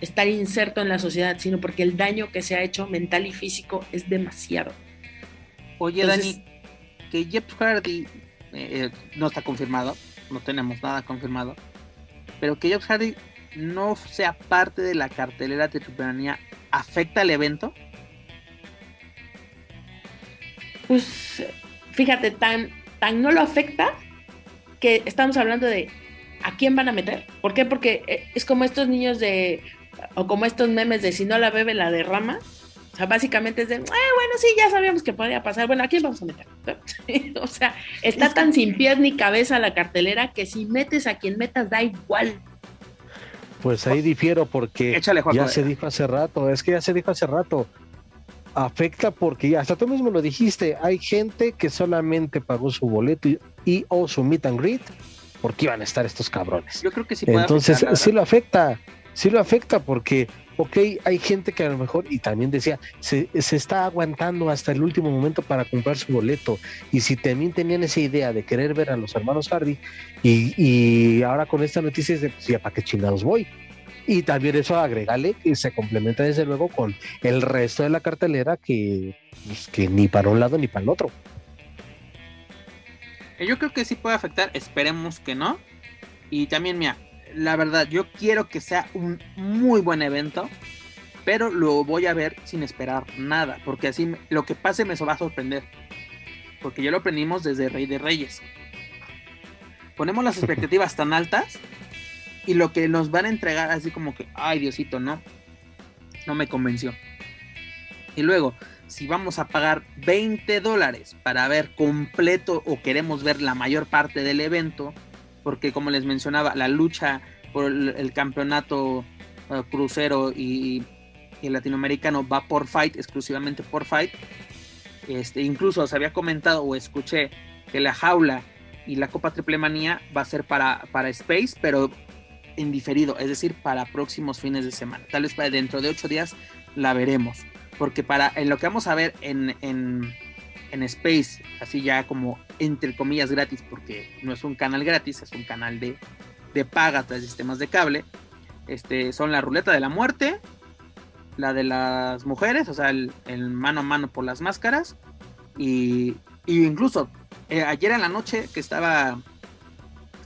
estar inserto en la sociedad, sino porque el daño que se ha hecho mental y físico es demasiado. Oye, Dani, que Jeff Hardy eh, no está confirmado, no tenemos nada confirmado, pero que Jeff Hardy no sea parte de la cartelera de Triple ¿afecta el evento? Pues fíjate, tan, tan no lo afecta que estamos hablando de a quién van a meter. ¿Por qué? Porque eh, es como estos niños de, o como estos memes de si no la bebe, la derrama. O sea, básicamente es de, ah, bueno, sí, ya sabíamos que podía pasar. Bueno, ¿a quién vamos a meter? o sea, está tan sin pies ni cabeza la cartelera que si metes a quien metas da igual. Pues ahí difiero porque ya se dijo hace rato, es que ya se dijo hace rato, afecta porque hasta tú mismo lo dijiste, hay gente que solamente pagó su boleto y, o su meet and greet porque iban a estar estos cabrones. Yo creo que sí. Puede Entonces sí lo afecta, sí lo afecta porque, ok, hay gente que a lo mejor, y también decía, se, está aguantando hasta el último momento para comprar su boleto. Y si también tenían esa idea de querer ver a los hermanos Hardy, y, y ahora con esta noticia es de, pues, ¿para qué chingados voy? Y también eso agregale que se complementa desde luego con el resto de la cartelera que, pues, que ni para un lado ni para el otro. Yo creo que sí puede afectar, esperemos que no. Y también, mira, la verdad, yo quiero que sea un muy buen evento, pero lo voy a ver sin esperar nada, porque así lo que pase me va a sorprender. Porque ya lo aprendimos desde Rey de Reyes. Ponemos las expectativas tan altas y lo que nos van a entregar así como que, ay Diosito, no, no me convenció. Y luego, si vamos a pagar 20 dólares para ver completo o queremos ver la mayor parte del evento, porque como les mencionaba, la lucha por el, campeonato eh, crucero y, y, latinoamericano va por fight, exclusivamente por fight. Este, incluso se había comentado o escuché que la jaula y la Copa Triple Manía va a ser para, para Space, pero en diferido, es decir, para próximos fines de semana. Tal vez para dentro de ocho días la veremos. Porque para en lo que vamos a ver en, en, en Space, así ya como entre comillas gratis, porque no es un canal gratis, es un canal de, de paga tras sistemas de cable. Este, son la ruleta de la muerte, la de las mujeres, o sea, el, mano a mano por las máscaras. Y, incluso eh, ayer en la noche que estaba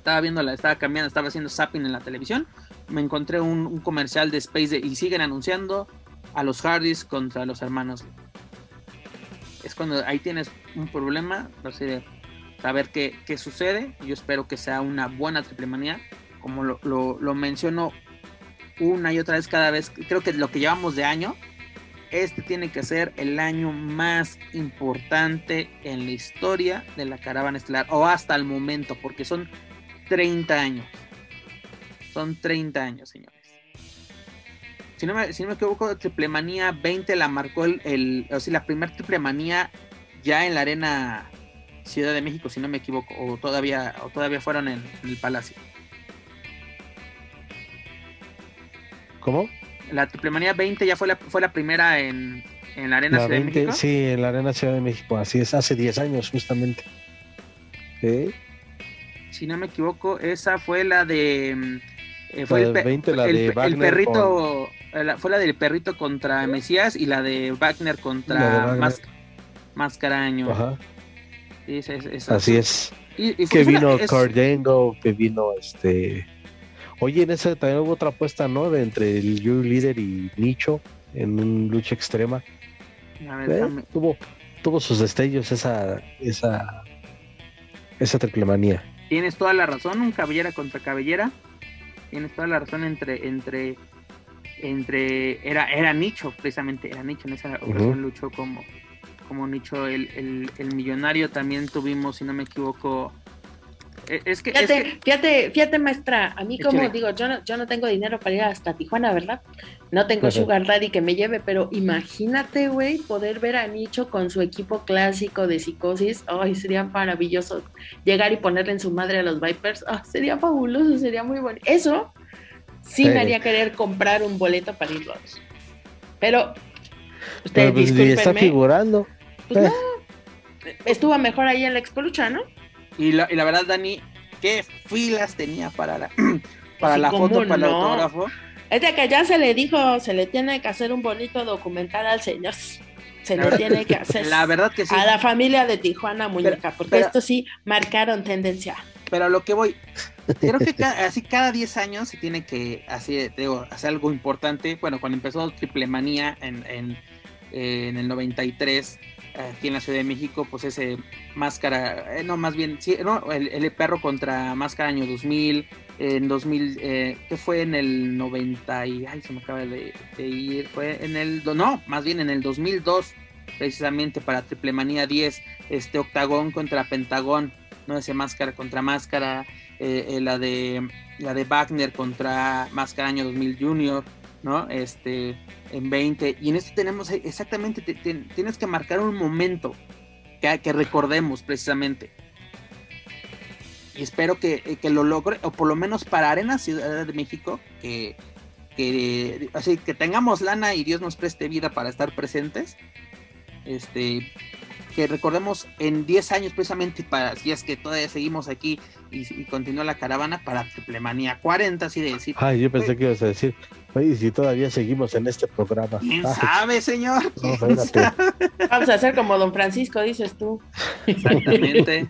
estaba viendo, la, estaba cambiando, estaba haciendo zapping en la televisión, me encontré un, comercial de Space y siguen anunciando a los Hardys contra los hermanos. Es cuando ahí tienes un problema, así de saber qué, qué sucede. Yo espero que sea una buena triple manía, como lo, lo, menciono una y otra vez cada vez. Creo que lo que llevamos de año, este tiene que ser el año más importante en la historia de la caravana estelar, o hasta el momento, porque son 30 años. Son 30 años, señores. Si no me, si no me equivoco, Triplemanía 20 la marcó el, o sea, la primera Triplemanía ya en la arena Ciudad de México, si no me equivoco, o todavía, o todavía fueron en, el Palacio. ¿Cómo? La Triplemanía 20 ya fue la, fue la primera en, en la Arena Ciudad de México. Sí, en la Arena Ciudad de México, así es, hace 10 años justamente. ¿Sí? Si no me equivoco, esa fue la de... Mm, eh, fue el, perrito, fue la del perrito contra Mesías y la de Wagner contra Mascaraño. Ajá. Así es. que vino Cardengo, que vino este... Oye, en esa también hubo otra apuesta, ¿no? De entre el You Leader y Nicho en un lucha extrema. A ver, ¿Eh? tuvo, tuvo sus destellos esa, esa, esa triple manía tienes toda la razón, un cabellera contra cabellera. Tienes toda la razón entre, entre, entre, era, era Nicho, precisamente, era Nicho, en esa ocasión luchó como, como Nicho el, el, millonario. También tuvimos, si no me equivoco, es que, fíjate, fíjate, fíjate, maestra, a mí como digo, yo no, yo no tengo dinero para ir hasta Tijuana, ¿verdad? No tengo Sugar Daddy que me lleve, pero imagínate, güey, poder ver a Nicho con su equipo clásico de psicosis. Ay, sería maravilloso llegar y ponerle en su madre a los Vipers. Ah, sería fabuloso, sería muy bueno. Eso sí, me haría querer comprar un boleto para irlos. Pero ustedes pues, está figurando. Pues no, estuvo mejor ahí en la Expo Lucha, ¿no? Y la, y la verdad, Dani, qué filas tenía para la, para la foto, para el autógrafo. Es de que ya se le dijo, se le tiene que hacer un bonito documental al señor. Se le tiene que hacer. La verdad que sí. A la familia de Tijuana, muñeca, porque esto sí marcaron tendencia. Pero a lo que voy, creo que así cada 10 años se tiene que así, digo, hacer algo importante. Bueno, cuando empezó Triple Manía en, en, en el 93, aquí en la Ciudad de México, pues ese máscara, eh, no, más bien, sí, no, el, perro contra máscara año 2000, en 2000, eh, que fue en el 90 y, ay, se me acaba de, ir, fue en el, no, más bien en el 2002, precisamente para Triple Manía 10, este Octagón contra Pentagón, no ese máscara contra máscara, eh, eh, la de la de Wagner contra Máscara Año 2000 Junior, ¿no? Este, en 20. Y en esto tenemos exactamente, tienes que marcar un momento que, que recordemos precisamente. Y espero que, que, lo logre, o por lo menos para Arena Ciudad de México, que, que, así, que tengamos lana y Dios nos preste vida para estar presentes. Este, que recordemos en 10 años precisamente para si es que todavía seguimos aquí y, continúa la caravana para Triplemanía 40, así de decir. Ay, yo pensé que ibas a decir, oye, si todavía seguimos en este programa. ¿Quién sabe, señor? Vamos a hacer como don Francisco, dices tú. Exactamente.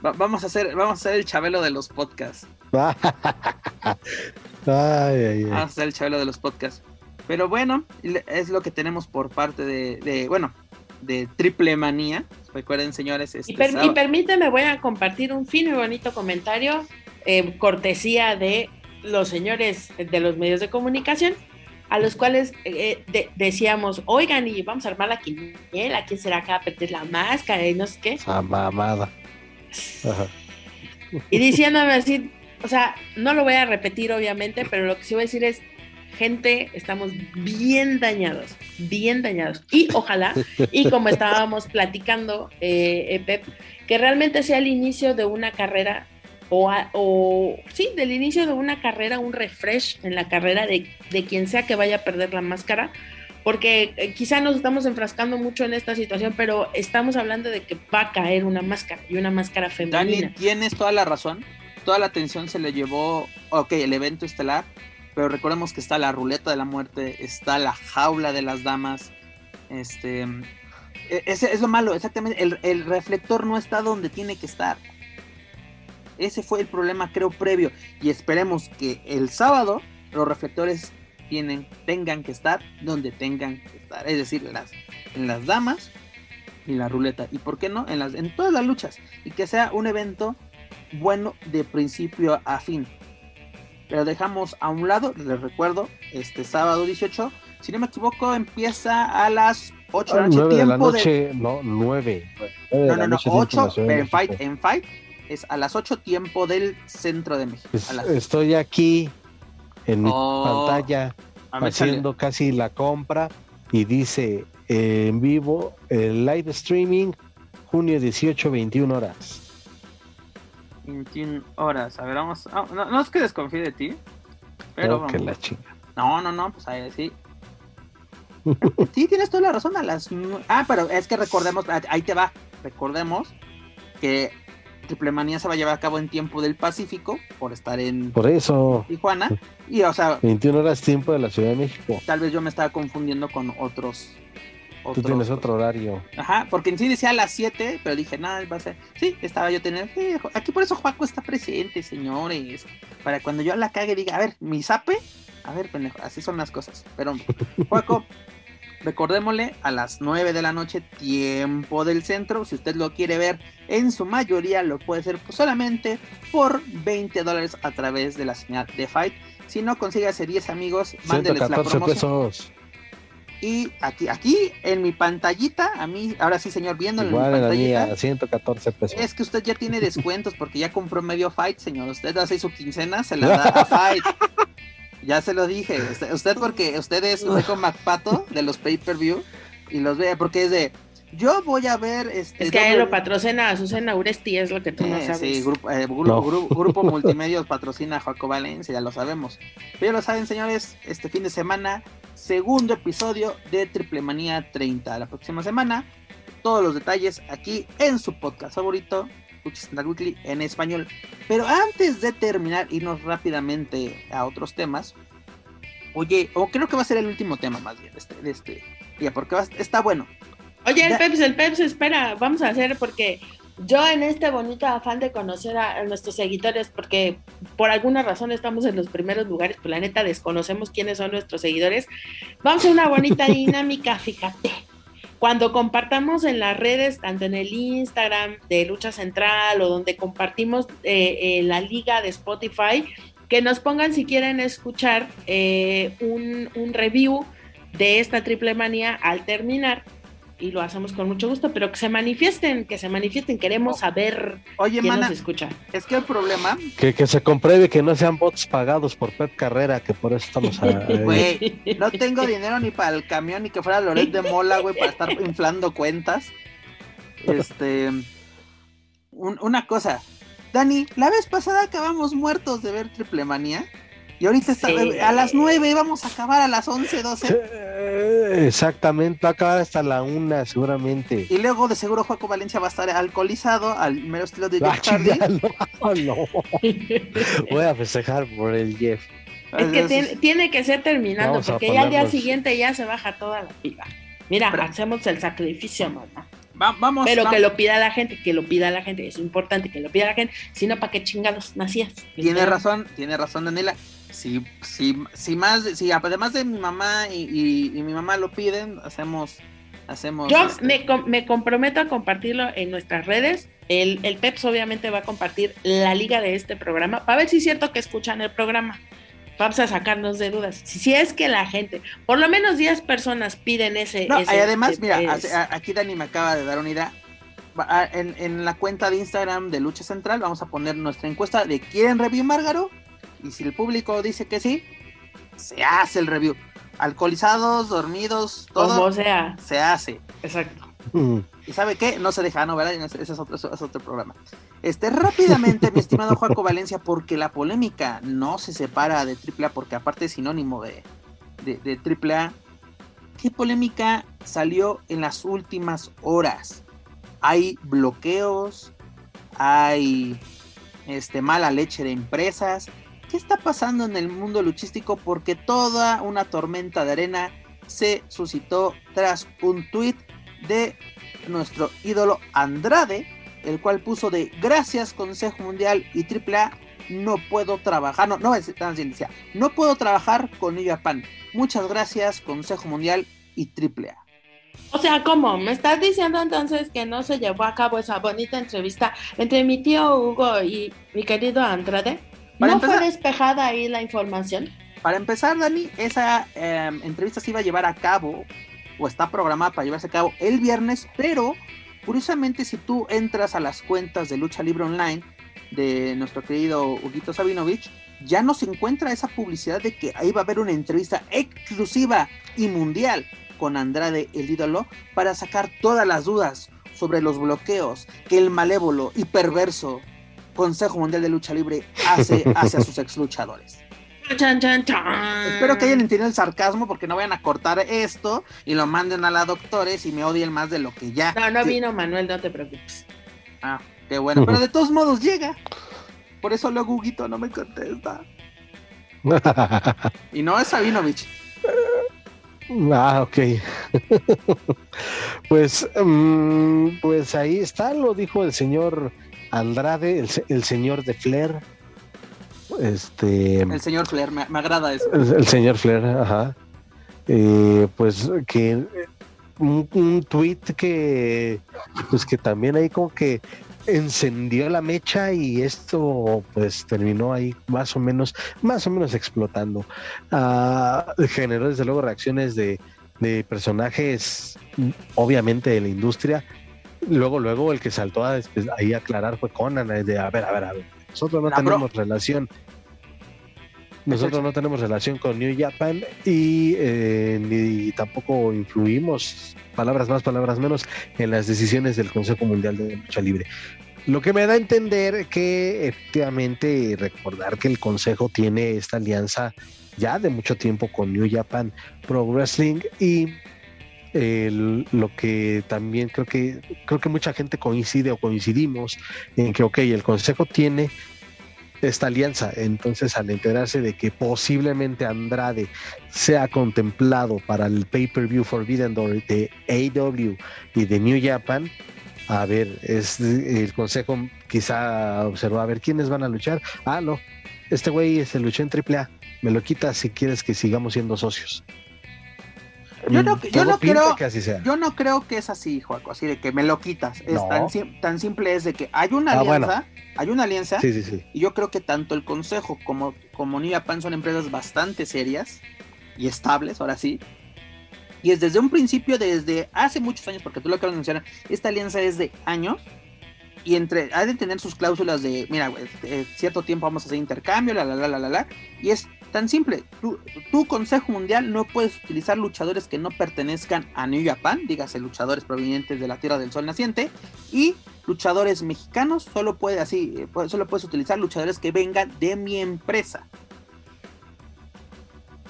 vamos a hacer, vamos a hacer el chabelo de los podcasts. Vamos a hacer el chabelo de los podcasts. Pero bueno, es lo que tenemos por parte de bueno, de Triple Manía. Recuerden, señores. Este y, permíteme, voy a compartir un fino y bonito comentario, eh, cortesía de los señores de los medios de comunicación, a los cuales eh, decíamos, oigan, y vamos a armar la quiniela, ¿quién será acá a perder la máscara? Y no sé qué. Esa mamada. Y diciéndome así, o sea, no lo voy a repetir obviamente, pero lo que sí voy a decir es, gente, estamos bien dañados, bien dañados. Y ojalá, y como estábamos platicando, eh, eh, Pep, que realmente sea el inicio de una carrera o, o, sí, del inicio de una carrera, un refresh en la carrera de, de quien sea que vaya a perder la máscara, porque eh, quizá nos estamos enfrascando mucho en esta situación, pero estamos hablando de que va a caer una máscara y una máscara femenina. Dani, tienes toda la razón. Toda la atención se le llevó, ok, el evento estelar, pero recordemos que está la ruleta de la muerte, está la jaula de las damas. Este. E, ese es lo malo, exactamente. El, reflector no está donde tiene que estar. Ese fue el problema, creo, previo. Y esperemos que el sábado los reflectores tienen, tengan que estar donde tengan que estar. Es decir, las, en las damas y la ruleta. Y por qué no, en, las, en todas las luchas. Y que sea un evento bueno de principio a fin pero dejamos a un lado, les recuerdo, este sábado 18, si no me equivoco, empieza a las 8 de la noche. de la noche, no, 9. No, no, no, 8, en Fight, en Fight es a las 8 tiempo del centro de México. Estoy aquí en mi oh, pantalla haciendo casi la compra y dice eh, en vivo el live streaming junio 18 21 horas 21 horas. A ver, vamos. Ah, no, es que desconfíe de ti. Pero. que la No, no, no, pues ahí sí. sí, tienes toda la razón. A las. Ah, pero es que recordemos. Ah, ahí te va. Recordemos que Triple Manía se va a llevar a cabo en tiempo del Pacífico por estar en por eso Tijuana y o sea 21 horas tiempo de la Ciudad de México tal vez yo me estaba confundiendo con otros Tú tienes otro horario. Ajá, porque en sí decía a las 7, pero dije, nada, va a ser. Sí, estaba yo teniendo. aquí por eso Juaco está presente, señores. Para cuando yo la cague, diga, a ver, mi zape. A ver, pendejo, así son las cosas. Pero, Juaco, recordémosle a las 9 de la noche, tiempo del centro. Si usted lo quiere ver, en su mayoría lo puede hacer solamente por 20 dólares a través de la señal de Fight. Si no consigue hacer 10 amigos, mándeles la promoción. Pesos. Y aquí, aquí en mi pantallita, a mí, ahora sí, señor, viendo en mi pantallita. 114 pesos. Es que usted ya tiene descuentos porque ya compró medio fight, señor. Usted hace su quincena, se la da a fight. Ya se lo dije. Usted, porque usted es un eco MacPato de los pay-per-view y los ve, porque es de. Yo voy a ver este. Es que ahí lo patrocina Azucena Uresti, es lo que tú no eh, sabes. Sí, grupo, eh, grupo, Multimedios patrocina a Joaco Valencia, ya lo sabemos. Pero ya lo saben, señores, este fin de semana segundo episodio de Triple Manía 30. La próxima semana, todos los detalles aquí en su podcast favorito, Weekly en español. Pero antes de terminar, irnos rápidamente a otros temas. Oye, o creo que va a ser el último tema más bien este, de este día, porque está bueno. Oye, el Peps, el Peps, espera, vamos a hacer porque yo en este bonito afán de conocer a, nuestros seguidores, porque por alguna razón estamos en los primeros lugares, pues la neta desconocemos quiénes son nuestros seguidores, vamos a una bonita dinámica, fíjate. Cuando compartamos en las redes, tanto en el Instagram de Lucha Central o donde compartimos eh, la liga de Spotify, que nos pongan si quieren escuchar eh, un review de esta triple manía al terminar y lo hacemos con mucho gusto, pero que se manifiesten, que se manifiesten, queremos saber Oye, quién mana, nos escucha. es que el problema, Que, que se compruebe que no sean bots pagados por Pep Carrera, que por eso estamos ahí. güey, no tengo dinero ni para el camión ni que fuera Loret de Mola, güey, para estar inflando cuentas. Este, un- una cosa, Dani, la vez pasada acabamos muertos de ver Triple Manía. Y ahorita está, Sí. a las 9 vamos a acabar a las 11, 12. Eh, Exactamente, va a acabar hasta la una seguramente. Y luego de seguro Juaco Valencia va a estar alcoholizado al mero estilo de Ah, Jeff Hardy. chinga, no, no. Voy a festejar por el Jeff. Es que tiene, tiene que ser terminando, Vamos porque ya al día siguiente ya se baja toda la pila. Mira, Pero- hacemos el sacrificio, mamá. va- vamos, Pero que lo pida la gente, que lo pida la gente, es importante que lo pida la gente, si no, ¿para qué chingados nacías? Tiene razón, tiene razón Daniela. Si, si, si más, si además de mi mamá y, y- y mi mamá lo piden, hacemos, hacemos. Yo este, me, me comprometo a compartirlo en nuestras redes. El, el Peps obviamente va a compartir la liga de este programa para ver si es cierto que escuchan el programa. Vamos a sacarnos de dudas. Si, es que la gente, por lo menos 10 personas piden ese. No, ese- y además, ese- mira, es- aquí Dani me acaba de dar una idea. En la cuenta de Instagram de Lucha Central vamos a poner nuestra encuesta de ¿quieren review Márgaro? Y si el público dice que sí, se hace el review. Alcoholizados, dormidos, todo como sea. se hace. Exacto. Mm. ¿Y sabe qué? No se deja, ¿no? ¿Verdad? Ese es otro, ese es otro programa. Este, rápidamente, mi estimado Juaco Valencia, porque la polémica no se separa de AAA, porque aparte es sinónimo de, de, de AAA. ¿Qué polémica salió en las últimas horas? Hay bloqueos, hay este, mala leche de empresas. ¿Qué está pasando en el mundo luchístico? Porque toda una tormenta de arena se suscitó tras un tuit de nuestro ídolo Andrade, el cual puso de gracias Consejo Mundial y AAA, no puedo trabajar, no, no es tan no puedo trabajar con New Japan. Muchas gracias Consejo Mundial y AAA. O sea, ¿cómo? ¿Me estás diciendo entonces que no se llevó a cabo esa bonita entrevista entre mi tío Hugo y mi querido Andrade? Para ¿No empezar- fue despejada ahí la información? Para empezar, Dani, esa eh, entrevista se iba a llevar a cabo, o está programada para llevarse a cabo el viernes, pero curiosamente si tú entras a las cuentas de Lucha Libre Online de nuestro querido Huguito Sabinovich, ya no se encuentra esa publicidad de que ahí va a haber una entrevista exclusiva y mundial con Andrade el ídolo para sacar todas las dudas sobre los bloqueos que el malévolo y perverso Consejo Mundial de Lucha Libre hace hacia sus ex luchadores. Chan, chan, chan. Espero que hayan entendido el sarcasmo porque no vayan a cortar esto y lo manden a la doctores y me odien más de lo que ya. No, no vino Manuel, no te preocupes. Ah, qué bueno. Pero de todos modos llega. Por eso luego Huguito no me contesta. Y no es Sabinovich. Ah, ok. pues, mm, pues ahí está, lo dijo el señor Andrade, el, el señor de Flair. Este, El señor Flair, me, me agrada eso. el, el señor Flair, ajá. Eh, pues que un, un tweet que, pues que también ahí como que encendió la mecha y esto pues terminó ahí más o menos, más o menos explotando. Ah, generó desde luego reacciones de, de personajes, obviamente de la industria. Luego, luego el que saltó a, después, ahí a aclarar fue Conan, de a ver, a ver, a ver, nosotros no La bro- tenemos relación. Nosotros no tenemos relación con New Japan y eh, ni tampoco influimos, palabras más, palabras menos, en las decisiones del Consejo Mundial de Lucha Libre. Lo que me da a entender que efectivamente recordar que el Consejo tiene esta alianza ya de mucho tiempo con New Japan Pro Wrestling y el- lo que también creo que creo que mucha gente coincide o coincidimos en que ok, el Consejo tiene esta alianza. Entonces, al enterarse de que posiblemente Andrade sea contemplado para el pay-per-view Forbidden Door de AEW y de New Japan, a ver, es el consejo quizá observó a ver quiénes van a luchar. Ah, no, este güey se luchó en AAA, me lo quitas si quieres que sigamos siendo socios. Yo no, Mm, yo todo no creo, que así sea. yo no creo que es así, Joaco, así de que me lo quitas. Es No. tan, tan simple es de que hay una Ah, alianza, hay una alianza, Sí, sí, sí. y yo creo que tanto el Consejo como, como New Japan son empresas bastante serias y estables, ahora sí. Y es desde un principio, desde hace muchos años, porque tú lo acabas de mencionar, esta alianza es de años. Y entre, ha de tener sus cláusulas de, mira, güey, eh, cierto tiempo vamos a hacer intercambio, la, la, la, la, la, la. Y es tan simple. Tu, tu Consejo Mundial no puedes utilizar luchadores que no pertenezcan a New Japan, dígase luchadores provenientes de la Tierra del Sol naciente, y luchadores mexicanos, solo puede así, eh, solo puedes utilizar luchadores que vengan de mi empresa.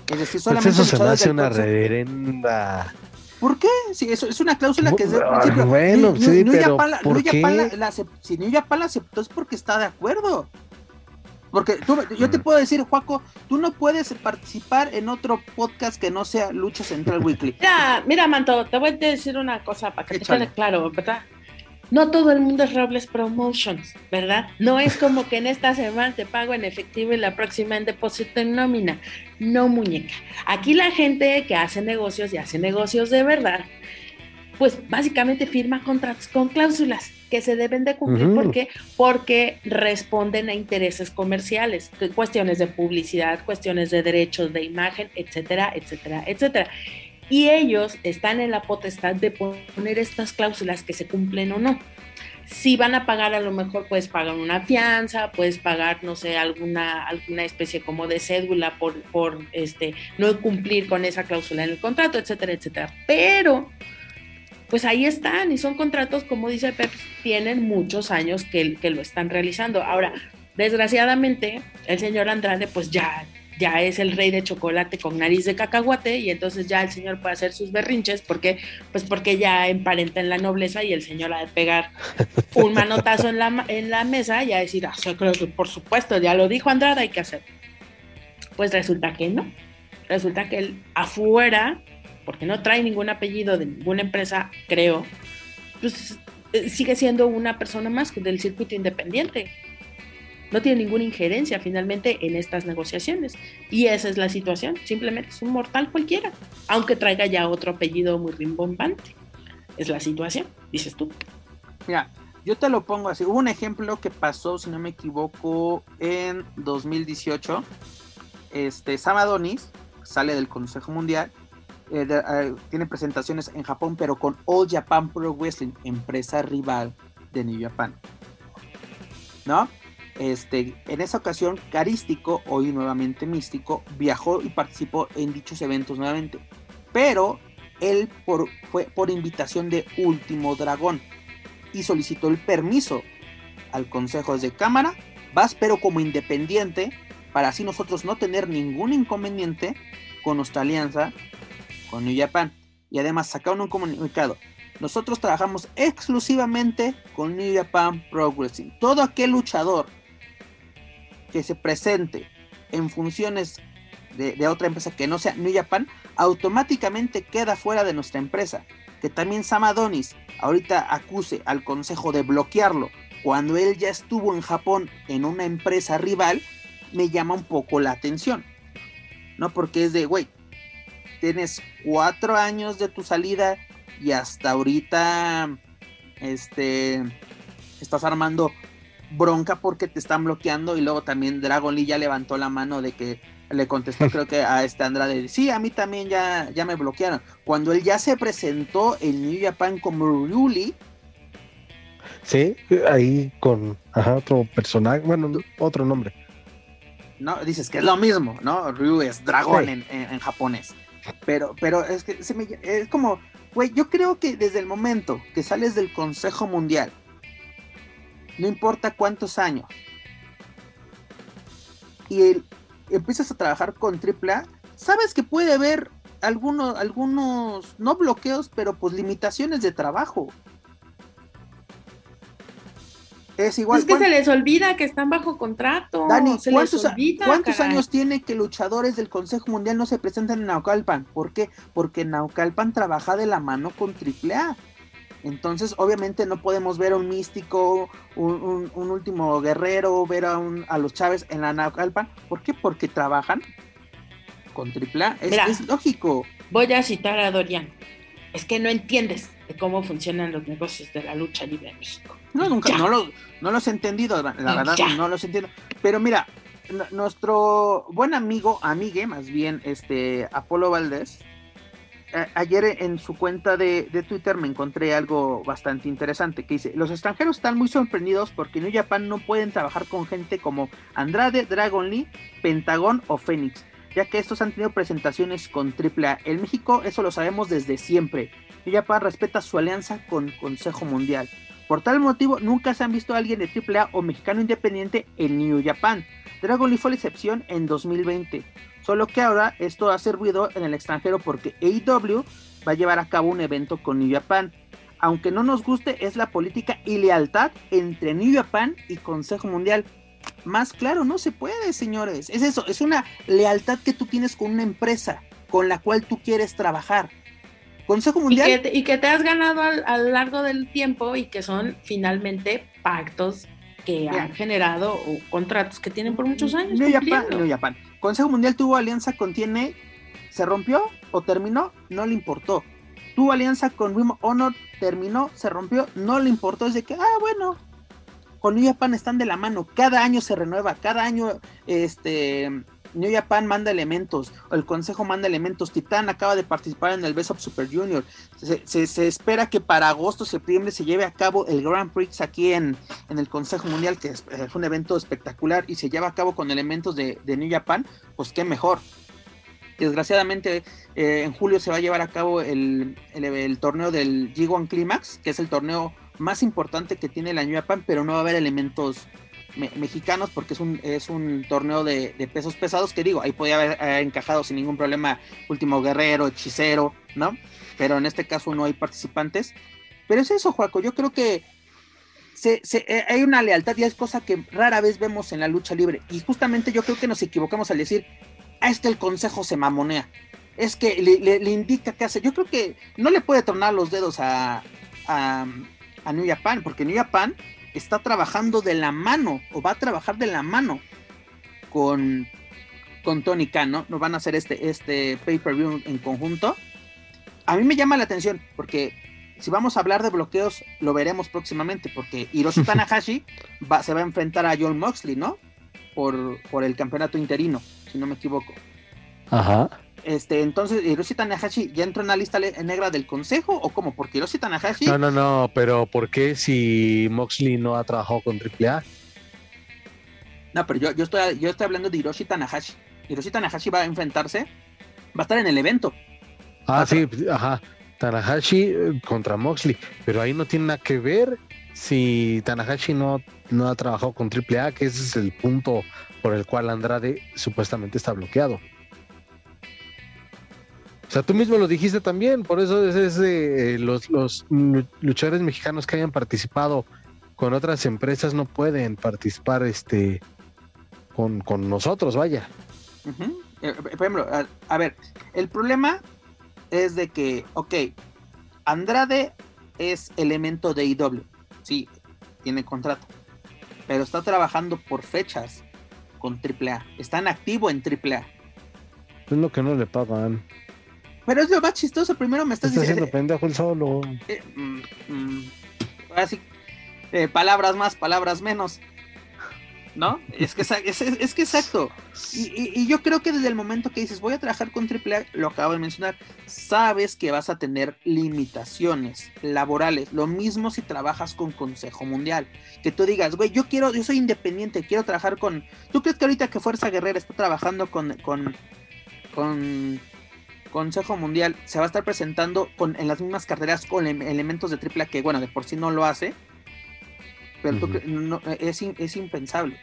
Es decir, Pues solamente eso se me hace una Consejo- reverenda. ¿Por qué? Sí, eso es una cláusula que es del Ah, principio. bueno, New- sí, New pero Japan la- ¿por New Japan la- qué? la si New Japan la aceptó es porque está de acuerdo. Porque tú, yo te puedo decir, Juaco, tú no puedes participar en otro podcast que no sea Lucha Central Weekly. Mira, mira, Manto, te voy a decir una cosa para que Échale. te quede claro, ¿verdad? No todo el mundo es Robles Promotions, ¿verdad? No es como que en esta semana te pago en efectivo y la próxima en depósito en nómina. No, muñeca. Aquí la gente que hace negocios y hace negocios de verdad, pues básicamente firma contratos con cláusulas que se deben de cumplir. Ujú. ¿Por qué? Porque responden a intereses comerciales, cuestiones de publicidad, cuestiones de derechos de imagen, etcétera, etcétera, etcétera. Y ellos están en la potestad de poner estas cláusulas que se cumplen o no. Si van a pagar, a lo mejor puedes pagar una fianza, puedes pagar, no sé, alguna, alguna especie como de cédula por, por este, no cumplir con esa cláusula en el contrato, etcétera, etcétera. Pero pues ahí están y son contratos, como dice Pep, tienen muchos años que, lo están realizando. Ahora, desgraciadamente, el señor Andrade pues ya, ya es el rey de chocolate con nariz de cacahuate y entonces ya el señor puede hacer sus berrinches porque pues porque ya emparenta en la nobleza y el señor ha de pegar un manotazo en la, en la mesa y a decir, ah, creo por supuesto, ya lo dijo Andrade, hay que hacer. Pues resulta que no. Resulta que él afuera porque no trae ningún apellido de ninguna empresa, creo, pues eh, sigue siendo una persona más del circuito independiente. No tiene ninguna injerencia finalmente en estas negociaciones. Y esa es la situación. Simplemente es un mortal cualquiera, aunque traiga ya otro apellido muy rimbombante. Es la situación, dices tú. Mira, yo te lo pongo así. Hubo un ejemplo que pasó, si no me equivoco, en 2018. Este, Sam Adonis sale del Consejo Mundial. Eh, eh, tiene presentaciones en Japón, pero con All Japan Pro Wrestling, empresa rival de New Japan. ¿No? Este, en esa ocasión, Carístico, hoy nuevamente Místico, viajó y participó en dichos eventos nuevamente. Pero él fue por invitación de Último Dragón y solicitó el permiso al Consejo de Cámara, vas pero como independiente, para así nosotros no tener ningún inconveniente con nuestra alianza con New Japan. Y además sacaron un comunicado. Nosotros trabajamos exclusivamente con New Japan Pro Wrestling. Todo aquel luchador que se presente en funciones de, otra empresa que no sea New Japan, automáticamente queda fuera de nuestra empresa. Que también Sam Adonis ahorita acuse al consejo de bloquearlo cuando él ya estuvo en Japón en una empresa rival, me llama un poco la atención. ¿No? Porque es de, güey, tienes cuatro años de tu salida y hasta ahorita, este, estás armando bronca porque te están bloqueando y luego también Dragon Lee ya levantó la mano de que le contestó creo que a este Andrade, sí, a mí también ya, ya me bloquearon. Cuando él ya se presentó en New Japan como Ryuli, Sí, ahí con ajá, otro personaje, bueno, otro nombre. ¿no? Dices que es lo mismo, ¿no? Ryu es dragón Sí. en, en- en japonés. Pero, pero es que se me- es como, güey, yo creo que desde el momento que sales del Consejo Mundial, no importa cuántos años, y el- empiezas a trabajar con AAA, sabes que puede haber algunos, algunos, no bloqueos, pero pues limitaciones de trabajo. Es igual. es que ¿cuán- se les olvida que están bajo contrato. Dani, se les ¿cuántos, a- olvida, cuántos años tiene que luchadores del Consejo Mundial no se presentan en Naucalpan? ¿Por qué? Porque Naucalpan trabaja de la mano con AAA. Entonces, obviamente, no podemos ver a un místico, un, un- un último guerrero, ver a, un- a los Chávez en la Naucalpan. ¿Por qué? Porque trabajan con AAA. Es, es lógico. Voy a citar a Dorian. Es que no entiendes de cómo funcionan los negocios de la lucha libre en México. No, nunca, no, lo, no los he entendido, la, verdad, no los entiendo. Pero mira, nuestro buen amigo, amigue más bien, este Apolo Valdés, ayer en su cuenta de, Twitter me encontré algo bastante interesante que dice, los extranjeros están muy sorprendidos porque New Japan no pueden trabajar con gente como Andrade, Dragon Lee, Pentagon o Phoenix, ya que estos han tenido presentaciones con AAA. En México eso lo sabemos desde siempre. New Japan respeta su alianza con Consejo Mundial. Por tal motivo, nunca se han visto a alguien de AAA o mexicano independiente en New Japan. Dragon Lee fue la excepción en 2020. Solo que ahora esto ha servido en el extranjero porque AEW va a llevar a cabo un evento con New Japan. Aunque no nos guste, es la política y lealtad entre New Japan y Consejo Mundial. Más claro, no se puede, señores. Es eso, es una lealtad que tú tienes con una empresa con la cual tú quieres trabajar. Consejo Mundial. Y que te, has ganado a lo largo del tiempo y que son finalmente pactos que han generado contratos que tienen por muchos años. New Japan, New Japan. Consejo Mundial tuvo alianza con TNA, se rompió o terminó, no le importó. Tuvo alianza con Rim Honor, terminó, se rompió, no le importó. Es de que, ah, bueno, con New Japan están de la mano, cada año se renueva, cada año este New Japan manda elementos, el Consejo manda elementos, Titán acaba de participar en el Best of Super Junior, se, espera que para agosto, septiembre se lleve a cabo el Grand Prix aquí en, en el Consejo Mundial, que es, un evento espectacular y se lleva a cabo con elementos de, New Japan, pues qué mejor. Desgraciadamente eh, en julio se va a llevar a cabo el, el, torneo del G1 Climax, que es el torneo más importante que tiene la New Japan, pero no va a haber elementos mexicanos porque es un, es un torneo de, pesos pesados que digo, ahí podía haber encajado sin ningún problema Último Guerrero, Hechicero, ¿no? Pero en este caso no hay participantes. Pero es eso, Juaco, yo creo que se, eh, hay una lealtad y es cosa que rara vez vemos en la lucha libre. Y justamente yo creo que nos equivocamos al decir, ah, es que el consejo se mamonea. Es que le, indica qué hace. Yo creo que no le puede tornar los dedos a, a New Japan, porque New Japan está trabajando de la mano o va a trabajar de la mano con, con Tony Khan, ¿no? Nos van a hacer este, este pay-per-view en conjunto. A mí me llama la atención porque si vamos a hablar de bloqueos, lo veremos próximamente porque Hiroshi Tanahashi va, se va a enfrentar a John Moxley, ¿no? Por, por el campeonato interino, si no me equivoco. Ajá. Este, entonces, ¿Hiroshi Tanahashi ya entró en la lista negra del consejo o cómo? Porque Hiroshi Tanahashi. No, no, no, pero ¿por qué si Moxley no ha trabajado con AAA? No, pero yo, yo, estoy, yo estoy hablando de Hiroshi Tanahashi. Hiroshi Tanahashi va a enfrentarse, va a estar en el evento. Ah, sí, ajá. Tanahashi eh, contra Moxley, pero ahí no tiene nada que ver si Tanahashi no, no ha trabajado con AAA, que ese es el punto por el cual Andrade supuestamente está bloqueado. O sea, tú mismo lo dijiste también, por eso es, de, eh, los, luchadores mexicanos que hayan participado con otras empresas no pueden participar este con, nosotros, vaya. Eh, por ejemplo, a, ver, el problema es de que, ok, Andrade es elemento de IW, sí, tiene contrato, pero está trabajando por fechas con AAA, está en activo en AAA. Es lo que no le pagan. Pero es lo más chistoso. Primero me estás Está diciendo. pendejo el solo. Eh, mm, mm, así, eh, palabras más, palabras menos. ¿No? Es que es, es, que exacto. Y, yo creo que desde el momento que dices voy a trabajar con AAA, lo acabo de mencionar, sabes que vas a tener limitaciones laborales. Lo mismo si trabajas con Consejo Mundial. Que tú digas, güey, yo quiero, yo soy independiente, quiero trabajar con. ¿Tú crees que ahorita que Fuerza Guerrera está trabajando con, con, con Consejo Mundial se va a estar presentando con, en las mismas carreras con elementos de tripla que, bueno, de por sí no lo hace, pero es, es, impensable.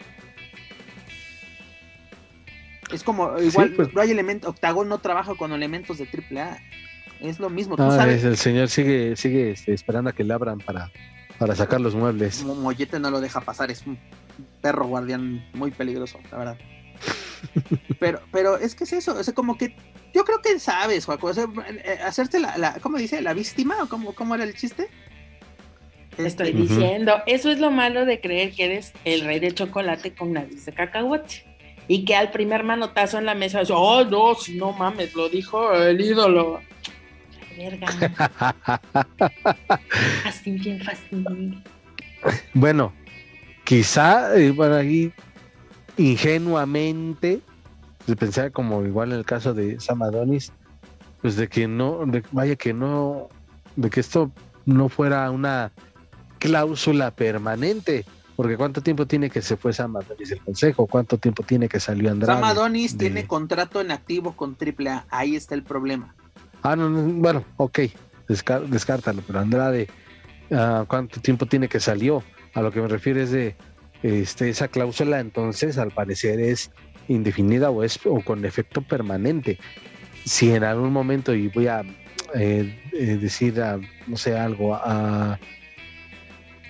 Es como, igual, pues. no hay elementos, Octagon no trabaja con elementos de AAA. Es lo mismo, tú sabes. El señor sigue, sigue este, esperando a que le abran para, para sacar los muebles. Mollete no lo deja pasar, es un perro guardián muy peligroso, la verdad. Pero, pero es que es eso, es como que yo creo que sabes, Juaco, eh, hacerte la, la, ¿cómo dice? ¿La víctima o cómo, cómo era el chiste? Estoy diciendo, eso es lo malo de creer que eres el rey de chocolate con nariz de cacahuate. y que al primer manotazo en la mesa, oh, no, si no mames, lo dijo el ídolo. Verga. Así bien fácil. Bueno, quizá, eh, bueno, ahí ingenuamente, pensaba como igual en el caso de Sam Adonis, pues de que no, vaya que no, de que esto no fuera una cláusula permanente. Porque ¿cuánto tiempo tiene que se fue Sam Adonis del Consejo? ¿Cuánto tiempo tiene que salió Andrade? Sam Adonis tiene contrato en activo con AAA. Ahí está el problema. Ah, no, bueno, ok. descártalo. Pero Andrade, ah, ¿cuánto tiempo tiene que salió? A lo que me refiero es de este, esa cláusula, entonces, al parecer es indefinida o es o con efecto permanente. Si en algún momento, y voy a eh, eh, decir, no sé, algo, a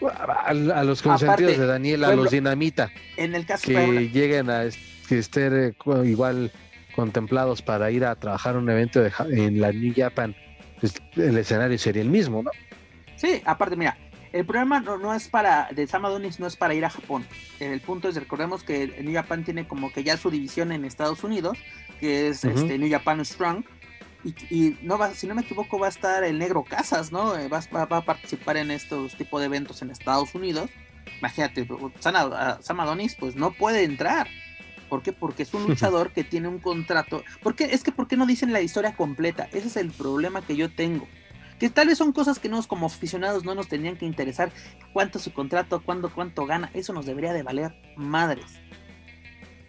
a, los consentidos de Daniel, a los dinamita, en el caso que lleguen a estar eh, igual contemplados para ir a trabajar un evento en la New Japan, pues, el escenario sería el mismo, ¿no? Sí, aparte, mira, el problema no, es para, de Sam no es para ir a Japón. El punto es, recordemos que New Japan tiene como que ya su división en Estados Unidos, que es este, New Japan Strong, y, no va, si no me equivoco, va a estar el Negro Casas, ¿no? Eh, va, a participar en estos tipos de eventos en Estados Unidos. Imagínate, Sam Adonis, pues no puede entrar. ¿Por qué? Porque es un luchador que tiene un contrato. ¿Por qué? Es que ¿por qué no dicen la historia completa? Ese es el problema que yo tengo. Que tal vez son cosas que nos como aficionados no nos tenían que interesar. ¿Cuánto su contrato? ¿Cuándo, ¿Cuánto gana? Eso nos debería de valer madres.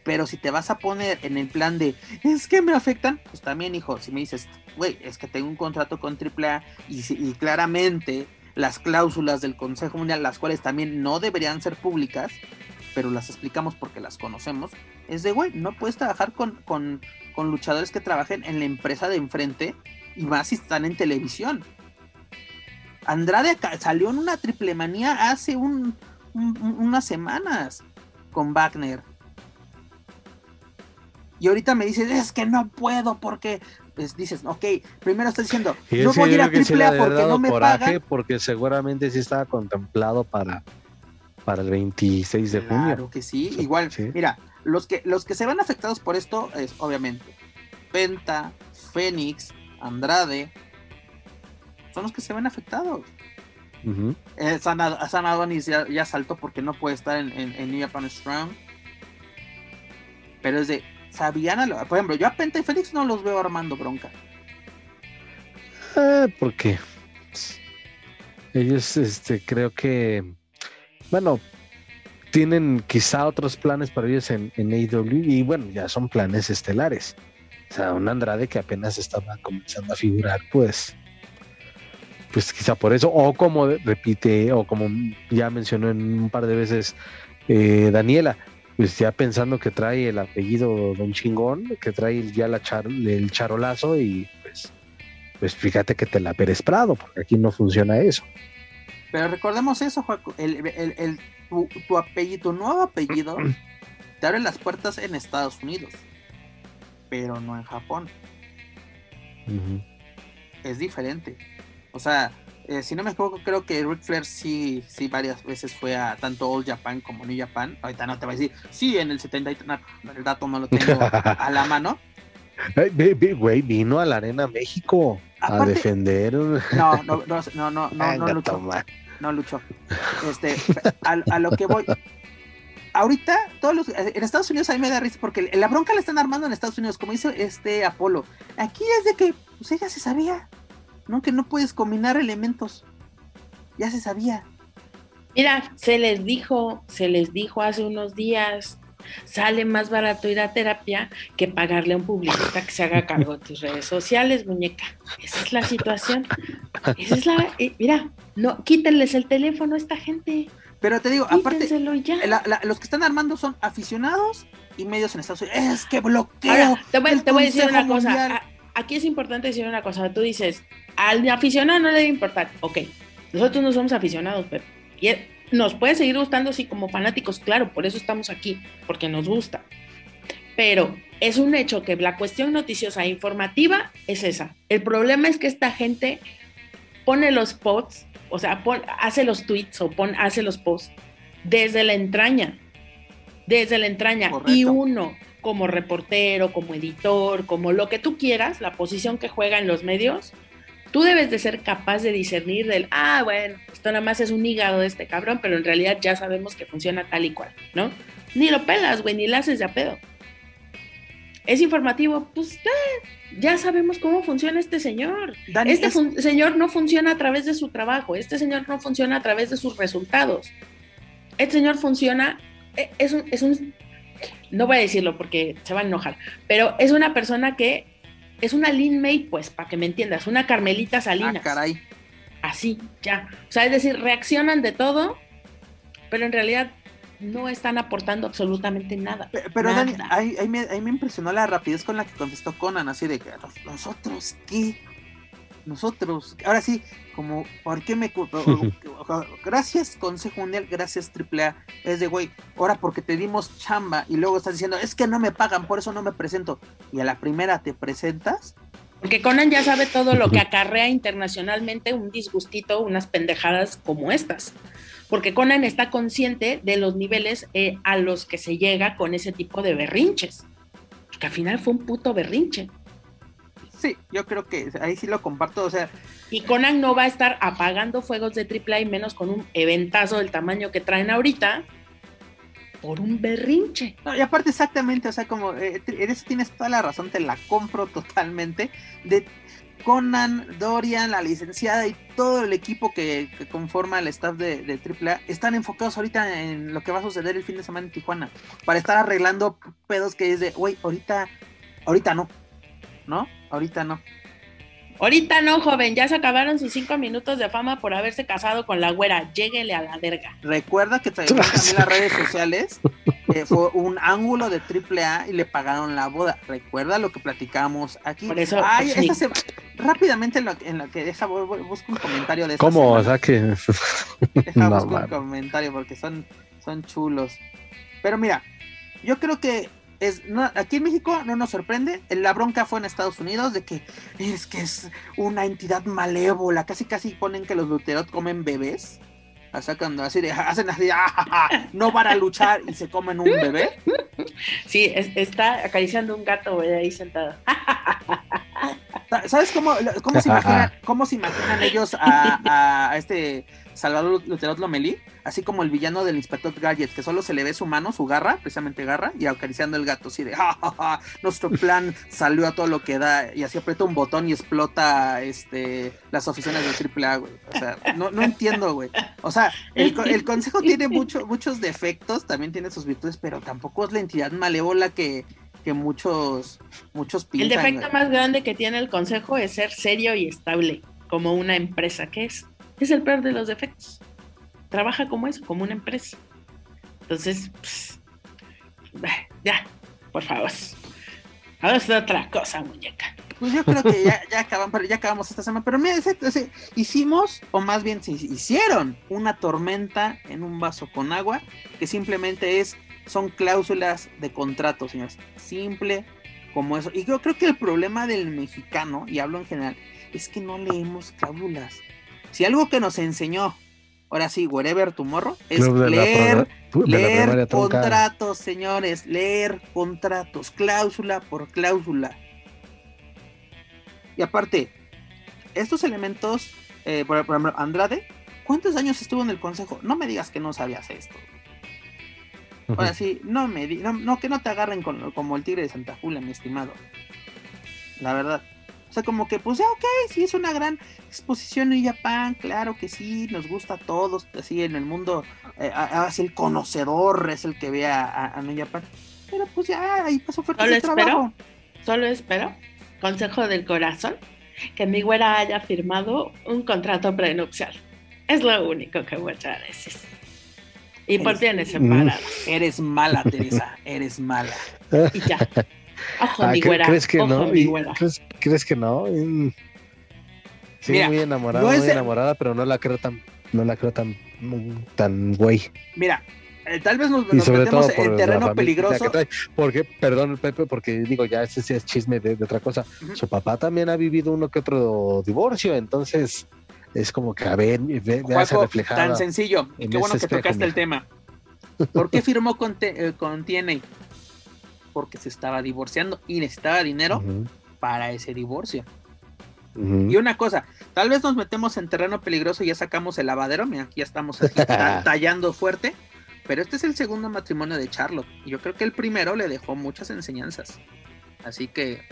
Pero si te vas a poner en el plan de, es que me afectan, pues también, hijo, si me dices, güey, es que tengo un contrato con AAA y, y claramente las cláusulas del Consejo Mundial, las cuales también no deberían ser públicas, pero las explicamos porque las conocemos, es de, güey, no puedes trabajar con, con, con luchadores que trabajen en la empresa de enfrente y más si están en televisión. Andrade salió en una triple manía hace un, unas semanas con Wagner. Y ahorita me dices, es que no puedo porque pues dices, ok, primero estás diciendo, no voy a ir a AAA porque no me pagan. Porque seguramente sí estaba contemplado para, para el 26 de junio. Claro que sí, igual, mira, los que, los que se van afectados por esto es obviamente Penta, Fénix, Andrade, son los que se ven afectados. Eh, San, Adonis ya, saltó porque no puede estar en, en, New Japan Strong. Pero es de, sabían, por ejemplo, yo a Penta y Félix no los veo armando bronca. Ah, porque ellos, este, creo que, bueno, tienen quizá otros planes para ellos en, en AEW y bueno, ya son planes estelares. O sea, un Andrade que apenas estaba comenzando a figurar, pues, pues quizá por eso, o como repite, o como ya mencionó en un par de veces eh, Daniela, pues ya pensando que trae el apellido Don Chingón, que trae ya la el charolazo y pues, pues fíjate que te la Pérez Prado, porque aquí no funciona eso. Pero recordemos eso, Juaco, el, tu, apellido, tu nuevo apellido te abre las puertas en Estados Unidos, pero no en Japón. Es diferente. O sea, eh, si no me equivoco, creo que Ric Flair sí, sí varias veces fue a tanto All Japan como New Japan. Ahorita no te voy a decir, sí, en el 73, no, el dato no lo tengo a la mano. Güey, vino a la Arena México a defender. No, no, no, no, no, no, no luchó. No luchó. Este, a, lo que voy. Ahorita, todos los, en Estados Unidos a mí me da risa porque la bronca la están armando en Estados Unidos, como dice este Apolo. Aquí es de que, pues ella se sabía. ¿No? Que no puedes combinar elementos. Ya se sabía. Mira, se les dijo, se les dijo hace unos días, sale más barato ir a terapia que pagarle a un publicista que se haga cargo de tus redes sociales, muñeca. Esa es la situación. Esa es la. Eh, mira, no, quítenles el teléfono a esta gente. Pero te digo, aparte, los que están armando son aficionados y medios en Estados Unidos. Es que bloqueo. te, voy, a decir una cosa. Aquí es importante decir una cosa. Tú dices, al aficionado no le debe importar. Ok, nosotros no somos aficionados, pero nos puede seguir gustando, sí, como fanáticos, claro, por eso estamos aquí, porque nos gusta. Pero es un hecho que la cuestión noticiosa e informativa es esa. El problema es que esta gente pone los posts, o sea, hace los tweets o hace los posts desde la entraña. Desde la entraña. Y uno, como reportero, como editor, como lo que tú quieras, la posición que juega en los medios, tú debes de ser capaz de discernir del, ah, bueno, esto nada más es un hígado de este cabrón, pero en realidad ya sabemos que funciona tal y cual, ¿no? Ni lo pelas, güey, ni lo haces de a pedo. Es informativo, pues eh, ya sabemos cómo funciona este señor. este señor no funciona a través de su trabajo, este señor no funciona a través de sus resultados. Este señor funciona, eh, es un, es un no voy a decirlo porque se va a enojar, pero es una persona que es una Lin May, pues, para que me entiendas, una Carmelita Salinas. Ah, caray. Así, ya. O sea, es decir, reaccionan de todo, pero en realidad no están aportando absolutamente nada. Pero, Dani, ahí, me, ahí, me, impresionó la rapidez con la que contestó Conan, así de que nosotros, ¿qué? Nosotros, ahora sí, como, ¿por qué me... gracias Consejo Mundial, gracias AAA, es de, güey, ahora porque te dimos chamba y luego estás diciendo, es que no me pagan, por eso no me presento. Y a la primera te presentas. Porque Conan ya sabe todo lo que acarrea internacionalmente un disgustito, unas pendejadas como estas. Porque Conan está consciente de los niveles eh, a los que se llega con ese tipo de berrinches. Que al final fue un puto berrinche. Sí, yo creo que ahí sí lo comparto, o sea. Y Conan no va a estar apagando fuegos de AAA menos con un eventazo del tamaño que traen ahorita por un berrinche. No, y aparte exactamente, o sea, como eh, eres, tienes toda la razón, te la compro totalmente. De Conan, Dorian, la licenciada y todo el equipo que, conforma el staff de, de, AAA están enfocados ahorita en lo que va a suceder el fin de semana en Tijuana. Para estar arreglando pedos que es de, güey, ahorita, ahorita no, ¿no? Ahorita no. Ahorita no, joven, ya se acabaron sus cinco minutos de fama por haberse casado con la güera. Lléguele a la verga. Recuerda que también las redes sociales fue un ángulo de triple A y le pagaron la boda. Recuerda lo que platicamos aquí. Por eso. Pues, rápidamente en lo, en que deja, busco un comentario de ¿Cómo? O sea que. Deja, busco un comentario porque son, son chulos. Pero mira, yo creo que es, aquí en México no nos sorprende. La bronca fue en Estados Unidos de que es que es una entidad malévola. Casi casi ponen que los luterot comen bebés. O sea, cuando así de, hacen así, ah, no van a luchar y se comen un bebé. Sí, está acariciando un gato ahí sentado. ¿Sabes cómo, cómo, se, imaginan, cómo se imaginan ellos a, a este Salvador Luterot Lomelí, así como el villano del inspector Gadget, que solo se le ve su mano, su garra, precisamente garra, y acariciando el gato, así de, ja, nuestro plan salió a todo lo que da, y así aprieta un botón y explota este, las oficinas del AAA, güey. O sea, no, no entiendo, güey. O sea, el, el consejo tiene mucho, muchos defectos, también tiene sus virtudes, pero tampoco es la entidad malévola que, que muchos, muchos pintan. El defecto más grande que tiene el consejo es ser serio y estable, como una empresa que es. Es el peor de los defectos. Trabaja como eso, como una empresa. Entonces, pues, ya, por favor. Ahora es otra cosa, muñeca. Pues yo creo que ya, ya acabamos esta semana. Pero mira, hicimos, o más bien se hicieron, una tormenta en un vaso con agua, que simplemente es, son cláusulas de contrato, señores. Simple como eso. Y yo creo que el problema del mexicano, y hablo en general, es que no leemos cláusulas. Si algo que nos enseñó, ahora sí, wherever tomorrow, es leer, leer contratos, señores, leer contratos, cláusula por cláusula. Y aparte, estos elementos, eh, por, ejemplo, Andrade, ¿cuántos años estuvo en el consejo? No me digas que no sabías esto. Ahora sí, no me no, que no te agarren como el tigre de Santa Julia, mi estimado. La verdad. O sea, como que, pues, ok, sí, es una gran exposición en Japón, claro que sí, nos gusta a todos, así en el mundo, eh, así el conocedor es el que ve a, a, New Japan. Pero pues ya, ahí pasó fuerte Solo espero, solo espero, consejo del corazón, que mi güera haya firmado un contrato prenupcial. Es lo único que voy a decir. Y por bienes separados. Eres mala, Teresa, eres mala. Y ya. Güera. ¿Crees que no? ¿crees, que no? Sí, muy enamorada, muy enamorada, pero no la creo tan, no la creo tan, tan güey. Mira, eh, tal vez nos, metemos en terreno peligroso. Porque, perdón, Pepe, porque digo, ya ese sí es chisme de, otra cosa. Su papá también ha vivido uno que otro divorcio, entonces es como que a ver, ve, reflejada. Tan sencillo, y qué bueno que tocaste el tema. ¿Por qué firmó con, eh, con TNA? Porque se estaba divorciando y necesitaba dinero para ese divorcio. Y una cosa, tal vez nos metemos en terreno peligroso y ya sacamos el lavadero, mira, aquí ya estamos tallando fuerte, pero este es el segundo matrimonio de Charlotte. Y yo creo que el primero le dejó muchas enseñanzas. Así que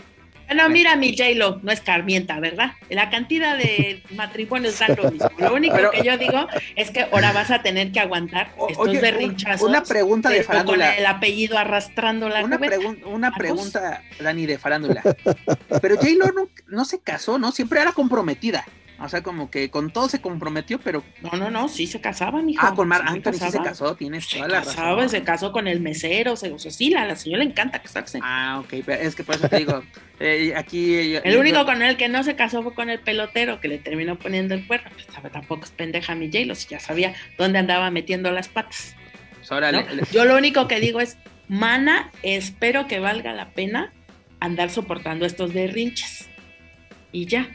bueno, mira, mi J-Lo no es carmienta, ¿verdad? La cantidad de matrimonios da lo mismo. Lo único que yo digo es que ahora vas a tener que aguantar estos berrinchazos. Una pregunta de farándula. Con el apellido arrastrando la Una, una pregunta, Dani, de farándula. Pero J-Lo no, no se casó, ¿no? Siempre era comprometida. O sea, como que con todo se comprometió, pero. No, no, no, sí se casaban, hijo. Ah, con Mar Anthony sí se casó, tienes toda la razón. Se casó con el mesero, se, o sea, sí, la, la señora le encanta casarse. Ah, ok, pero es que por eso te digo, eh, aquí. Eh, el único con el que no se casó fue con el pelotero, que le terminó poniendo el cuerno. Pues, tampoco es pendeja mi j ya sabía dónde andaba metiendo las patas. Pues Yo lo único que digo es, mana, espero que valga la pena andar soportando estos derrinches. Y ya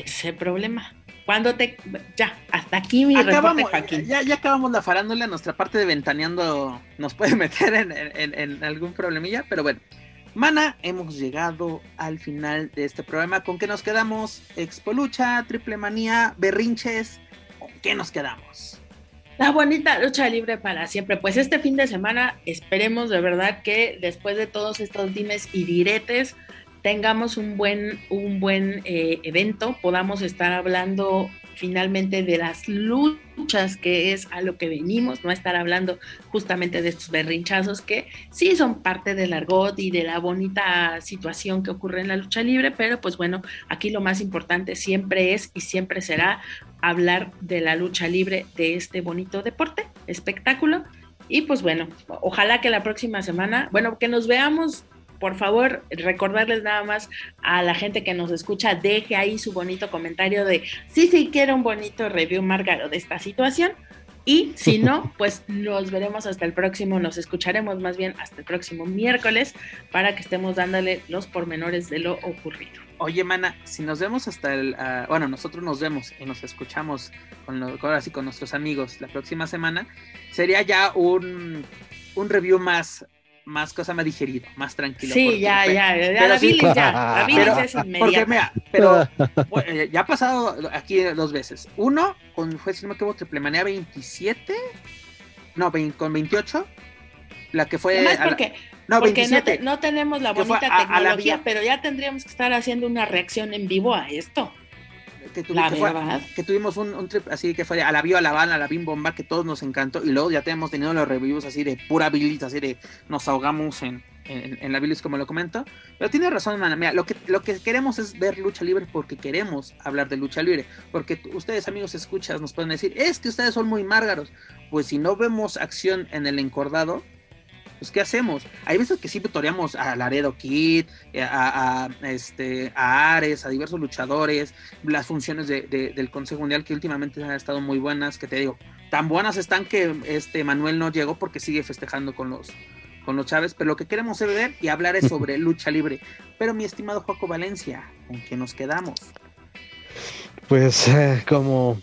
ese problema. Cuando te. Ya, hasta aquí mi acabamos, Ya, ya acabamos la farándula. Nuestra parte de ventaneando nos puede meter en, algún problemilla, pero bueno. Mana, hemos llegado al final de este programa. ¿Con qué nos quedamos? Expolucha, triple manía, berrinches. ¿Con qué nos quedamos? La bonita lucha libre para siempre. Pues este fin de semana esperemos de verdad que después de todos estos dimes y diretes, tengamos un buen, un buen eh, evento, podamos estar hablando finalmente de las luchas que es a lo que venimos, no estar hablando justamente de estos berrinchazos que sí son parte del argot y de la bonita situación que ocurre en la lucha libre, pero pues bueno, aquí lo más importante siempre es y siempre será hablar de la lucha libre, de este bonito deporte, espectáculo. Y pues bueno, ojalá que la próxima semana, bueno, que nos veamos por favor, recordarles nada más a la gente que nos escucha, deje ahí su bonito comentario de sí, sí, quiero un bonito review, Márgaro, de esta situación. Y si no, pues nos veremos hasta el próximo, nos escucharemos más bien hasta el próximo miércoles para que estemos dándole los pormenores de lo ocurrido. Oye, mana, si nos vemos hasta el. Ah, bueno, nosotros nos vemos y nos escuchamos con, ahora sí con nuestros amigos la próxima semana, sería ya un, un review más más cosa más digerido, más tranquilo. Sí, ya, ya, ya, la bilis ya, la bilis es inmediata. Porque mira, pero eh, ya ha pasado aquí dos veces. Uno, con, fue, si no me equivoco, Triplemanía 27, no, con 28, la que fue... Además, porque, no, porque 27, no, tenemos la bonita tecnología, pero ya tendríamos que estar haciendo una reacción en vivo a esto que, que, tuvimos un, trip así que fue a la bio, a la bala, a la bim bomba, que todos nos encantó. Y luego ya tenemos tenido los reviews así de pura bilis, así de nos ahogamos en, en, la bilis, como lo comento. Pero tiene razón, mana. Mira, lo que, lo que queremos es ver lucha libre porque queremos hablar de lucha libre. Porque ustedes, amigos, escuchas, nos pueden decir, es que ustedes son muy márgaros. Pues si no vemos acción en el encordado, pues ¿qué hacemos? Hay veces que sí toreamos a Laredo Kid, eh, a, este, a Ares, a diversos luchadores, las funciones del Consejo Mundial que últimamente han estado muy buenas, que te digo, tan buenas están que este Manuel no llegó porque sigue festejando con los con los Chávez, pero lo que queremos es ver y hablar es sobre lucha libre. Pero mi estimado Joaco Valencia, ¿con qué nos quedamos? Pues eh, como,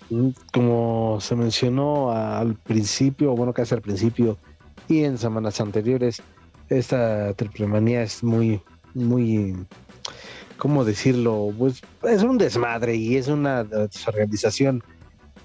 como se mencionó al principio, bueno, casi al principio, y en semanas anteriores esta triple manía es muy, muy, ¿cómo decirlo? Pues es un desmadre y es una desorganización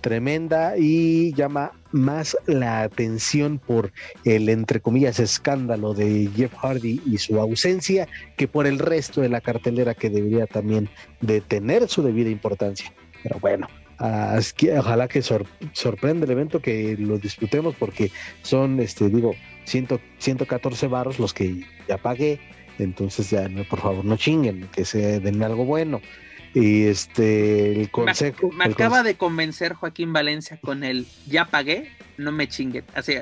tremenda y llama más la atención por el, entre comillas, escándalo de Jeff Hardy y su ausencia que por el resto de la cartelera que debería también de tener su debida importancia. Pero bueno, ojalá que sorprenda el evento, que lo disfrutemos porque son, este, digo, 114 barros los que ya pagué, entonces ya, por favor, no chinguen, que se den algo bueno. Y este, el consejo. Me, acaba de convencer Joaquín Valencia con el ya pagué, no me chinguen. Así,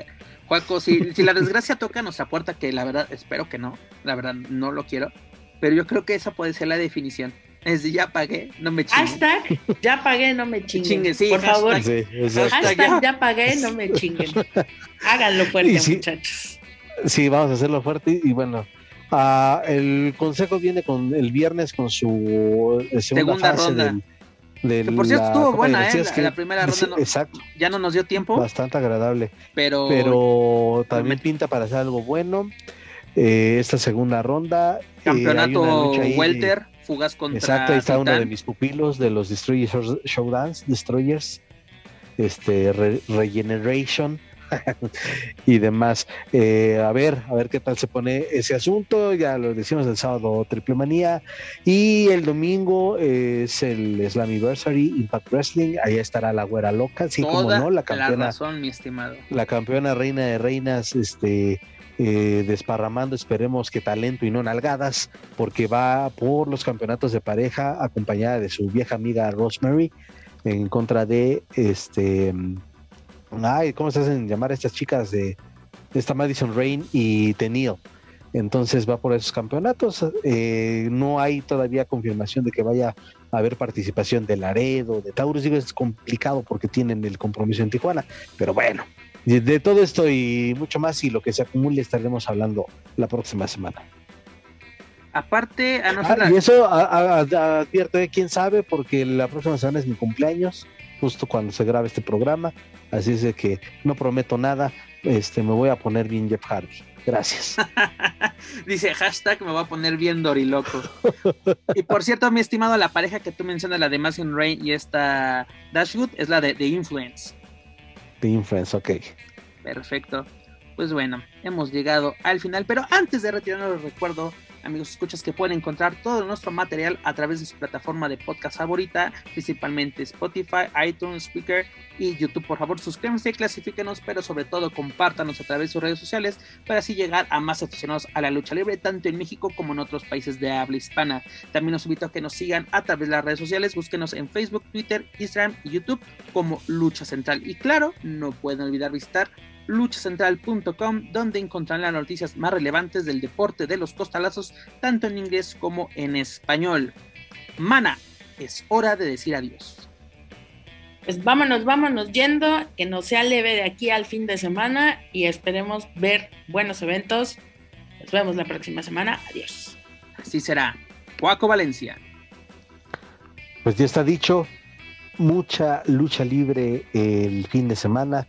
Joaco, si, si la desgracia toca nuestra puerta, que la verdad espero que no, la verdad no lo quiero, pero yo creo que esa puede ser la definición es ya pagué, no me chinguen. Hashtag ya pagué, no me chinguen. sí, por favor. hashtag, ya... pagué, no me chinguen. Háganlo fuerte, muchachos. Sí, vamos a hacerlo fuerte y, bueno. Uh, el consejo viene con el viernes con su eh, segunda, ronda. Del, que por cierto estuvo buena, ¿eh? La, la, primera ronda no, exacto. ya no nos dio tiempo. Bastante agradable. Pero, pero también pinta para hacer algo bueno. eh, esta segunda ronda. Eh, Campeonato Welter, fugas contra. Exacto, ahí está uno de mis pupilos de los Destroyers Showdance, Destroyers, este, Regeneration. y demás. Eh, a ver, a ver qué tal se pone ese asunto. Ya lo decimos el sábado, Triple Manía. Y el domingo es el Slammiversary Impact Wrestling. Allá estará la güera loca, sí, como no, la campeona. mi estimado. La campeona reina de reinas, este. Eh, desparramando, esperemos que talento y no nalgadas, porque va por los campeonatos de pareja acompañada de su vieja amiga Rosemary en contra de este ay, ¿cómo se hacen llamar estas chicas de, esta Madison Rain y Tenil? Entonces va por esos campeonatos. Eh, no hay todavía confirmación de que vaya a haber participación de Laredo, de Taurus. Digo, es complicado porque tienen el compromiso en Tijuana. Pero bueno, de, todo esto y mucho más y lo que se acumule estaremos hablando la próxima semana. Aparte, a nosotros. Ah, y eso advierto, ¿eh? quién sabe, porque la próxima semana es mi cumpleaños, justo cuando se grabe este programa. Así es de que no prometo nada, este, me voy a poner bien Jeff Hardy. Gracias. Dice hashtag me voy a poner bien Doriloco. y por cierto, mi estimado, la pareja que tú mencionas, la de Mason Rain y esta Dashwood, es la de Influence. The Influence, ok. Perfecto. Pues bueno, hemos llegado al final, pero antes de retirarnos recuerdo amigos escuchas que pueden encontrar todo nuestro material a través de su plataforma de podcast favorita, principalmente Spotify, iTunes, Speaker y YouTube. Por favor, suscríbanse, clasifíquenos, pero sobre todo compártanos a través de sus redes sociales para así llegar a más aficionados a la lucha libre, tanto en México como en otros países de habla hispana. También los invito a que nos sigan a través de las redes sociales, búsquenos en Facebook, Twitter, Instagram y YouTube como Lucha Central. Y claro, no pueden olvidar visitar luchacentral.com, donde encontrarán las noticias más relevantes del deporte de los costalazos, tanto en inglés como en español. Mana, es hora de decir adiós. Pues vámonos, vámonos yendo, que no sea leve de aquí al fin de semana y esperemos ver buenos eventos. Nos vemos la próxima semana. Adiós. Así será. Cuaco Valencia. Pues ya está dicho, mucha lucha libre el fin de semana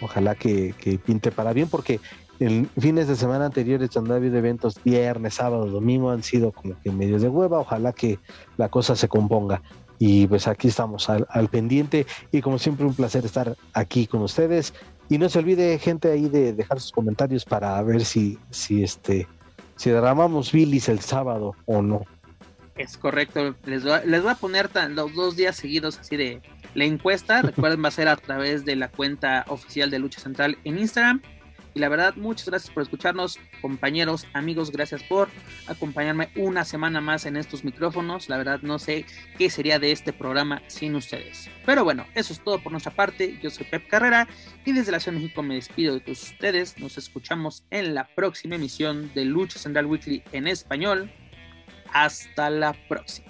ojalá que, pinte para bien, porque el fines de semana anteriores donde ha habido eventos viernes, sábado, domingo han sido como que medios de hueva, ojalá que la cosa se componga. Y pues aquí estamos al, pendiente y como siempre un placer estar aquí con ustedes. Y no se olvide gente ahí de dejar sus comentarios para ver si, si este si derramamos bilis el sábado o no. Es correcto, les voy, les voy a poner los dos días seguidos así de la encuesta, recuerden, va a ser a través de la cuenta oficial de Lucha Central en Instagram. Y la verdad, muchas gracias por escucharnos, compañeros, amigos, gracias por acompañarme una semana más en estos micrófonos. La verdad, no sé qué sería de este programa sin ustedes. Pero bueno, eso es todo por nuestra parte. Yo soy Pep Carrera y desde la Ciudad de México me despido de todos ustedes. Nos escuchamos en la próxima emisión de Lucha Central Weekly en español. Hasta la próxima.